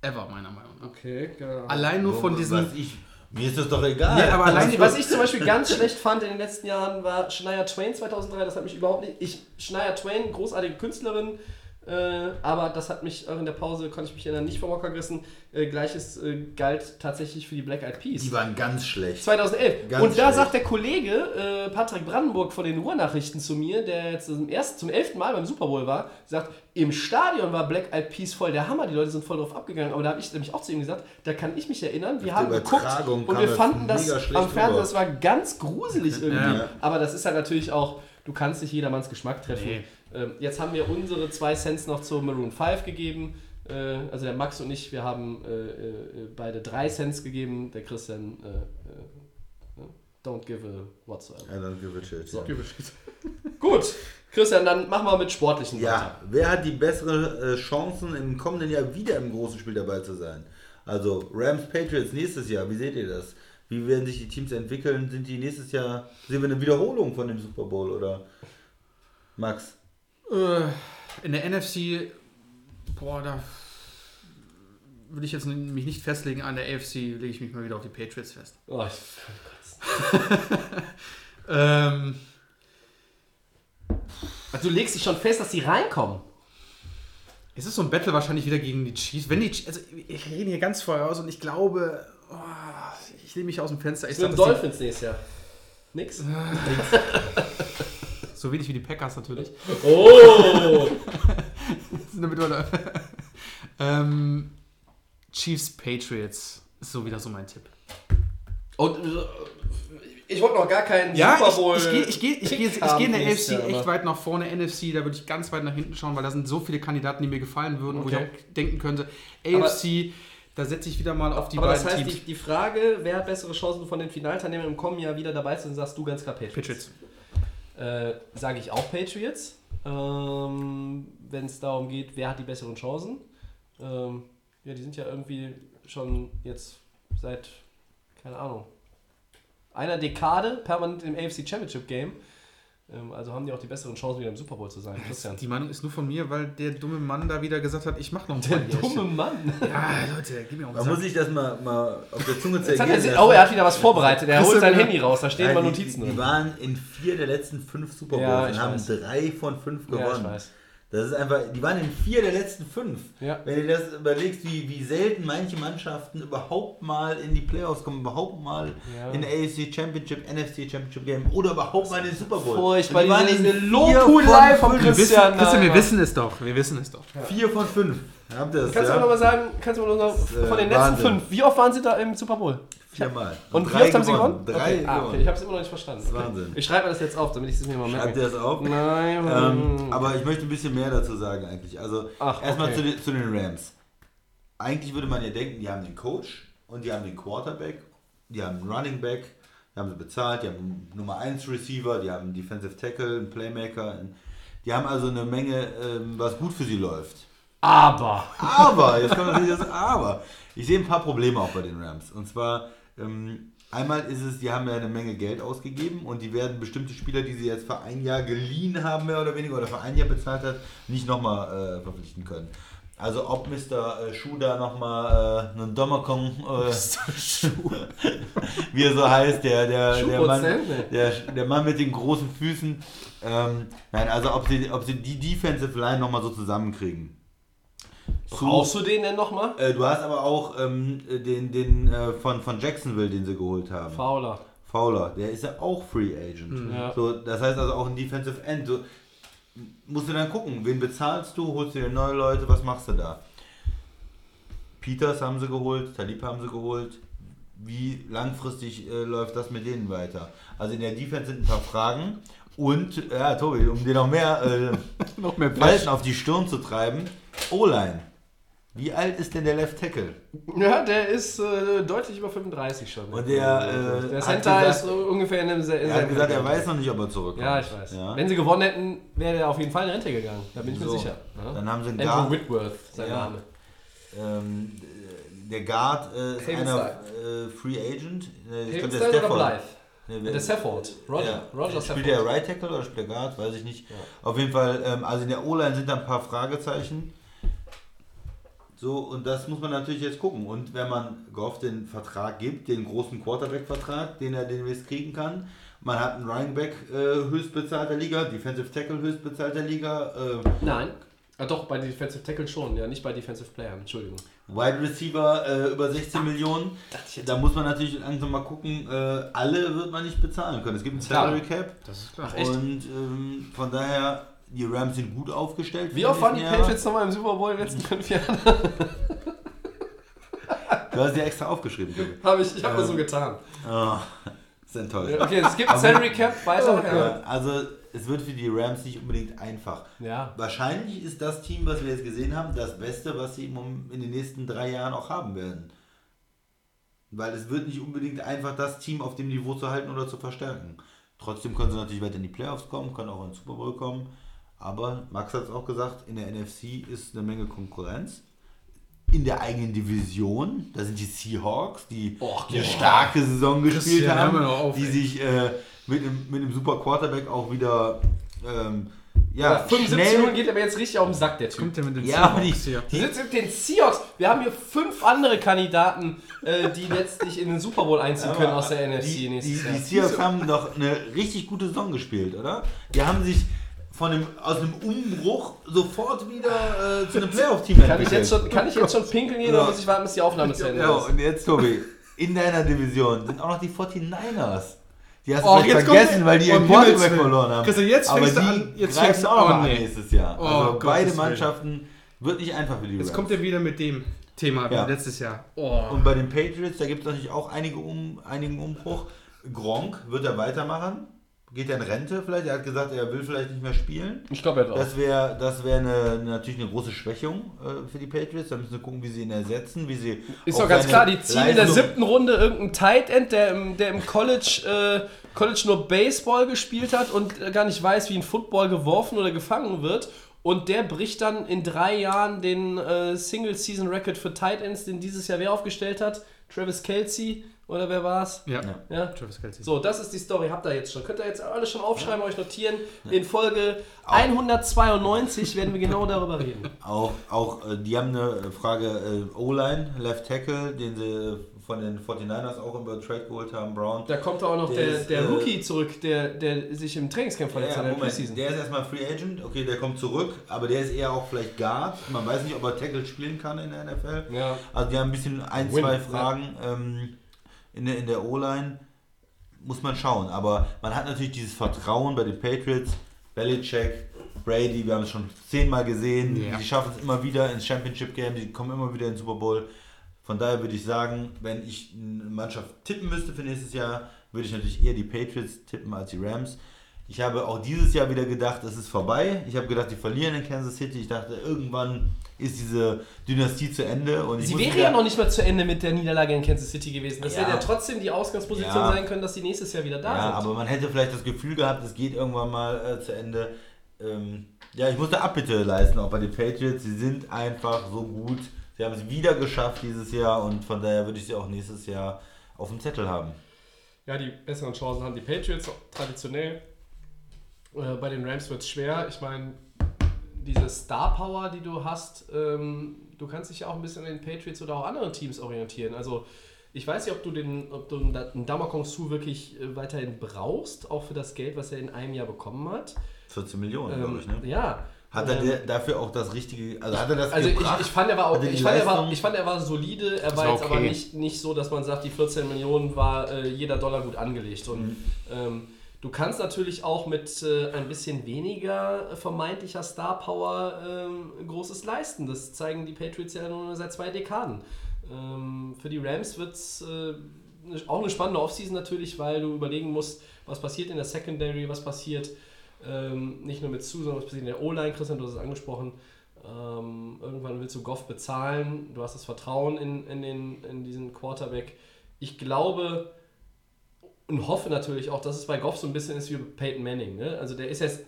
ever, meiner Meinung nach. Okay, genau. Allein nur von diesem. Ich, mir ist das doch egal. Ja, aber allein Was, was ich zum Beispiel ganz schlecht fand in den letzten Jahren war Shania Twain 2003. Das hat mich überhaupt nicht. Ich, Shania Twain, großartige Künstlerin, äh, aber das hat mich auch in der Pause, konnte ich mich erinnern, nicht vom Hocker gerissen. Äh, Gleiches äh, galt tatsächlich für die Black Eyed Peas. Die waren ganz schlecht. 2011. Ganz und da schlecht. sagt der Kollege äh, Patrick Brandenburg von den Ruhrnachrichten zu mir, der jetzt zum, ersten, zum elften Mal beim Super Bowl war, sagt, im Stadion war Black Eyed Peas voll der Hammer, die Leute sind voll drauf abgegangen. Aber da habe ich nämlich auch zu ihm gesagt, da kann ich mich erinnern, wir Auf haben geguckt und wir fanden das am rüber. das war ganz gruselig irgendwie. Ja. Aber das ist halt natürlich auch, du kannst nicht jedermanns Geschmack treffen. Nee. Ähm, jetzt haben wir unsere zwei Cents noch zu Maroon 5 gegeben. Äh, also der Max und ich, wir haben äh, äh, beide drei Cents gegeben. Der Christian äh, äh, don't give a whatsoever. I don't give a shit. So. Ja. Gut, Christian, dann machen wir mit sportlichen ja, wer hat die besseren Chancen im kommenden Jahr wieder im großen Spiel dabei zu sein? Also Rams Patriots nächstes Jahr, wie seht ihr das? Wie werden sich die Teams entwickeln? Sind die nächstes Jahr, sehen wir eine Wiederholung von dem Super Bowl oder Max? Äh, in der NFC, boah, da würde ich jetzt mich nicht festlegen. An der AFC lege ich mich mal wieder auf die Patriots fest. Oh, ich, Ähm, also du legst dich schon fest, dass die reinkommen. es ist so ein Battle wahrscheinlich wieder gegen die Chiefs. Wenn die, also ich rede hier ganz voraus und ich glaube, oh, ich lehne mich aus dem Fenster. Ich sag, Dolphins nächstes Jahr. Nix? So wenig wie die Packers natürlich. Oh! Damit wir da- ähm, Chiefs Patriots ist so wieder so mein Tipp. Und äh, Ich wollte noch gar keinen Ja, Super ich, Bowl. ich gehe ich geh, ich geh, ich geh in der nächstes Jahr, echt aber- weit nach vorne. NFC, da würde ich ganz weit nach hinten schauen, weil da sind so viele Kandidaten, die mir gefallen würden, wo ich Okay. auch denken könnte, AFC, da setze ich wieder mal auf die Aber das beiden heißt, die, Teams. die Frage, wer hat bessere Chancen von den Finalteilnehmern im kommenden Jahr wieder dabei zu sein, sagst du ganz klar Patriots. Patriots. Äh, Sage ich auch Patriots. Ähm, Wenn es darum geht, wer hat die besseren Chancen. Ähm, ja, die sind ja irgendwie schon jetzt seit, keine Ahnung, einer Dekade permanent im AFC Championship Game. Ähm, also haben die auch die besseren Chancen, wieder im Super Bowl zu sein. Christian. Die Meinung ist nur von mir, weil der dumme Mann da wieder gesagt hat, ich mache noch ein Der dumme Mann. Ja, Leute, gib mir auch Man mal muss sich das mal, mal auf der Zunge Jetzt hat zergehen er, oh, er hat wieder was vorbereitet. Er holt sein Handy raus, da stehen Ja, mal die, Notizen die, drin. die waren in vier der letzten fünf Super Bowls Ja, ich und haben weiß. drei von fünf Ja, gewonnen. ich weiß. Das ist einfach, die waren in vier der letzten fünf. Ja. Wenn du das überlegst, wie, wie selten manche Mannschaften überhaupt mal in die Playoffs kommen, überhaupt mal Ja. in der AFC Championship, NFC Championship Game oder überhaupt mal in den Super Bowl. Furchtbar, die waren diese in vier Lobhudelei von. Wir wissen, Christian, Christian, wir wissen es doch. Wir wissen es doch. Vier von fünf. Habt ihr das? Kannst du ja? mir noch mal sagen, kannst du mir noch mal ist, äh, von den letzten Wahnsinn. fünf, wie oft waren sie da im Super Bowl? Viermal. Und wie drei oft haben sie gewonnen? Drei okay. Ah, okay. Ich habe es immer noch nicht verstanden. Das ist Okay. Wahnsinn. Ich schreibe mir das jetzt auf, damit ich es mir mal Schreibt merke. ihr das auf? Nein, Ähm, aber ich möchte ein bisschen mehr dazu sagen eigentlich. Also Ach, erstmal okay. zu, den, zu den Rams. Eigentlich würde man ja denken, die haben den Coach und die haben den Quarterback, die haben einen Running Back, die haben sie bezahlt, die haben einen Nummer 1 Receiver, die haben einen Defensive Tackle, einen Playmaker. einen- Die haben also eine Menge, ähm, was gut für sie läuft. aber. Aber, jetzt kommt natürlich das Aber. Ich sehe ein paar Probleme auch bei den Rams. Und zwar, ähm, einmal ist es, die haben ja eine Menge Geld ausgegeben und die werden bestimmte Spieler, die sie jetzt für ein Jahr geliehen haben, mehr oder weniger, oder für ein Jahr bezahlt hat, nicht nochmal äh, verpflichten können. Also ob Mr. äh, Schuh da nochmal äh, einen Dommerkong, äh, wie er so heißt, der, der, der, Mann, der, der Mann mit den großen Füßen. Ähm, nein, also ob sie, ob sie die Defensive Line nochmal so zusammenkriegen. Brauchst du den denn nochmal? Äh, du hast aber auch ähm, den, den äh, von, von Jacksonville, den sie geholt haben. Fauler. Fowler, der ist ja auch Free Agent. Ja. So, das heißt also auch ein Defensive End. Du, musst du dann gucken, wen bezahlst du, holst du dir neue Leute, was machst du da? Peters haben sie geholt, Talib haben sie geholt. Wie langfristig äh, läuft das mit denen weiter? Also in der Defense sind ein paar Fragen. Und, ja, Tobi, um dir noch mehr äh, Noch mehr Falten auf die Stirn zu treiben. O-Line. Wie alt ist denn der Left Tackle? Ja, der ist äh, deutlich über 35 schon. Und der, äh, der Center gesagt- ist ungefähr in dem in Er hat gesagt, er weiß noch nicht, ob er zurückkommt. Ja, ich weiß. Ja. Wenn sie gewonnen hätten, wäre der auf jeden Fall in Rente gegangen. Da bin ich mir So. sicher. Ja? Dann haben sie einen Andrew Guard. Whitworth, sein Ja. Name. Ähm, der Guard äh, ist einer äh, Free Agent. Äh, ich glaub, Havenstein oder Stafford. Blythe? Nee, Der Stafford. Roger. Ja. Roger Spielt Stafford. der Right Tackle oder spielt der Guard? Weiß ich nicht. Auf jeden Fall, ähm, also in der O-Line sind da ein paar Fragezeichen. So, und das muss man natürlich jetzt gucken. Und wenn man Goff den Vertrag gibt, den großen Quarterback-Vertrag, den er demnächst kriegen kann, man hat einen Running Back äh, höchstbezahlt der Liga, Defensive Tackle höchstbezahlt der Liga, äh, Nein. Ah, doch, bei Defensive Tackle schon, ja, nicht bei Defensive Playern, Entschuldigung. Wide Receiver äh, über 16 Millionen. Da muss man natürlich langsam mal gucken, äh, alle wird man nicht bezahlen können. Es gibt einen. Salary Cap. Das ist klar. Und ähm, von daher, die Rams sind gut aufgestellt. Wie oft waren die. Patriots nochmal im Super Bowl in den letzten fünf Jahren? Du hast sie extra aufgeschrieben. Tobi. Habe ich, ich habe Ähm. nur so getan. Oh, ist enttäuscht. Okay, es gibt ein Salary Cap, weiter. Ja, also es wird für die Rams nicht unbedingt einfach. Ja. Wahrscheinlich ist das Team, was wir jetzt gesehen haben, das Beste, was sie in den nächsten drei Jahren auch haben werden. Weil es wird nicht unbedingt einfach das Team auf dem Niveau zu halten oder zu verstärken. Trotzdem können sie natürlich weiter in die Playoffs kommen, können auch in den Super Bowl kommen. Aber Max hat es auch gesagt, in der NFC ist eine Menge Konkurrenz. In der eigenen Division, da sind die Seahawks, die Och, eine boah. starke Saison gespielt Christian, haben, auf, die ey. sich äh, mit, einem, mit einem super Quarterback auch wieder ähm, Ja, ja, 75 schnell Minuten geht aber jetzt richtig auf den Sack, der Typ. Kommt der mit den Ja, aber die- Seahawks hier? Die sitzen mit den Seahawks. Wir haben hier fünf andere Kandidaten, äh, die letztlich in den Super Bowl einziehen können aus der NFC die, die, nächstes die Jahr. Seahawks haben doch eine richtig gute Saison gespielt, oder? Die haben sich von einem, aus einem Umbruch sofort wieder äh, zu einem Playoff-Team Kann ich, jetzt schon, kann ich jetzt schon pinkeln gehen oder Ja. muss ich warten, bis die Aufnahme zu Ende Ja, ist? und jetzt, Tobi, in deiner Division sind auch noch die 49ers. Die hast du Oh, vielleicht jetzt kommt vergessen, weil die um ihren Quarterback verloren haben. Christian, jetzt Aber die du an- jetzt greifen fängst du- auch noch oh, mal an nee. nächstes Jahr. Oh, also Gottes beide. Mannschaften wird nicht einfach für die Jetzt Rams. kommt er wieder mit dem Thema Ja. wie letztes Jahr. Oh. Und bei den Patriots, da gibt es natürlich auch einige um, einigen Umbruch. Gronk, wird er weitermachen? Geht er in Rente vielleicht? Er hat gesagt, er will vielleicht nicht mehr spielen. Ich glaube, er hat auch. Das wäre das wär eine, natürlich eine große Schwächung äh, für die Patriots. Da müssen wir gucken, wie sie ihn ersetzen, wie sie. Ist doch ganz klar, die ziehen in der siebten Runde irgendeinen Tight End, der im, der im College, äh, College nur Baseball gespielt hat und äh, gar nicht weiß, wie ein Football geworfen oder gefangen wird. Und der bricht dann in drei Jahren den äh, Single-Season-Record für Tight Ends, den dieses Jahr wer aufgestellt hat? Travis Kelsey oder wer war's? Ja. Ja. Travis Kelce. So, das ist die Story. Habt ihr jetzt schon. Könnt ihr jetzt alles schon aufschreiben, euch notieren. In Folge 192 werden wir genau darüber reden. Auch, auch äh, die haben eine Frage äh, O-Line, Left Tackle, den sie von den 49ers auch über Trade geholt haben, Brown. Da kommt auch noch Der der, ist, der äh, Rookie zurück, der, der sich im Trainingscamp verletzt Ja, hat in der ist erstmal Free Agent, okay, der kommt zurück, aber der ist eher auch vielleicht Guard. Man weiß nicht, ob er Tackle spielen kann in der NFL. Ja. Also die haben ein bisschen ein, Win, zwei ja. Fragen ähm, in der, in der O-Line. Muss man schauen. Aber man hat natürlich dieses Vertrauen bei den Patriots. Belichick, Brady, wir haben es schon zehnmal gesehen. Ja. Die schaffen es immer wieder ins Championship Game, die kommen immer wieder ins Super Bowl. Von daher würde ich sagen, wenn ich eine Mannschaft tippen müsste für nächstes Jahr, würde ich natürlich eher die Patriots tippen als die Rams. Ich habe auch dieses Jahr wieder gedacht, es ist vorbei. Ich habe gedacht, die verlieren in Kansas City. Ich dachte, irgendwann ist diese Dynastie zu Ende. Und Sie wäre ja noch nicht mal zu Ende mit der Niederlage in Kansas City gewesen. Das Ja. hätte ja trotzdem die Ausgangsposition Ja. sein können, dass die nächstes Jahr wieder da Ja, sind. aber man hätte vielleicht das Gefühl gehabt, es geht irgendwann mal äh, zu Ende. Ähm, ja, ich musste Abbitte leisten, auch bei den Patriots. Sie sind einfach so gut. Sie haben es wieder geschafft dieses Jahr und von daher würde ich sie auch nächstes Jahr auf dem Zettel haben. Ja, die besseren Chancen haben die Patriots traditionell. Äh, bei den Rams wird es schwer. Ich meine, diese Star Power, die du hast, ähm, du kannst dich ja auch ein bisschen an den Patriots oder auch anderen Teams orientieren. Also ich weiß nicht, ob du den, ob du einen Damakong-Su wirklich äh, weiterhin brauchst, auch für das Geld, was er in einem Jahr bekommen hat. 14 Millionen, Ähm, glaube ich, ne? Ja. Hat er Ähm, dafür auch das richtige, also hat er das Also ich, gebracht? ich fand, er war auch, ich fand, er war, ich fand, er war solide. Er war war jetzt aber okay. nicht, nicht so, dass man sagt, die 14 Millionen war äh, jeder Dollar gut angelegt. Und Mhm. ähm, du kannst natürlich auch mit äh, ein bisschen weniger vermeintlicher Star Power ähm, Großes leisten. Das zeigen die Patriots ja nur seit zwei Dekaden. Ähm, für die Rams wird es äh, auch eine spannende Offseason natürlich, weil du überlegen musst, was passiert in der Secondary, was passiert ähm, nicht nur mit Sue, sondern was passiert in der O-Line. Christian, du hast es angesprochen. Ähm, irgendwann willst du Goff bezahlen. Du hast das Vertrauen in, in, den, in diesen Quarterback. Ich glaube und hoffe natürlich auch, dass es bei Goff so ein bisschen ist wie bei Peyton Manning. Ne? Also der ist jetzt.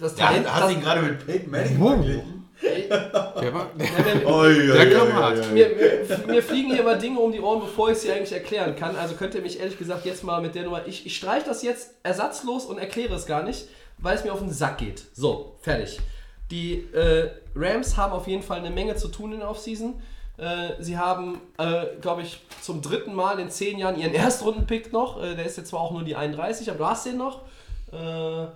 Das Ja, Talent. hast das, du ihn gerade mit Peyton Manning verglichen? Der war, der, Ja, der- hart. mir, fliegen hier immer Dinge um die Ohren, bevor ich sie eigentlich erklären kann. Also könnt ihr mich ehrlich gesagt jetzt mal mit der Nummer. Ich, ich streiche das jetzt ersatzlos und erkläre es gar nicht, weil es mir auf den Sack geht. So, fertig. Die äh, Rams haben auf jeden Fall eine Menge zu tun in der Offseason. Äh, sie haben, äh, glaube ich, zum dritten Mal in zehn Jahren ihren Erstrunden-Pick noch. Äh, der ist jetzt zwar auch nur die 31, aber du hast den noch. Äh,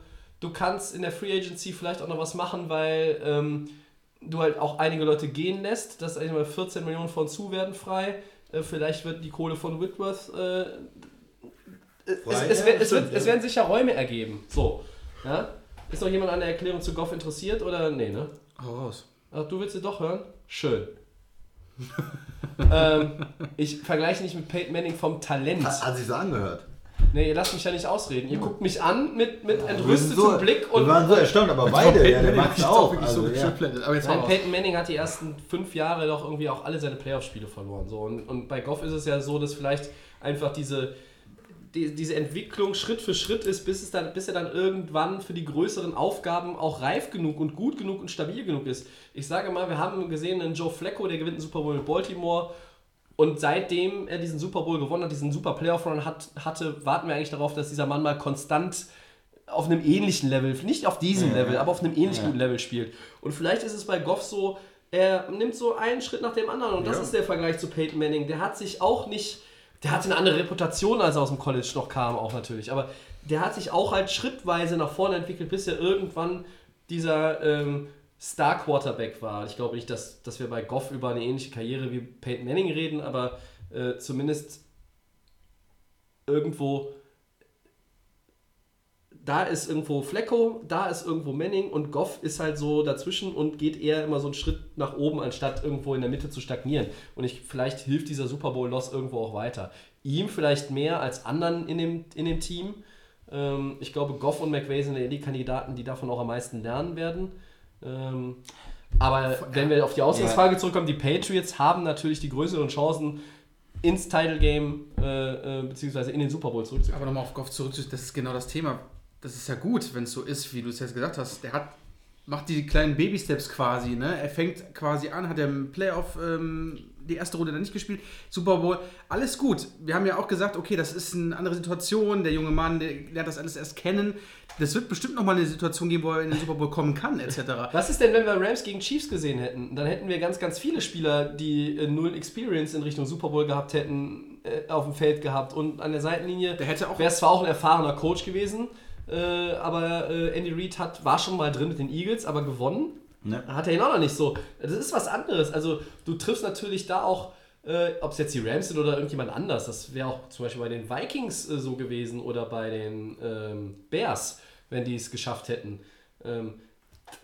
du kannst in der Free Agency vielleicht auch noch was machen, weil ähm, du halt auch einige Leute gehen lässt. Das ist eigentlich mal 14 Millionen von zu werden frei. Äh, vielleicht wird die Kohle von Whitworth. Äh, es, Frei? es, es, stimmt, wird, es werden sich ja Räume ergeben. So. Ja? Ist noch jemand an der Erklärung zu Goff interessiert oder nee, ne? hau raus. Ach, du willst sie doch hören? Schön. Ähm, ich vergleiche nicht mit Peyton Manning vom Talent. Hat, hat sich so angehört. Nee, ihr lasst mich ja nicht ausreden. Ihr guckt mich an mit, mit entrüstetem so, Blick und wir waren so erstaunt, aber beide, ja, der macht wirklich auch. wirklich Also, so ja. Aber jetzt Nein. Peyton Manning hat die ersten fünf Jahre doch irgendwie auch alle seine Playoff-Spiele verloren. So. Und, und bei Goff ist es ja so, dass vielleicht einfach diese, die, diese Entwicklung Schritt für Schritt ist, bis, es dann, bis er dann irgendwann für die größeren Aufgaben auch reif genug und gut genug und stabil genug ist. Ich sage mal, wir haben gesehen, einen Joe Flacco, der gewinnt einen Super Bowl mit Baltimore. Und seitdem er diesen Super Bowl gewonnen hat, diesen Super Playoff-Run hat, hatte, warten wir eigentlich darauf, dass dieser Mann mal konstant auf einem ähnlichen Level, nicht auf diesem Ja. Level, aber auf einem ähnlich Ja. guten Level spielt. Und vielleicht ist es bei Goff so, er nimmt so einen Schritt nach dem anderen und das Ja. ist der Vergleich zu Peyton Manning. Der hat sich auch nicht, der hatte eine andere Reputation, als er aus dem College noch kam, auch natürlich, aber der hat sich auch halt schrittweise nach vorne entwickelt, bis er irgendwann dieser ähm, Star-Quarterback war. Ich glaube nicht, dass, dass wir bei Goff über eine ähnliche Karriere wie Peyton Manning reden, aber äh, zumindest irgendwo da ist irgendwo Flecko, da ist irgendwo Manning und Goff ist halt so dazwischen und geht eher immer so einen Schritt nach oben, anstatt irgendwo in der Mitte zu stagnieren. Und ich, vielleicht hilft dieser Super Bowl-Loss irgendwo auch weiter. ihm vielleicht mehr als anderen in dem, in dem Team. Ähm, ich glaube, Goff und McVay sind ja die Kandidaten, die davon auch am meisten lernen werden. Ähm, aber wenn wir auf die Ausgangsfrage zurückkommen, die Patriots haben natürlich die größeren Chancen, ins Title Game äh, äh, beziehungsweise in den Super Bowl zurückzukommen. Aber nochmal auf Goff zurück, das ist genau das Thema. Das ist ja gut, wenn es so ist, wie du es jetzt gesagt hast. Der hat, macht die kleinen Baby-Steps quasi, ne? Er fängt quasi an, hat er im Playoff ähm, die erste Runde dann nicht gespielt, Super Bowl, alles gut. Wir haben ja auch gesagt, okay, das ist eine andere Situation, der junge Mann, der lernt das alles erst kennen. Das wird bestimmt nochmal eine Situation geben, wo er in den Super Bowl kommen kann, etc. Was ist denn, wenn wir Rams gegen Chiefs gesehen hätten? Dann hätten wir ganz, ganz viele Spieler, die äh, null Experience in Richtung Super Bowl gehabt hätten, äh, auf dem Feld gehabt und an der Seitenlinie. Der hätte auch- Wäre es zwar auch ein erfahrener Coach gewesen, äh, aber äh, Andy Reid hat, war schon mal drin mit den Eagles, aber gewonnen Ne? hat er ihn auch noch nicht so. Das ist was anderes. Also du triffst natürlich da auch, äh, ob es jetzt die Rams sind oder irgendjemand anders. Das wäre auch zum Beispiel bei den Vikings äh, so gewesen oder bei den ähm, Bears, wenn die es geschafft hätten. Ähm,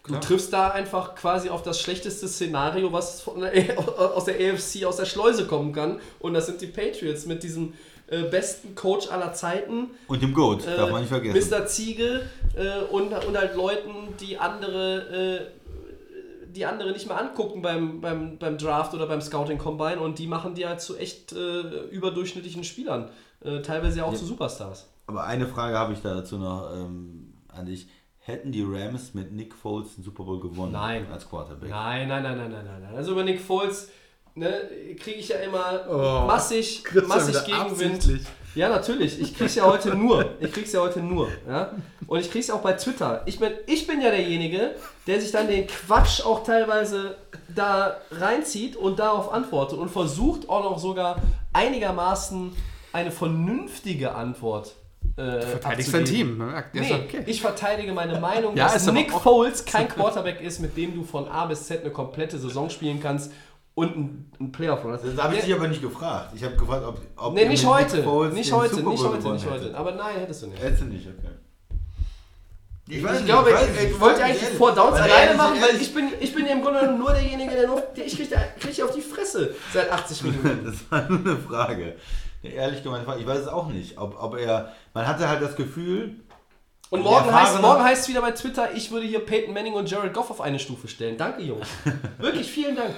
du triffst da einfach quasi auf das schlechteste Szenario, was von der, aus der AFC, aus der Schleuse kommen kann. Und das sind die Patriots mit diesem äh, besten Coach aller Zeiten. Und dem Goat, Äh, darf man nicht vergessen. Mr. Ziege äh, und, und halt Leuten, die andere, äh, die andere nicht mehr angucken beim, beim, beim Draft oder beim Scouting Combine und die machen die halt zu echt äh, überdurchschnittlichen Spielern. Äh, teilweise ja auch zu Superstars. Aber eine Frage habe ich da dazu noch ähm, an dich. Hätten die Rams mit Nick Foles den Super Bowl gewonnen Nein. als Quarterback? Nein, nein, nein, nein, nein, nein. Also über Nick Foles ne, kriege ich ja immer Oh, massig, massig Gegenwind. Ja, natürlich. Ich krieg's ja heute nur. Ich krieg's ja heute nur. Ja? Und ich krieg's auch bei Twitter. Ich bin, ich bin ja derjenige, der sich dann den Quatsch auch teilweise da reinzieht und darauf antwortet und versucht auch noch sogar einigermaßen eine vernünftige Antwort äh, Verteidigst abzugeben. dein Team. Ne? Nee, okay. ich verteidige meine Meinung, Ja, dass Nick Foles kein Quarterback ist, mit dem du von A bis Z eine komplette Saison spielen kannst und ein, ein Playoff-Run hast. Das habe ich dich aber nicht gefragt. Ich habe gefragt, ob, ob Nee, nicht heute. Foles Nicht heute, nicht heute, nicht heute. Aber nein, hättest du nicht. Hättest du nicht, okay. Ich, Ich glaube, ich, wollte eigentlich Four Downs alleine machen, weil ich bin, ich bin ja im Grunde genommen nur derjenige, der nur. Der, ich kriege krieg auf die Fresse seit 80 Minuten. Das war nur eine Frage. Ehrlich gemeinte Frage. Ich weiß es auch nicht. Ob, ob er. Man hatte halt das Gefühl. Und morgen heißt, morgen heißt es wieder bei Twitter, ich würde hier Peyton Manning und Jared Goff auf eine Stufe stellen. Danke, Jungs. Wirklich, vielen Dank.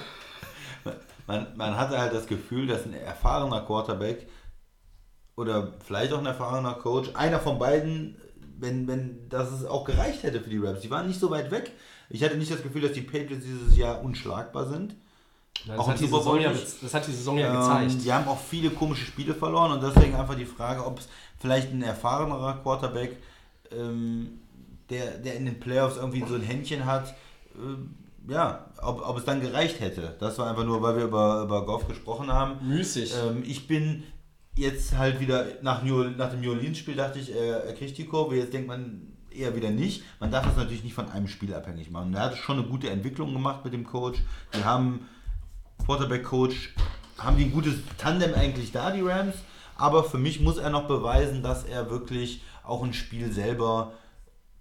Man, man hatte halt das Gefühl, dass ein erfahrener Quarterback oder vielleicht auch ein erfahrener Coach, einer von beiden, wenn, wenn dass es auch gereicht hätte für die Raps. Die waren nicht so weit weg. Ich hatte nicht das Gefühl, dass die Patriots dieses Jahr unschlagbar sind. Das, Auch hat, die Saison ja, das hat die Saison ja Ähm, gezeigt. die haben auch viele komische Spiele verloren und deswegen einfach die Frage, ob es vielleicht ein erfahrenerer Quarterback, ähm, der, der in den Playoffs irgendwie so ein Händchen hat, ähm, ja, ob, ob es dann gereicht hätte. Das war einfach nur, weil wir über, über Goff gesprochen haben. Müßig. Ähm, ich bin jetzt halt wieder nach, New, nach dem New Orleans-Spiel, dachte ich, er, er kriegt die Kurve. Jetzt denkt man eher wieder nicht. Man darf das natürlich nicht von einem Spiel abhängig machen. Er hat schon eine gute Entwicklung gemacht mit dem Coach. Die haben Quarterback-Coach, haben die ein gutes Tandem eigentlich da, die Rams. Aber für mich muss er noch beweisen, dass er wirklich auch ein Spiel selber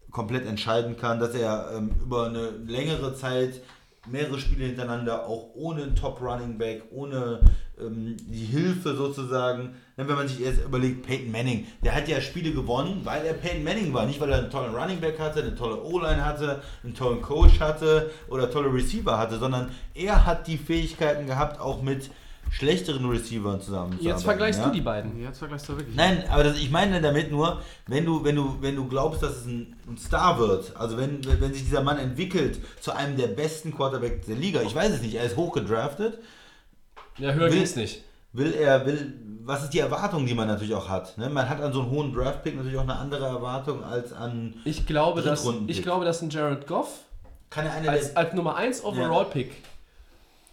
komplett entscheiden kann, dass er ähm, über eine längere Zeit mehrere Spiele hintereinander auch ohne einen Top Running Back, ohne ähm, die Hilfe sozusagen, wenn man sich jetzt überlegt, Peyton Manning, der hat ja Spiele gewonnen, weil er Peyton Manning war, nicht weil er einen tollen Running Back hatte, eine tolle O-Line hatte, einen tollen Coach hatte oder tolle Receiver hatte, sondern er hat die Fähigkeiten gehabt, auch mit schlechteren Receivern zusammen Jetzt vergleichst du die beiden. Jetzt vergleichst du wirklich. Nein, aber das, ich meine damit nur, wenn du, wenn du, wenn du glaubst, dass es ein, ein Star wird, also wenn, wenn sich dieser Mann entwickelt zu einem der besten Quarterbacks der Liga, ich weiß es nicht, er ist hochgedraftet, Ja, höher Will- ging's nicht. will er, will, was ist die Erwartung, die man natürlich auch hat? Ne? Man hat an so einen hohen Draftpick natürlich auch eine andere Erwartung als an, Ich glaube, dass, ich glaube, dass ein Jared Goff als, als Nummer 1 Overall-Pick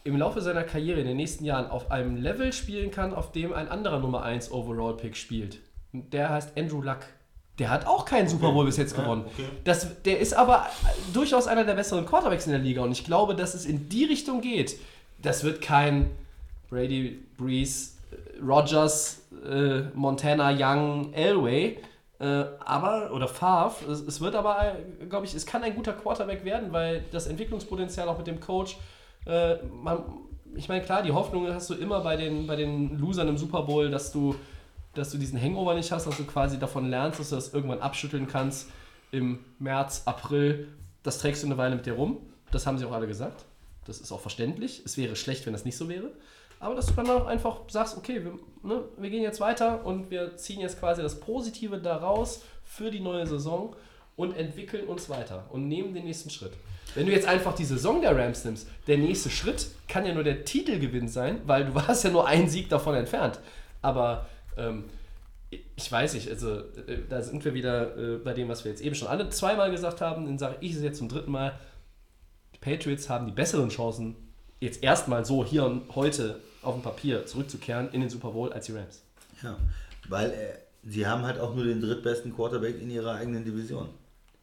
im Laufe seiner Karriere in den nächsten Jahren auf einem Level spielen kann, auf dem ein anderer Nummer 1 Overall-Pick spielt. Der heißt Andrew Luck. Der hat auch keinen Super Bowl bis jetzt Ja, gewonnen. okay. Das, der ist aber durchaus einer der besseren Quarterbacks in der Liga und ich glaube, dass es in die Richtung geht. Das wird kein Brady, Breeze, Rogers, äh, Montana, Young, Elway, äh, aber, oder Favre, es, es wird aber, glaube ich, es kann ein guter Quarterback werden, weil das Entwicklungspotenzial auch mit dem Coach, äh, man, ich meine, klar, die Hoffnung hast du immer bei den, bei den Losern im Super Bowl, dass du dass du diesen Hangover nicht hast, dass du quasi davon lernst, dass du das irgendwann abschütteln kannst im März, April. Das trägst du eine Weile mit dir rum. Das haben sie auch alle gesagt. Das ist auch verständlich. Es wäre schlecht, wenn das nicht so wäre. Aber dass du dann auch einfach sagst, okay, wir, ne, wir gehen jetzt weiter und wir ziehen jetzt quasi das Positive daraus für die neue Saison und entwickeln uns weiter und nehmen den nächsten Schritt. Wenn du jetzt einfach die Saison der Rams nimmst, der nächste Schritt kann ja nur der Titelgewinn sein, weil du warst ja nur einen Sieg davon entfernt. Aber ähm, ich weiß nicht, also äh, da sind wir wieder äh, bei dem, was wir jetzt eben schon alle zweimal gesagt haben, dann sage ich es jetzt zum dritten Mal. Die Patriots haben die besseren Chancen, jetzt erstmal so hier und heute auf dem Papier zurückzukehren in den Super Bowl als die Rams. Ja, weil äh, sie haben halt auch nur den drittbesten Quarterback in ihrer eigenen Division.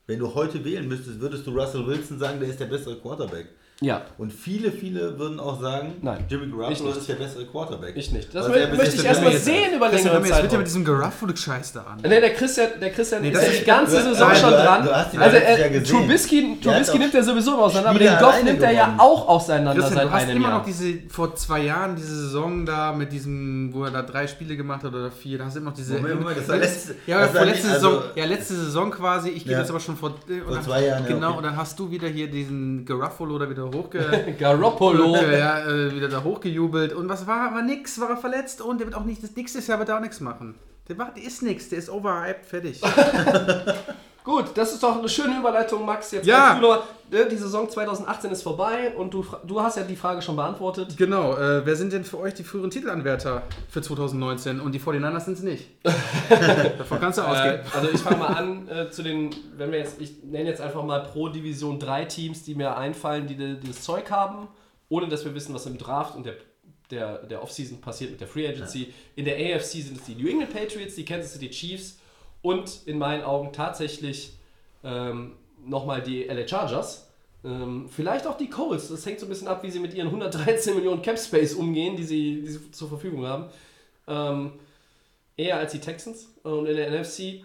Wenn du heute wählen müsstest, würdest du Russell Wilson sagen, der ist der bessere Quarterback. Ja, Und viele, viele würden auch sagen, Nein, Jimmy ich Garoppolo ist der bessere Quarterback. ich nicht. Das möchte jetzt ich erstmal jetzt- sehen über längere mir jetzt bitte Zeit. mit diesem Garoppolo-Scheiß da an. Ne, der Christian, der Christian Nee, ist ja die ganze du- Saison aber schon du- dran. du hast ihn also Jahr er, gesehen. Trubisky, Trubisky nimmt er sowieso immer auseinander, aber den Goff nimmt er ja auch auseinander Christian, seit du hast einem immer Jahr. noch diese, vor zwei Jahren, diese Saison da mit diesem, wo er da drei Spiele gemacht hat oder vier, da hast du immer noch diese... Moment, Moment, das war letzte- ja, das vor war letzte nie- Saison, also- ja, letzte Saison quasi, ich gehe Ja. jetzt aber schon vor... äh, Vor zwei Jahren, ja, Genau, und dann hast du wieder hier diesen Garuffalo da wieder hochge... Garoppolo. Ja, äh, wieder da hochgejubelt. Und was war? War nix, war er verletzt und der wird auch nicht, das nächstes Jahr wird er auch nichts machen. Der, macht, der ist nix, der ist overhyped, fertig. Gut, das ist doch eine schöne Überleitung, Max. Jetzt Ja. kannst du noch, ne, die Saison 2018 ist vorbei und du, du hast ja die Frage schon beantwortet. genau, äh, wer sind denn für euch die früheren Titelanwärter für 2019? Und die 49ers sind es nicht. Davon kannst du Äh, ausgehen. also ich fange mal an äh, zu den, wenn wir jetzt, ich nenne jetzt einfach mal pro Division drei Teams, die mir einfallen, die, die das Zeug haben, ohne dass wir wissen, was im Draft und der, der, der Offseason passiert mit der Free Agency. In der AFC sind es die New England Patriots, die Kansas City Chiefs und in meinen Augen tatsächlich ähm, nochmal die LA Chargers. Ähm, vielleicht auch die Colts. Das hängt so ein bisschen ab, wie sie mit ihren 113 Millionen Cap Space umgehen, die sie, die sie zur Verfügung haben. Ähm, eher als die Texans. Und in der NFC,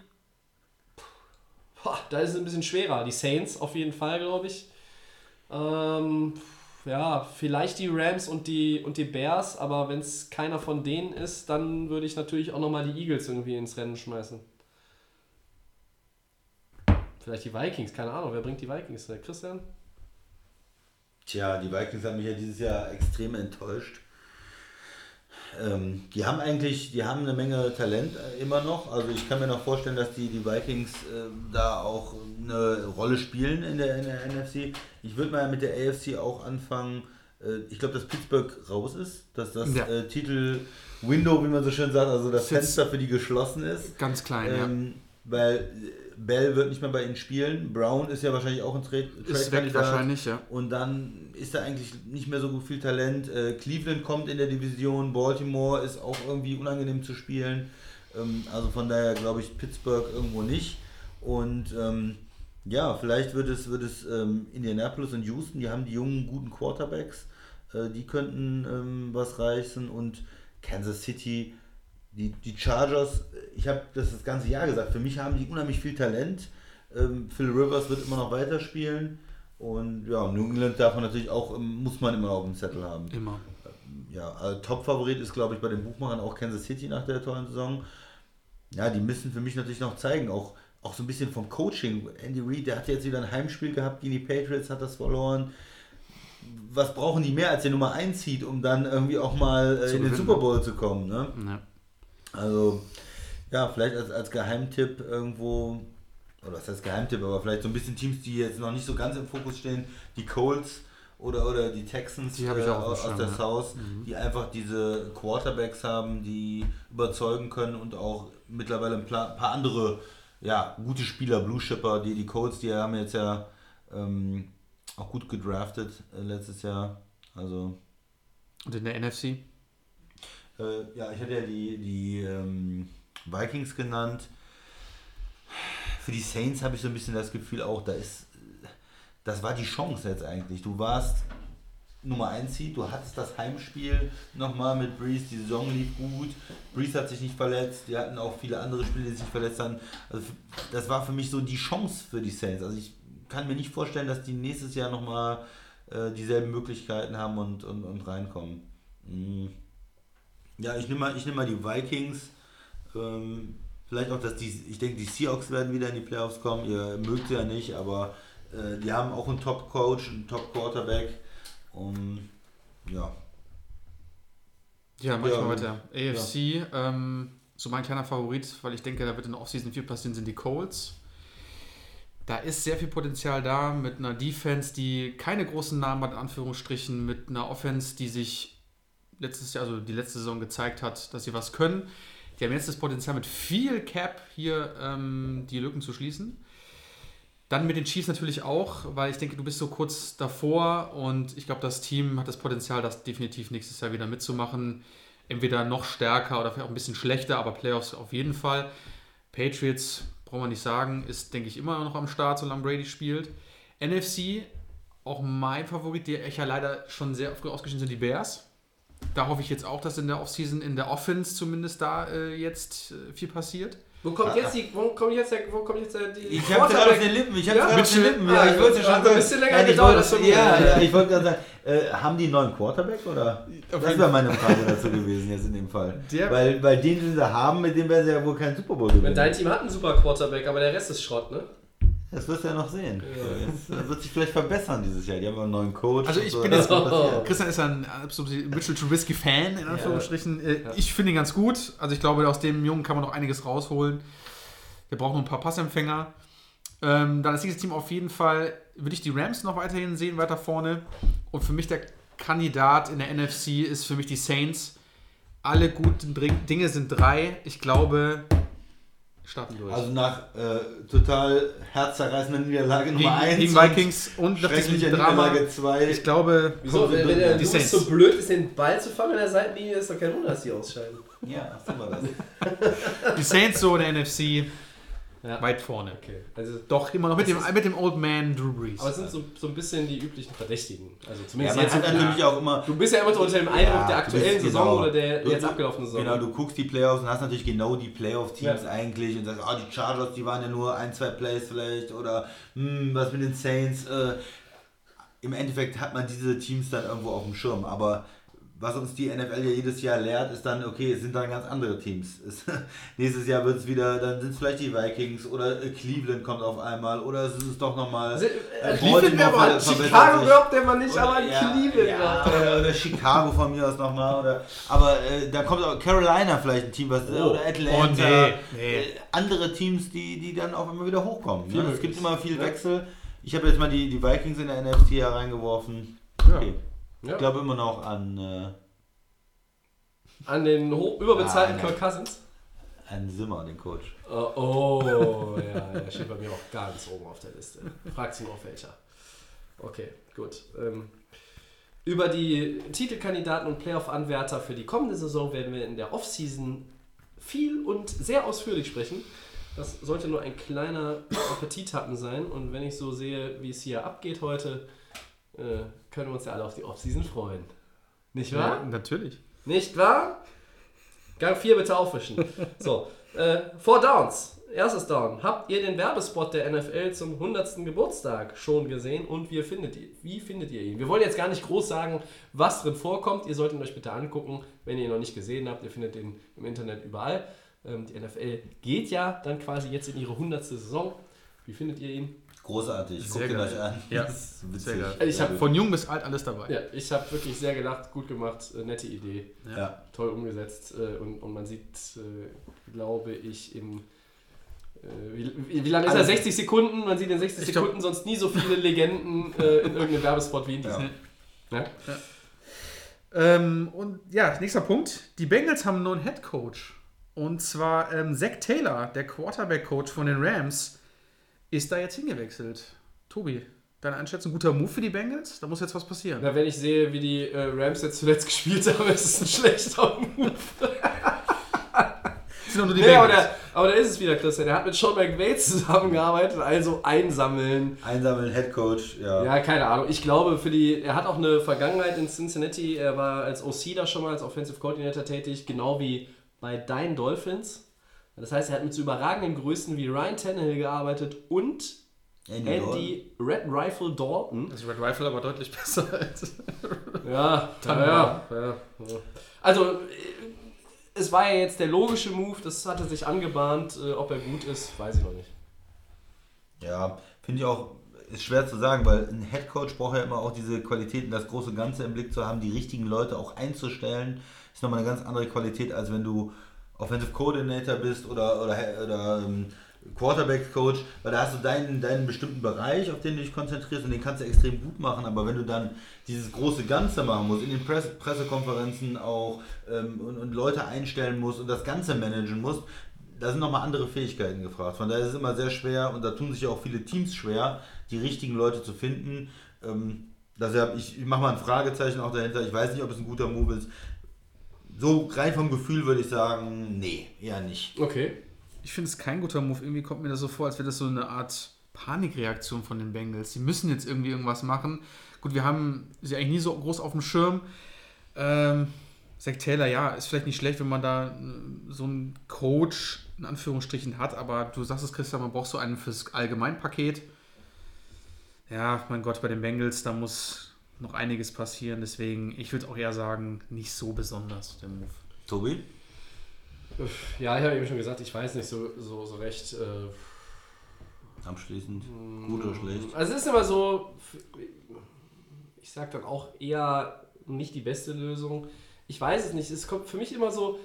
boah, da ist es ein bisschen schwerer. Die Saints auf jeden Fall, glaube ich. Ähm, ja, vielleicht die Rams und die, und die Bears, aber wenn es keiner von denen ist, dann würde ich natürlich auch nochmal die Eagles irgendwie ins Rennen schmeißen. Vielleicht die Vikings, keine Ahnung. Wer bringt die Vikings? Der Christian? Tja, die Vikings haben mich ja dieses Jahr extrem enttäuscht. Ähm, die haben eigentlich, die haben eine Menge Talent immer noch. Also ich kann mir noch vorstellen, dass die, die Vikings äh, da auch eine Rolle spielen in der, in der NFC. Ich würde mal mit der AFC auch anfangen. Äh, ich glaube, dass Pittsburgh raus ist, dass das Ja. äh, Titel-Window, wie man so schön sagt, also das Fenster für die geschlossen ist. Ganz klein, Ähm, weil äh, Bell wird nicht mehr bei ihnen spielen. Brown ist ja wahrscheinlich auch ein Trade. Ist weg wahrscheinlich, ja. Und dann ist da eigentlich nicht mehr so viel Talent. Äh, Cleveland kommt in der Division, Baltimore ist auch irgendwie unangenehm zu spielen. Ähm, also von daher glaube ich Pittsburgh irgendwo nicht. Und ähm, ja, vielleicht wird es, wird es ähm, Indianapolis und Houston, die haben die jungen, guten Quarterbacks, äh, die könnten ähm, was reißen. Und Kansas City, die, die Chargers, ich habe das das ganze Jahr gesagt, für mich haben die unheimlich viel Talent. Ähm, Phil Rivers wird immer noch weiterspielen. Und ja, New England darf man natürlich auch, ähm, muss man immer auf dem Zettel haben. Immer. Ja, also Top-Favorit ist, glaube ich, bei den Buchmachern auch Kansas City nach der tollen Saison. Ja, die müssen für mich natürlich noch zeigen, auch, auch so ein bisschen vom Coaching. Andy Reid, der hat jetzt wieder ein Heimspiel gehabt gegen die Patriots, hat das verloren. Was brauchen die mehr als der Nummer 1 Seed, um dann irgendwie auch mal äh, in den Super Bowl zu kommen? Ne? Ja. Also, ja, vielleicht als, als Geheimtipp irgendwo, oder was heißt Geheimtipp, aber vielleicht so ein bisschen Teams, die jetzt noch nicht so ganz im Fokus stehen, die Colts oder, oder die Texans Die äh, aus, aus der. South, die einfach diese Quarterbacks haben, die überzeugen können und auch mittlerweile ein paar andere, ja, gute Spieler, Blue Shipper, die, die Colts, die haben jetzt ja ähm, auch gut gedraftet äh, letztes Jahr. Also, Und in der NFC? Äh, ja, ich hatte ja die, die ähm, Vikings genannt. Für die Saints habe ich so ein bisschen das Gefühl auch, da ist, das war die Chance jetzt eigentlich. Du warst Nummer 1 Seed, du hattest das Heimspiel nochmal mit Breeze, die Saison lief gut, Breeze hat sich nicht verletzt, die hatten auch viele andere Spiele, die sich verletzt haben. Also das war für mich so die Chance für die Saints. Also ich kann mir nicht vorstellen, dass die nächstes Jahr nochmal äh, dieselben Möglichkeiten haben und, und, und reinkommen. Mm. Ja, ich nehme mal, ich nehm mal die Vikings. Ähm, vielleicht auch, dass die, ich denke, die Seahawks werden wieder in die Playoffs kommen. Ihr mögt sie ja nicht, aber äh, die haben auch einen Top-Coach, einen Top-Quarterback. Um, ja, Ja, manchmal Ja, weiter. AFC, ähm, so mein kleiner Favorit, weil ich denke, da wird in der Offseason viel passieren, sind die Colts. Da ist sehr viel Potenzial da mit einer Defense, die keine großen Namen hat, in Anführungsstrichen, mit einer Offense, die sich letztes Jahr, also die letzte Saison gezeigt hat, dass sie was können. Die haben jetzt das Potenzial, mit viel Cap hier ähm, die Lücken zu schließen. Dann mit den Chiefs natürlich auch, weil ich denke, du bist so kurz davor und ich glaube, das Team hat das Potenzial, das definitiv nächstes Jahr wieder mitzumachen. Entweder noch stärker oder vielleicht auch ein bisschen schlechter, aber Playoffs auf jeden Fall. Patriots, braucht man nicht sagen, ist, denke ich, immer noch am Start, solange Brady spielt. NFC, auch mein Favorit, die ich ja leider schon sehr früh ausgeschieden sind, die Bears. Da hoffe ich jetzt auch, dass in der Offseason, in der Offense zumindest da äh, jetzt äh, viel passiert. Wo kommt jetzt die, wo kommt jetzt der, wo kommt jetzt der, die Ich hab's gerade auf den Lippen, ich hab's Ja? gerade auf den? Lippen. Ja, ich wollte Ah, schon hat sagen. ein bisschen länger gedauert, wollte, das schon ja, ja, ich wollte gerade sagen, äh, haben die einen neuen Quarterback oder? Das jeden wäre meine Frage dazu gewesen jetzt in dem Fall. Der- weil, weil den, den sie haben, mit dem werden sie ja wohl keinen Super Bowl gewinnen. Dein Team hat einen super Quarterback, aber der Rest ist Schrott, ne? Das wirst du ja noch sehen. So, jetzt äh, wird sich vielleicht verbessern dieses Jahr. Die haben einen neuen Coach. Also ich so. bin Das jetzt, passieren. Christian ist ein absoluter Mitchell Trubisky-Fan, in Anführungsstrichen. Äh, Ja. Ich finde ihn ganz gut. Also ich glaube, aus dem Jungen kann man noch einiges rausholen. Der braucht noch ein paar Passempfänger. Ähm, dann ist dieses Team auf jeden Fall, würde ich die Rams noch weiterhin sehen, weiter vorne. Und für mich der Kandidat in der NFC ist für mich die Saints. Alle guten Dinge sind drei. Ich glaube, starten durch. Also nach äh, total herzzerreißenden Niederlage Nummer 1 gegen Vikings und nach diesem Drama. Niederlage 2. Ich glaube, Wieso? Wenn, wenn der Die Lewis Saints. so blöd ist, den Ball zu fangen an der Seitenlinie, ist doch kein Wunder, dass die ausscheiden. Ja, ach, so war das. die Saints so in der NFC Ja. weit vorne. Okay. Also, Doch, immer noch mit dem, mit dem Old Man Drew Brees. aber es sind so, so ein bisschen die üblichen Verdächtigen. Also Ja, zumindest man jetzt. hat natürlich auch immer. Du bist ja immer unter dem Eindruck Ja, der aktuellen bist- Saison genau. oder der Du- jetzt abgelaufenen Saison. Genau, du guckst die Playoffs und hast natürlich genau die Playoff-Teams Ja. eigentlich und sagst, ah, die Chargers, die waren ja nur ein, zwei Plays vielleicht oder hm, was mit den Saints. Äh, Im Endeffekt hat man diese Teams dann irgendwo auf dem Schirm, aber was uns die NFL ja jedes Jahr lehrt, ist dann, okay, es sind dann ganz andere Teams. Es, nächstes Jahr wird es wieder, dann sind es vielleicht die Vikings oder äh, Cleveland kommt auf einmal oder es ist doch nochmal. Äh, äh, Cleveland wäre mal- Chicago glaubt der man nicht, Oder- aber ja, Cleveland ja, er. oder, oder Chicago von mir aus nochmal. Oder, aber äh, da kommt auch Carolina vielleicht ein Team, was, oder Atlanta. Oh, nee, nee. Äh, andere Teams, die, die dann auch immer wieder hochkommen. Ne? Es gibt immer viel. Wechsel. Ich habe jetzt mal die, die Vikings in der NFC reingeworfen. Okay. Ja. Ich glaube immer noch an, äh, An den hoch überbezahlten Ah, Kirk Cousins. an Simmer, den Coach. Oh, oh ja, der steht bei mir auch ganz oben auf der Liste. Fragt ihn auf welcher. Okay, gut. Ähm, über die Titelkandidaten und Playoff-Anwärter für die kommende Saison werden wir in der Offseason viel und sehr ausführlich sprechen. Das sollte nur ein kleiner Appetithappen sein. Und wenn ich so sehe, wie es hier abgeht heute, äh, können wir uns ja alle auf die Offseason freuen. Nicht wahr? Ja, natürlich. Nicht wahr? Gang 4 bitte aufwischen. So, äh, Four Downs. Erstes Down. Habt ihr den Werbespot der NFL zum 100. Geburtstag schon gesehen und wie findet ihr, wie findet ihr ihn? Wir wollen jetzt gar nicht groß sagen, was drin vorkommt. Ihr solltet ihn euch bitte angucken, wenn ihr ihn noch nicht gesehen habt. Ihr findet ihn im Internet überall. Ähm, die NFL geht ja dann quasi jetzt in ihre 100. Saison. Wie findet ihr ihn? Großartig. Sehr Guckt ihn euch an. Ja, Das ist witzig. sehr geil. Ich hab Von jung bis alt alles dabei. Ja, ich habe wirklich sehr gelacht, gut gemacht, äh, nette Idee. Ja. toll umgesetzt äh, und, und man sieht, äh, glaube ich, in äh, wie, wie, wie lange ist er? Alles. 60 Sekunden? Man sieht in 60 Ich glaub- Sekunden sonst nie so viele Legenden äh, in irgendeinem Werbespot wie in diesem. Ja. Ähm, und ja, nächster Punkt. Die Bengals haben einen neuen Head Coach. Und zwar ähm, Zach Taylor, der Quarterback-Coach von den Rams, ist da jetzt hingewechselt. Tobi, deine Einschätzung, guter Move für die Bengals? Da muss jetzt was passieren. Na, wenn ich sehe, wie die äh, Rams jetzt zuletzt gespielt haben, ist es ein schlechter Move. Das sind doch nur die Nee, aber, Bengals. der, aber da ist es wieder, Christian. Der hat mit Sean McVay zusammengearbeitet, also einsammeln. Einsammeln, Headcoach, ja. Ja, keine Ahnung. Ich glaube, für die, er hat auch eine Vergangenheit in Cincinnati. Er war als OC da schon mal als Offensive Coordinator tätig, genau wie bei deinen Dolphins. Das heißt, er hat mit so überragenden Größen wie Ryan Tannehill gearbeitet und Andy. Andy Red Rifle Dalton. Das Red Rifle aber deutlich besser als. Ja, ja, ja, ja. Also, äh, es war ja jetzt der logische Move, das hatte sich angebahnt. Äh, ob er gut ist, weiß ich noch nicht. Ja, finde ich auch, ist schwer zu sagen, weil ein Headcoach braucht ja immer auch diese Qualitäten, das große Ganze im Blick zu haben, die richtigen Leute auch einzustellen. Ist nochmal eine ganz andere Qualität, als wenn du Offensive Coordinator bist oder, oder, oder ähm, Quarterback Coach, weil da hast du deinen, deinen bestimmten Bereich, auf den du dich konzentrierst und den kannst du extrem gut machen, aber wenn du dann dieses große Ganze machen musst, in den Presse, Pressekonferenzen auch ähm, und, und Leute einstellen musst und das Ganze managen musst, da sind nochmal andere Fähigkeiten gefragt. Von daher ist es immer sehr schwer und da tun sich auch viele Teams schwer, die richtigen Leute zu finden. Ähm, deshalb, ich, ich mache mal ein Fragezeichen auch dahinter. Ich weiß nicht, ob es ein guter Move ist. So rein vom Gefühl würde ich sagen, nee, eher nicht. Okay. Ich finde es kein guter Move. Irgendwie kommt mir das so vor, als wäre das so eine Art Panikreaktion von den Bengals. Sie müssen jetzt irgendwie irgendwas machen. Gut, wir haben sie eigentlich nie so groß auf dem Schirm. Ähm, Zach Taylor, ja, ist vielleicht nicht schlecht, wenn man da äh, so einen Coach in Anführungsstrichen hat, aber du sagst es, Christian, man braucht so einen fürs Allgemeinpaket. Ja, mein Gott, bei den Bengals, da muss noch einiges passieren. Deswegen, ich würde auch eher sagen, nicht so besonders, der Move. Tobi? Ja, ich habe eben schon gesagt, ich weiß nicht so, so, so recht. Äh, Abschließend, gut oder schlecht? Also es ist immer so, ich sag dann auch eher nicht die beste Lösung. Ich weiß es nicht. Es kommt für mich immer so,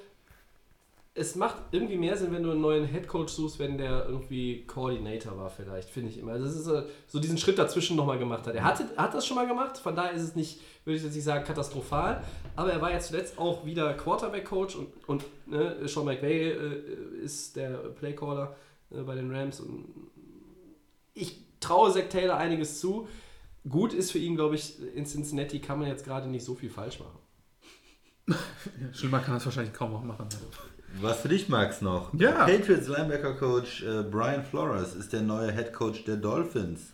es macht irgendwie mehr Sinn, wenn du einen neuen Headcoach suchst, wenn der irgendwie Coordinator war vielleicht, finde ich immer. Also das ist so, diesen Schritt dazwischen nochmal gemacht hat. Er hatte, hat das schon mal gemacht, von daher ist es nicht, würde ich jetzt nicht sagen, katastrophal, aber er war ja zuletzt auch wieder Quarterback-Coach und, und ne, Sean McVay äh, ist der Playcaller äh, bei den Rams und ich traue Zach Taylor einiges zu. Gut ist für ihn, glaube ich, in Cincinnati kann man jetzt gerade nicht so viel falsch machen. Schlimmer kann das wahrscheinlich kaum noch machen. Was für dich, Max, noch? Ja. Patriots Linebacker-Coach äh, Brian Flores ist der neue Head Coach der Dolphins.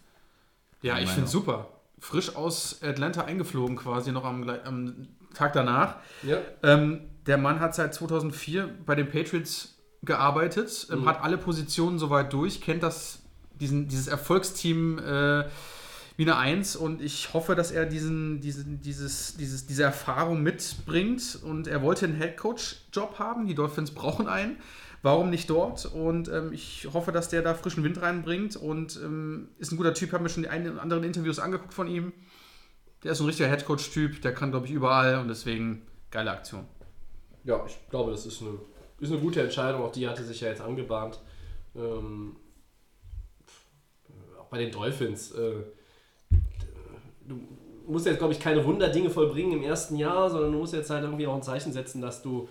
Ja, ich finde super. Frisch aus Atlanta eingeflogen quasi noch am, am Tag danach. Ja. Ähm, der Mann hat seit 2004 bei den Patriots gearbeitet, Mhm. ähm, hat alle Positionen soweit durch, kennt das, diesen, dieses Erfolgsteam äh, wie eine Eins und ich hoffe, dass er diesen, diesen, dieses, dieses, diese Erfahrung mitbringt und er wollte einen Headcoach-Job haben, die Dolphins brauchen einen. Warum nicht dort? Und ähm, ich hoffe, dass der da frischen Wind reinbringt und ähm, ist ein guter Typ. Habe mir schon die einen oder anderen Interviews angeguckt von ihm. Der ist ein richtiger Headcoach-Typ, der kann, glaube ich, überall und deswegen geile Aktion. Ja, ich glaube, das ist eine, ist eine gute Entscheidung. Auch die hatte sich ja jetzt angebahnt. Ähm, auch bei den Dolphins. Äh, du musst jetzt, glaube ich, keine Wunderdinge vollbringen im ersten Jahr, sondern du musst jetzt halt irgendwie auch ein Zeichen setzen, dass du,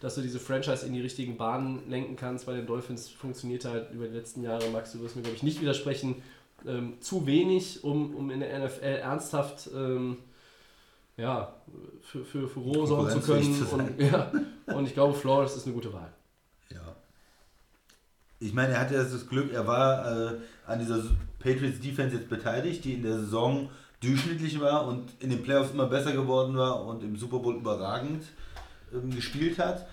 dass du diese Franchise in die richtigen Bahnen lenken kannst. Bei den Dolphins funktioniert halt über die letzten Jahre, Max, du wirst mir, glaube ich, nicht widersprechen, ähm, zu wenig, um, um in der NFL ernsthaft ähm, ja, für, für Furore sorgen zu können. Zu. Und, ja, und ich glaube, Flores ist eine gute Wahl. Ja. Ich meine, er hatte das Glück, er war äh, an dieser Patriots Defense jetzt beteiligt, die in der Saison durchschnittlich war und in den Playoffs immer besser geworden war und im Super Bowl überragend ähm, gespielt hat.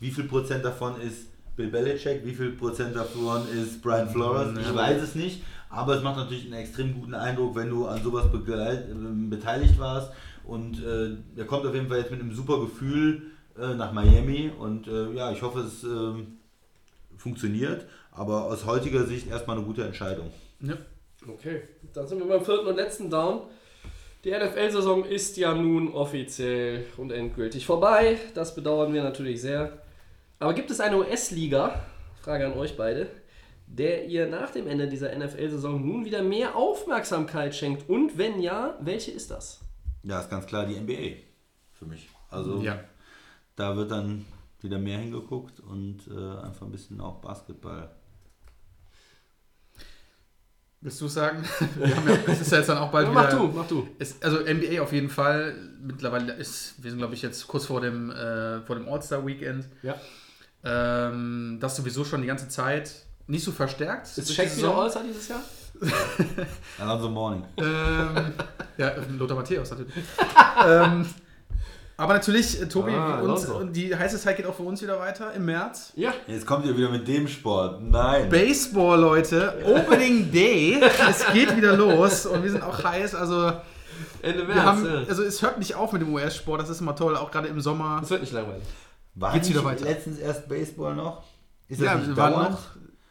Wie viel Prozent davon ist Bill Belichick, wie viel Prozent davon ist Brian Flores? Ich weiß es nicht, aber es macht natürlich einen extrem guten Eindruck, wenn du an sowas ähm, beteiligt warst. Und äh, er kommt auf jeden Fall jetzt mit einem super Gefühl äh, nach Miami und äh, ja, ich hoffe, es ähm, funktioniert, aber aus heutiger Sicht erstmal eine gute Entscheidung. Ja. Okay, dann sind wir beim vierten und letzten Down. Die NFL-Saison ist ja nun offiziell und endgültig vorbei. Das bedauern wir natürlich sehr. Aber gibt es eine US-Liga, Frage an euch beide, der ihr nach dem Ende dieser NFL-Saison nun wieder mehr Aufmerksamkeit schenkt? Und wenn ja, welche ist das? Ja, ist ganz klar die NBA für mich. Also Ja. da wird dann wieder mehr hingeguckt und äh, einfach ein bisschen auch Basketball. Willst du sagen? Wir haben ja, es ist ja jetzt dann auch bald Ja, wieder. mach du, mach du. Ist, also NBA auf jeden Fall. Mittlerweile ist, wir sind glaube ich jetzt kurz vor dem, äh, vor dem All-Star-Weekend. Ja. Ähm, das sowieso schon die ganze Zeit nicht so verstärkt. Ist Shaq wieder. All-Star dieses Jahr? Alonso Morning. Ähm, ja, Lothar Matthäus natürlich. ähm, aber natürlich, äh, Tobi, Ah, uns, die heiße Zeit geht auch für uns wieder weiter im März. Ja. Jetzt kommt ihr wieder mit dem Sport. Nein. Baseball, Leute. Opening Day. es geht wieder los und wir sind auch heiß. Also, Ende wir März. haben, ja. also es hört nicht auf mit dem US-Sport. Das ist immer toll, auch gerade im Sommer. Das wird nicht langweilig. War Geht's nicht wieder weiter? letztens erst Baseball noch? Ist Ja, das nicht waren dauernd? noch,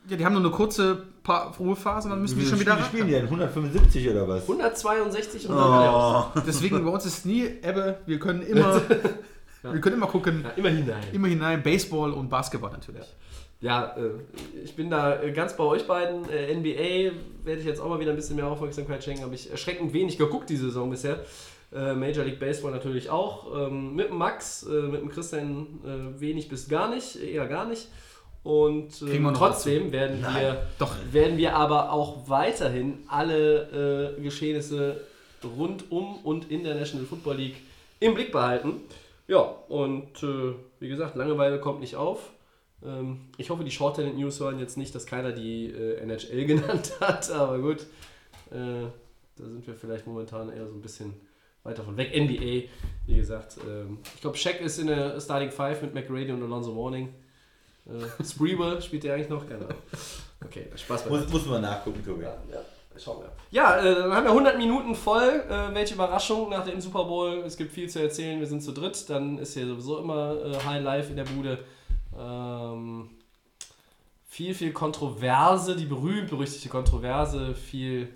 ja, die haben nur eine kurze pa Ruhephase dann müssen Wie die schon wieder Spiele spielen die denn? 175 oder was? 162 und dann Playoffs. Oh. Deswegen bei uns ist nie Ebbe. Wir können immer, wir können immer gucken. Ja, immerhin nein. Immer hinein, Baseball und Basketball natürlich. Ja, äh, ich bin da äh, ganz bei euch beiden. Äh, NBA werde ich jetzt auch mal wieder ein bisschen mehr Aufmerksamkeit schenken. Habe ich erschreckend wenig geguckt diese Saison bisher. Major League Baseball natürlich auch. Ähm, mit dem Max, mit dem Christian wenig bis gar nicht, eher gar nicht. Und noch trotzdem werden wir, Doch. werden wir aber auch weiterhin alle äh, Geschehnisse rund um und in der National Football League im Blick behalten. Ja, und äh, wie gesagt, Langeweile kommt nicht auf. Ähm, ich hoffe, die Short Talent News hören jetzt nicht, dass keiner die äh, NHL genannt hat, aber gut. Äh, da sind wir vielleicht momentan eher so ein bisschen weiter von weg. NBA, wie gesagt. Ähm, ich glaube, Shaq ist in der Starting Five mit McGrady und Alonso Warning. Äh, Spreewell spielt der eigentlich noch? Keine Ahnung. Okay, Spaß Muss, muss man nachgucken, Tobi. ja, ja, schauen wir. Ja, äh, dann haben wir 100 Minuten voll. Äh, welche Überraschung nach dem Super Bowl. Es gibt viel zu erzählen. Wir sind zu dritt. Dann ist hier sowieso immer äh, High Life in der Bude. Ähm, viel, viel Kontroverse, die berühmt-berüchtigte Kontroverse. Viel,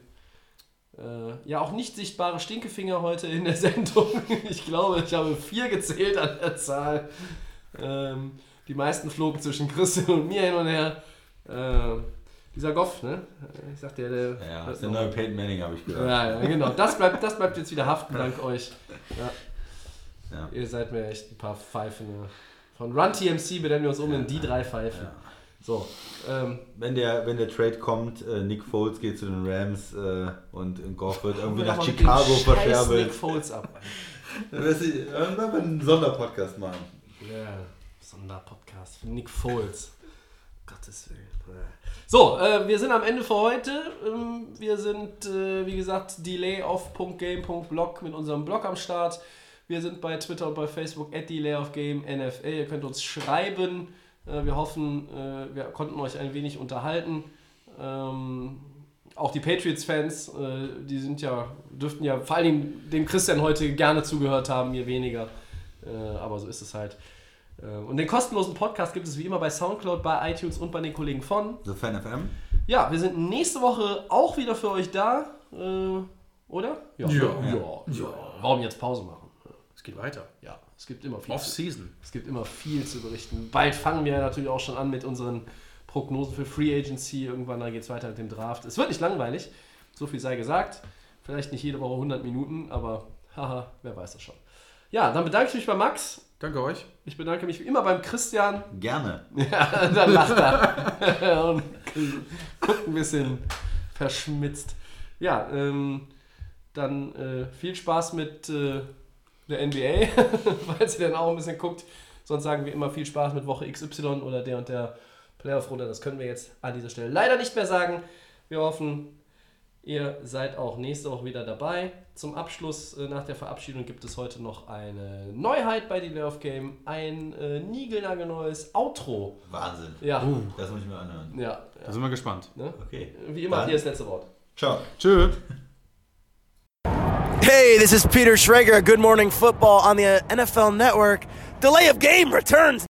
äh, ja, auch nicht sichtbare Stinkefinger heute in der Sendung. Ich glaube, ich habe vier gezählt an der Zahl. Ähm, die meisten flogen zwischen Christian und mir hin und her. Ähm, dieser Goff, ne? Ich sagte ja, der. Ja, das ist der neue Peyton Manning, habe ich gehört. Ja, ja, genau. Das bleibt, das bleibt jetzt wieder haften, dank euch. Ja. Ja. Ihr seid mir echt ein paar Pfeifen. Ja. Von Run TMC benennen wir uns um in die drei Pfeifen. So, ähm, Wenn der, wenn der Trade kommt, äh, Nick Foles geht zu den Rams äh, und Goff wird irgendwie wir nach Chicago scheiß Nick verscherbelt. Foles ab. Dann werden wir einen Sonderpodcast machen. Ja, Sonderpodcast für Nick Foles. Gottes Willen. So, äh, wir sind am Ende für heute. Ähm, wir sind, äh, wie gesagt, delayoff.game.blog mit unserem Blog am Start. Wir sind bei Twitter und bei Facebook at delayoffgame NFL. Ihr könnt uns schreiben. Äh, wir hoffen, äh, wir konnten euch ein wenig unterhalten. Ähm, auch die Patriots-Fans, äh, die sind ja, dürften ja vor allen Dingen dem Christian heute gerne zugehört haben, mir weniger. Äh, aber so ist es halt. Äh, und den kostenlosen Podcast gibt es wie immer bei Soundcloud, bei iTunes und bei den Kollegen von. So Fan FM? Ja, wir sind nächste Woche auch wieder für euch da. Äh, oder? Ja. Ja. ja. Warum jetzt Pause machen? Es geht weiter. Ja, es gibt immer viel. zu- Off-Season. es gibt immer viel zu berichten. Bald fangen wir natürlich auch schon an mit unseren Prognosen für Free Agency. Irgendwann dann geht es weiter mit dem Draft. Es wird nicht langweilig, so viel sei gesagt. Vielleicht nicht jede Woche 100 Minuten, aber haha, wer weiß das schon. Ja, dann bedanke ich mich bei Max. Danke euch. Ich bedanke mich wie immer beim Christian. Gerne. Ja, dann lacht er. Und guckt ein bisschen verschmitzt. Ja, ähm, dann äh, viel Spaß mit äh, der NBA, falls ihr dann auch ein bisschen guckt. Sonst sagen wir immer viel Spaß mit Woche XY oder der und der Playoff-Runde. Das können wir jetzt an dieser Stelle leider nicht mehr sagen. Wir hoffen, ihr seid auch nächste Woche wieder dabei. Zum Abschluss äh, nach der Verabschiedung gibt es heute noch eine Neuheit bei Delay of Game. Ein äh, niegelnagelneues Outro. Wahnsinn. Ja, Das muss ich mir anhören. ja, Da sind wir gespannt. Ne? Okay. Wie immer, Dann- hier ist das letzte Wort. Ciao. Tschö. Hey, this is Peter Schrager. Good Morning Football on the NFL Network. Delay of game returns